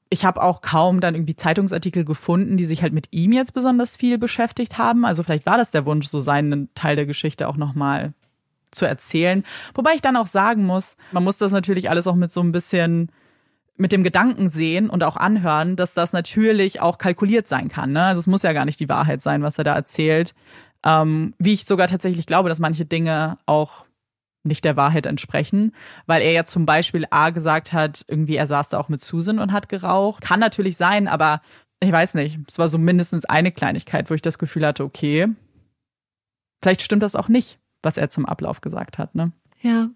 ich habe auch kaum dann irgendwie Zeitungsartikel gefunden, die sich halt mit ihm jetzt besonders viel beschäftigt haben. Also vielleicht war das der Wunsch, so seinen Teil der Geschichte auch nochmal zu erzählen. Wobei ich dann auch sagen muss, man muss das natürlich alles auch mit so ein bisschen mit dem Gedanken sehen und auch anhören, dass das natürlich auch kalkuliert sein kann. Ne? Also es muss ja gar nicht die Wahrheit sein, was er da erzählt. Ähm, wie ich sogar tatsächlich glaube, dass manche Dinge auch nicht der Wahrheit entsprechen, weil er ja zum Beispiel A gesagt hat, irgendwie er saß da auch mit Susan und hat geraucht. Kann natürlich sein, aber ich weiß nicht. Es war so mindestens eine Kleinigkeit, wo ich das Gefühl hatte, okay, vielleicht stimmt das auch nicht, was er zum Ablauf gesagt hat, ne? Ja.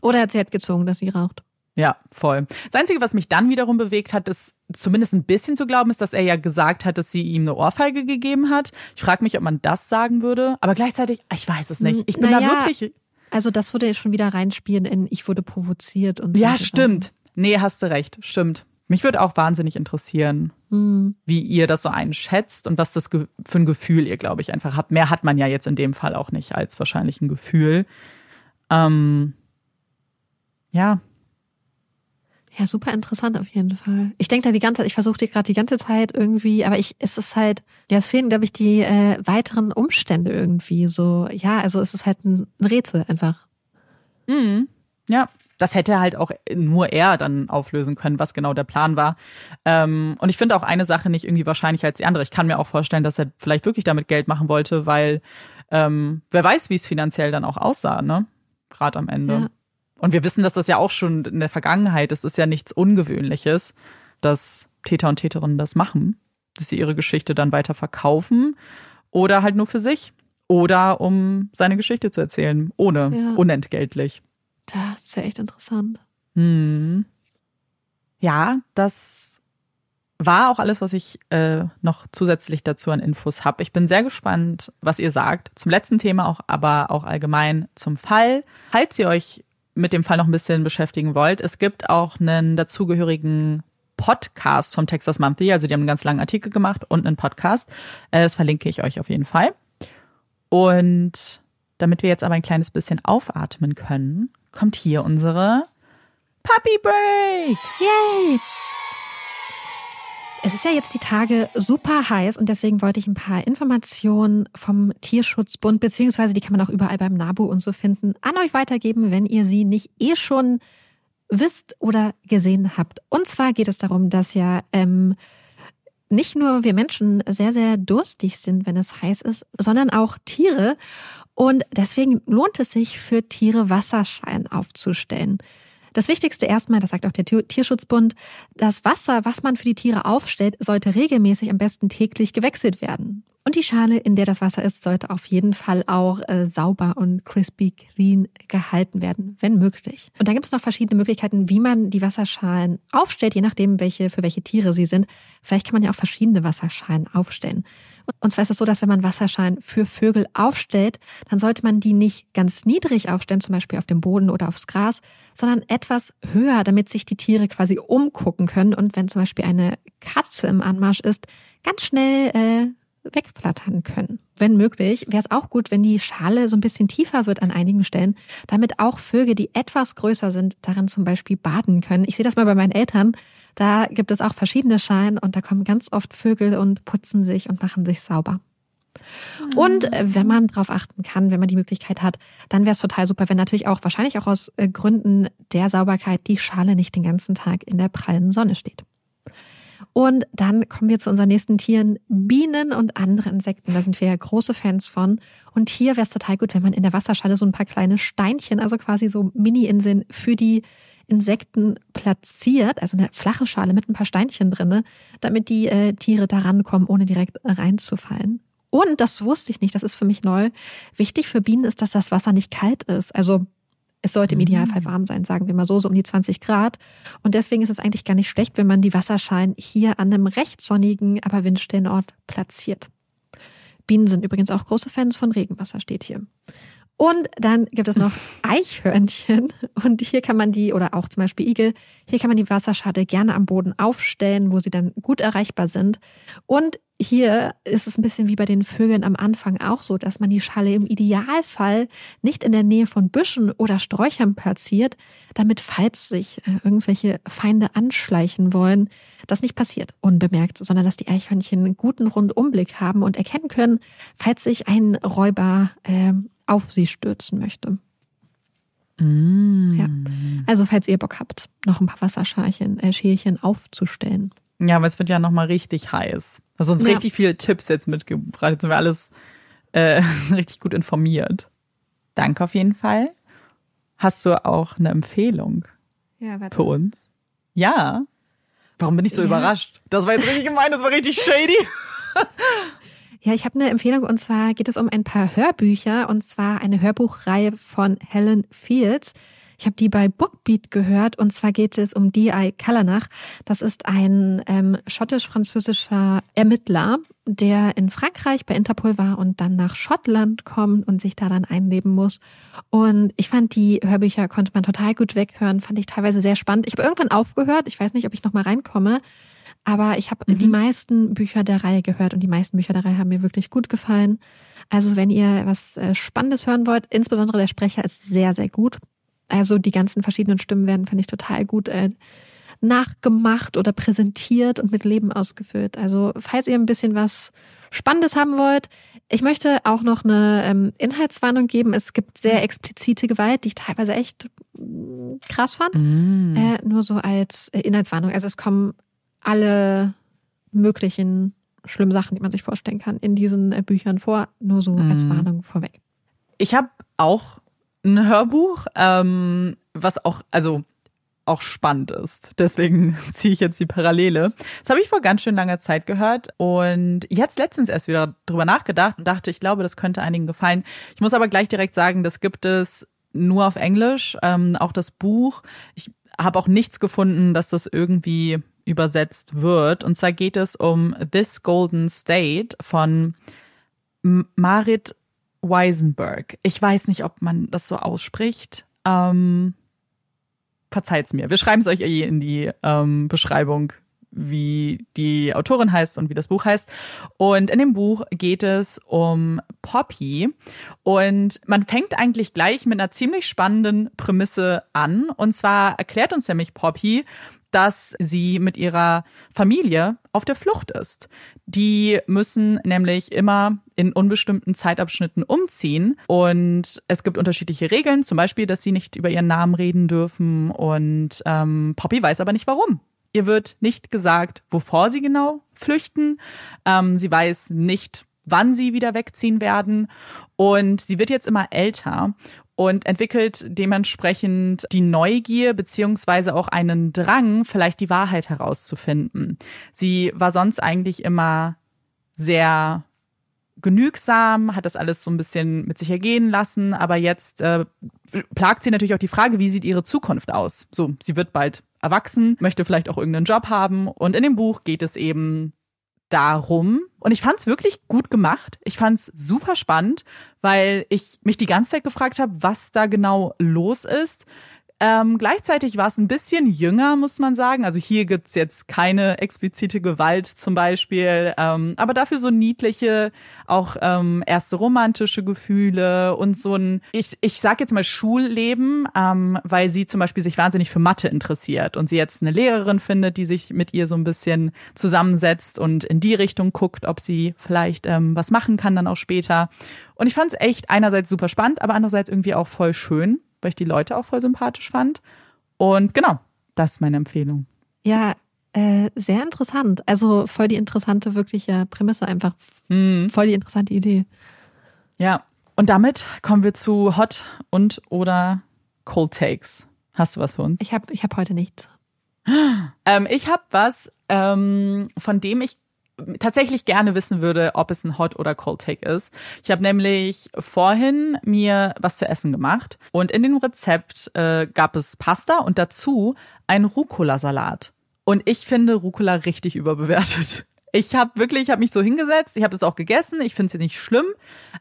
Oder er hat sie halt gezwungen, dass sie raucht. Ja, voll. Das Einzige, was mich dann wiederum bewegt hat, ist zumindest ein bisschen zu glauben, ist, dass er ja gesagt hat, dass sie ihm eine Ohrfeige gegeben hat. Ich frage mich, ob man das sagen würde. Aber gleichzeitig, ich weiß es nicht. Ich bin naja, da wirklich. Also das würde schon wieder reinspielen in ich wurde provoziert und so. Ja, stimmt. Nee, hast du recht. Stimmt. Mich würde auch wahnsinnig interessieren, mhm. wie ihr das so einschätzt und was das für ein Gefühl ihr, glaube ich, einfach habt. Mehr hat man ja jetzt in dem Fall auch nicht als wahrscheinlich ein Gefühl. Ähm, ja, ja, super interessant auf jeden Fall. Ich denke da die ganze Zeit, ich versuche dir gerade die ganze Zeit irgendwie, aber ich, es ist halt, ja, es fehlen, glaube ich, die äh, weiteren Umstände irgendwie so. Ja, also es ist halt ein, ein Rätsel einfach. Mhm. Ja, das hätte halt auch nur er dann auflösen können, was genau der Plan war. Ähm, und ich finde auch eine Sache nicht irgendwie wahrscheinlich als die andere. Ich kann mir auch vorstellen, dass er vielleicht wirklich damit Geld machen wollte, weil ähm, wer weiß, wie es finanziell dann auch aussah, ne? Gerade am Ende. Ja. Und wir wissen, dass das ja auch schon in der Vergangenheit ist. Es ist ja nichts Ungewöhnliches, dass Täter und Täterinnen das machen, dass sie ihre Geschichte dann weiter verkaufen oder halt nur für sich oder um seine Geschichte zu erzählen, ohne ja. unentgeltlich. Das ist ja echt interessant. Hm. Ja, das war auch alles, was ich äh, noch zusätzlich dazu an Infos habe. Ich bin sehr gespannt, was ihr sagt. Zum letzten Thema auch, aber auch allgemein zum Fall. Falls ihr euch mit dem Fall noch ein bisschen beschäftigen wollt, es gibt auch einen dazugehörigen Podcast vom Texas Monthly. Also die haben einen ganz langen Artikel gemacht und einen Podcast. Äh, das verlinke ich euch auf jeden Fall. Und damit wir jetzt aber ein kleines bisschen aufatmen können, kommt hier unsere Puppy Break. Yay! Es ist ja jetzt die Tage super heiß und deswegen wollte ich ein paar Informationen vom Tierschutzbund, beziehungsweise die kann man auch überall beim NABU und so finden, an euch weitergeben, wenn ihr sie nicht eh schon wisst oder gesehen habt. Und zwar geht es darum, dass ja ähm, nicht nur wir Menschen sehr, sehr durstig sind, wenn es heiß ist, sondern auch Tiere. Und deswegen lohnt es sich für Tiere Wasserschein aufzustellen. Das Wichtigste erstmal, das sagt auch der Tierschutzbund, das Wasser, was man für die Tiere aufstellt, sollte regelmäßig, am besten täglich gewechselt werden. Und die Schale, in der das Wasser ist, sollte auf jeden Fall auch äh, sauber und crispy clean gehalten werden, wenn möglich. Und da gibt es noch verschiedene Möglichkeiten, wie man die Wasserschalen aufstellt, je nachdem, welche, für welche Tiere sie sind. Vielleicht kann man ja auch verschiedene Wasserschalen aufstellen. Und zwar ist es so, dass wenn man Wasserschein für Vögel aufstellt, dann sollte man die nicht ganz niedrig aufstellen, zum Beispiel auf dem Boden oder aufs Gras, sondern etwas höher, damit sich die Tiere quasi umgucken können und wenn zum Beispiel eine Katze im Anmarsch ist, ganz schnell äh, wegflattern können. Wenn möglich, wäre es auch gut, wenn die Schale so ein bisschen tiefer wird an einigen Stellen, damit auch Vögel, die etwas größer sind, darin zum Beispiel baden können. Ich sehe das mal bei meinen Eltern. Da gibt es auch verschiedene Schalen und da kommen ganz oft Vögel und putzen sich und machen sich sauber. Und äh, wenn man darauf achten kann, wenn man die Möglichkeit hat, dann wäre es total super, wenn natürlich auch wahrscheinlich auch aus äh, Gründen der Sauberkeit die Schale nicht den ganzen Tag in der prallen Sonne steht. Und dann kommen wir zu unseren nächsten Tieren, Bienen und andere Insekten. Da sind wir ja große Fans von. Und hier wäre es total gut, wenn man in der Wasserschale so ein paar kleine Steinchen, also quasi so Mini-Inseln für die Insekten platziert, also eine flache Schale mit ein paar Steinchen drinne, damit die äh, Tiere da rankommen, ohne direkt reinzufallen. Und das wusste ich nicht, das ist für mich neu. Wichtig für Bienen ist, dass das Wasser nicht kalt ist. Also es sollte im mhm. Idealfall warm sein, sagen wir mal so, so um die 20 Grad. Und deswegen ist es eigentlich gar nicht schlecht, wenn man die Wasserschein hier an einem recht sonnigen, aber windstillen Ort platziert. Bienen sind übrigens auch große Fans von Regenwasser, steht hier. Und dann gibt es noch Eichhörnchen. Und hier kann man die, oder auch zum Beispiel Igel, hier kann man die Wasserschale gerne am Boden aufstellen, wo sie dann gut erreichbar sind. Und hier ist es ein bisschen wie bei den Vögeln am Anfang auch so, dass man die Schale im Idealfall nicht in der Nähe von Büschen oder Sträuchern platziert, damit falls sich äh, irgendwelche Feinde anschleichen wollen, das nicht passiert unbemerkt, sondern dass die Eichhörnchen einen guten Rundumblick haben und erkennen können, falls sich ein Räuber äh, auf sie stürzen möchte. Mm. Ja. Also falls ihr Bock habt, noch ein paar Wasserschälchen äh, Schälchen aufzustellen. Ja, aber es wird ja nochmal richtig heiß. Hast uns ja. richtig viele Tipps jetzt mitgebracht. Jetzt sind wir alles äh, richtig gut informiert. Danke auf jeden Fall. Hast du auch eine Empfehlung Ja, warte. für uns? Ja. Warum bin ich so Ja. überrascht? Das war jetzt richtig gemein, das war richtig shady. Ja, ich habe eine Empfehlung und zwar geht es um ein paar Hörbücher und zwar eine Hörbuchreihe von Helen Fields. Ich habe die bei Bookbeat gehört und zwar geht es um D.I. Kallanach. Das ist ein ähm, schottisch-französischer Ermittler, der in Frankreich bei Interpol war und dann nach Schottland kommt und sich da dann einleben muss. Und ich fand, die Hörbücher konnte man total gut weghören, fand ich teilweise sehr spannend. Ich habe irgendwann aufgehört, ich weiß nicht, ob ich noch mal reinkomme. Aber ich habe Mhm. die meisten Bücher der Reihe gehört und die meisten Bücher der Reihe haben mir wirklich gut gefallen. Also wenn ihr was äh, Spannendes hören wollt, insbesondere der Sprecher ist sehr, sehr gut. Also die ganzen verschiedenen Stimmen werden, finde ich, total gut äh, nachgemacht oder präsentiert und mit Leben ausgefüllt. Also falls ihr ein bisschen was Spannendes haben wollt, ich möchte auch noch eine ähm, Inhaltswarnung geben. Es gibt sehr explizite Gewalt, die ich teilweise echt mm, krass fand. Mhm. Äh, nur so als äh, Inhaltswarnung. Also es kommen alle möglichen schlimmen Sachen, die man sich vorstellen kann, in diesen äh, Büchern vor. Nur so als Mhm. Warnung vorweg. Ich habe auch ein Hörbuch, ähm, was auch, also auch spannend ist. Deswegen ziehe ich jetzt die Parallele. Das habe ich vor ganz schön langer Zeit gehört und jetzt letztens erst wieder drüber nachgedacht und dachte, ich glaube, das könnte einigen gefallen. Ich muss aber gleich direkt sagen, das gibt es nur auf Englisch, ähm, auch das Buch. Ich habe auch nichts gefunden, dass das irgendwie übersetzt wird. Und zwar geht es um This Golden State von Marit Weisenberg. Ich weiß nicht, ob man das so ausspricht. Ähm, verzeiht's mir. Wir schreiben es euch eh in die ähm, Beschreibung, wie die Autorin heißt und wie das Buch heißt. Und in dem Buch geht es um Poppy. Und man fängt eigentlich gleich mit einer ziemlich spannenden Prämisse an. Und zwar erklärt uns nämlich Poppy, dass sie mit ihrer Familie auf der Flucht ist. Die müssen nämlich immer in unbestimmten Zeitabschnitten umziehen und es gibt unterschiedliche Regeln, zum Beispiel, dass sie nicht über ihren Namen reden dürfen und ähm, Poppy weiß aber nicht warum. Ihr wird nicht gesagt, wovor sie genau flüchten. Ähm, sie weiß nicht, wann sie wieder wegziehen werden. Und sie wird jetzt immer älter und entwickelt dementsprechend die Neugier beziehungsweise auch einen Drang, vielleicht die Wahrheit herauszufinden. Sie war sonst eigentlich immer sehr genügsam, hat das alles so ein bisschen mit sich ergehen lassen, aber jetzt äh, plagt sie natürlich auch die Frage, wie sieht ihre Zukunft aus? So, sie wird bald erwachsen, möchte vielleicht auch irgendeinen Job haben und in dem Buch geht es eben darum und ich fand es wirklich gut gemacht. Ich fand es super spannend, weil ich mich die ganze Zeit gefragt habe, was da genau los ist. Ähm, gleichzeitig war es ein bisschen jünger, muss man sagen. Also hier gibt's jetzt keine explizite Gewalt zum Beispiel, ähm, aber dafür so niedliche, auch ähm, erste romantische Gefühle und so ein, ich, ich sag jetzt mal Schulleben, ähm, weil sie zum Beispiel sich wahnsinnig für Mathe interessiert und sie jetzt eine Lehrerin findet, die sich mit ihr so ein bisschen zusammensetzt und in die Richtung guckt, ob sie vielleicht ähm, was machen kann dann auch später. Und ich fand es echt einerseits super spannend, aber andererseits irgendwie auch voll schön, weil ich die Leute auch voll sympathisch fand. Und genau, das ist meine Empfehlung. Ja, äh, sehr interessant. Also voll die interessante, wirkliche Prämisse einfach. Mhm. Voll die interessante Idee. Ja, und damit kommen wir zu Hot und oder Cold Takes. Hast du was für uns? Ich habe ich hab heute nichts. Ähm, ich habe was, ähm, von dem ich tatsächlich gerne wissen würde, ob es ein Hot oder Cold Take ist. Ich habe nämlich vorhin mir was zu essen gemacht und in dem Rezept äh, gab es Pasta und dazu einen Rucola-Salat. Und ich finde Rucola richtig überbewertet. Ich habe wirklich, ich habe mich so hingesetzt, ich habe das auch gegessen, ich finde es nicht schlimm,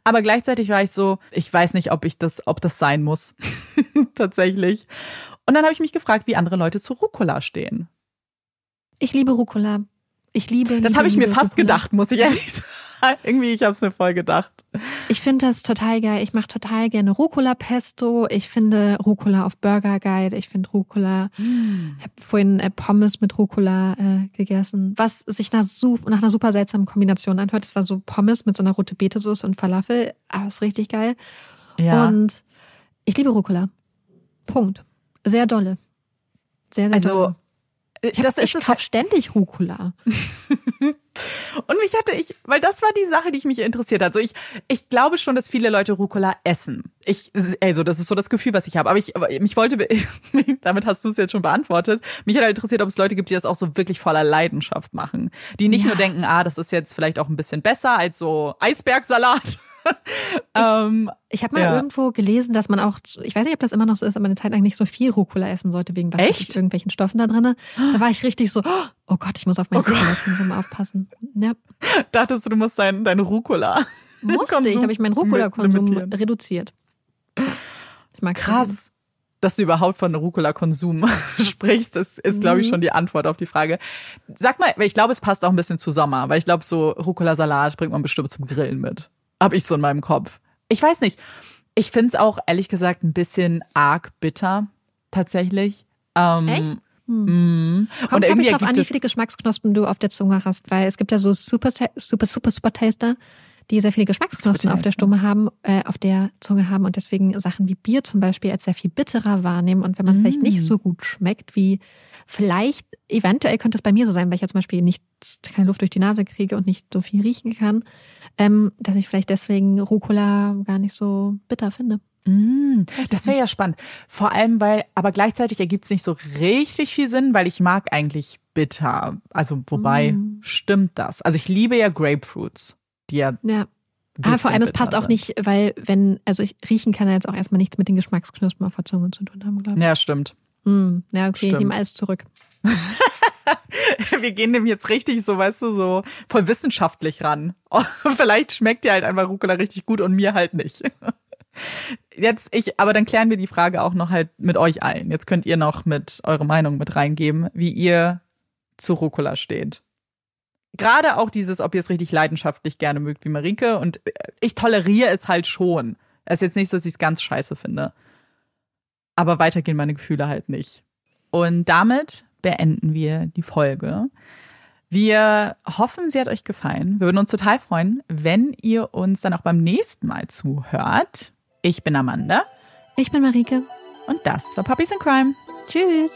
aber gleichzeitig war ich so, ich weiß nicht, ob ich das, ob das sein muss. Tatsächlich. Und dann habe ich mich gefragt, wie andere Leute zu Rucola stehen. Ich liebe Rucola. Ich liebe. Das habe ich mir fast Rucola. gedacht, muss ich ehrlich sagen. Irgendwie, ich habe es mir voll gedacht. Ich finde das total geil. Ich mache total gerne Rucola-Pesto. Ich finde Rucola auf Burger geil. Ich finde Rucola. Ich habe vorhin äh, Pommes mit Rucola äh, gegessen, was sich nach, nach einer super seltsamen Kombination anhört. Es war so Pommes mit so einer rote Beete-Soße und Falafel. Aber ist richtig geil. Ja. Und ich liebe Rucola. Punkt. Sehr dolle. Sehr, sehr also, dolle. Ich, hab, das ich ist es kauf ständig Rucola. Und mich hatte ich, weil das war die Sache, die ich mich interessiert hat. Also ich, ich glaube schon, dass viele Leute Rucola essen. Ich, also das ist so das Gefühl, was ich habe. Aber ich, aber mich wollte, damit hast du es jetzt schon beantwortet. Mich hat halt interessiert, ob es Leute gibt, die das auch so wirklich voller Leidenschaft machen. Die nicht ja. nur denken, ah, das ist jetzt vielleicht auch ein bisschen besser als so Eisbergsalat. ähm, ich, habe mal ja. irgendwo gelesen, dass man auch, ich weiß nicht, ob das immer noch so ist, aber eine Zeit lang nicht so viel Rucola essen sollte, wegen was Echt? irgendwelchen Stoffen da drin. Da war ich richtig so, oh Gott, ich muss auf meinen oh Rucola-Konsum aufpassen. Ja. Dachtest du, du musst deinen dein Rucola. Musste ich, habe ich meinen Rucola-Konsum reduziert. Ich mag Krass. Dass du überhaupt von Rucola-Konsum sprichst, das ist, glaube ich, mhm. schon die Antwort auf die Frage. Sag mal, ich glaube, es passt auch ein bisschen zu Sommer, weil ich glaube, so Rucola-Salat bringt man bestimmt zum Grillen mit. Hab ich so in meinem Kopf. Ich weiß nicht. Ich finde es auch ehrlich gesagt ein bisschen arg bitter, tatsächlich. Ähm, Echt? Hm. Kommt, glaube ich, drauf an, wie viele Geschmacksknospen du auf der Zunge hast, weil es gibt ja so super, super, super, super Taster, die sehr viele Geschmacksknospen auf der Stumme haben, äh, auf der Zunge haben und deswegen Sachen wie Bier zum Beispiel als sehr viel bitterer wahrnehmen. Und wenn man mm. vielleicht nicht so gut schmeckt, wie vielleicht, eventuell könnte es bei mir so sein, weil ich ja zum Beispiel nicht keine Luft durch die Nase kriege und nicht so viel riechen kann, ähm, dass ich vielleicht deswegen Rucola gar nicht so bitter finde. Mm, das wäre ja spannend. Vor allem, weil, aber gleichzeitig ergibt es nicht so richtig viel Sinn, weil ich mag eigentlich bitter. Also, wobei, mm. stimmt das? Also, ich liebe ja Grapefruits die ja. Ja. Aber vor allem, es passt auch nicht, weil, wenn, also ich riechen kann ja jetzt auch erstmal nichts mit den Geschmacksknospen auf der Zunge zu tun haben, glaube ich. Ja, stimmt. Hm, ja, okay, stimmt. ich nehme alles zurück. Wir gehen dem jetzt richtig so, weißt du, so voll wissenschaftlich ran. vielleicht schmeckt dir halt einfach Rucola richtig gut und mir halt nicht. Jetzt ich, aber dann klären wir die Frage auch noch halt mit euch ein. Jetzt könnt ihr noch mit eure Meinung mit reingeben, wie ihr zu Rucola steht gerade auch dieses, ob ihr es richtig leidenschaftlich gerne mögt wie Marike. Und ich toleriere es halt schon. Es ist jetzt nicht so, dass ich es ganz scheiße finde. Aber weitergehen meine Gefühle halt nicht. Und damit beenden wir die Folge. Wir hoffen, sie hat euch gefallen. Wir würden uns total freuen, wenn ihr uns dann auch beim nächsten Mal zuhört. Ich bin Amanda. Ich bin Marike. Und das war Puppies in Crime. Tschüss.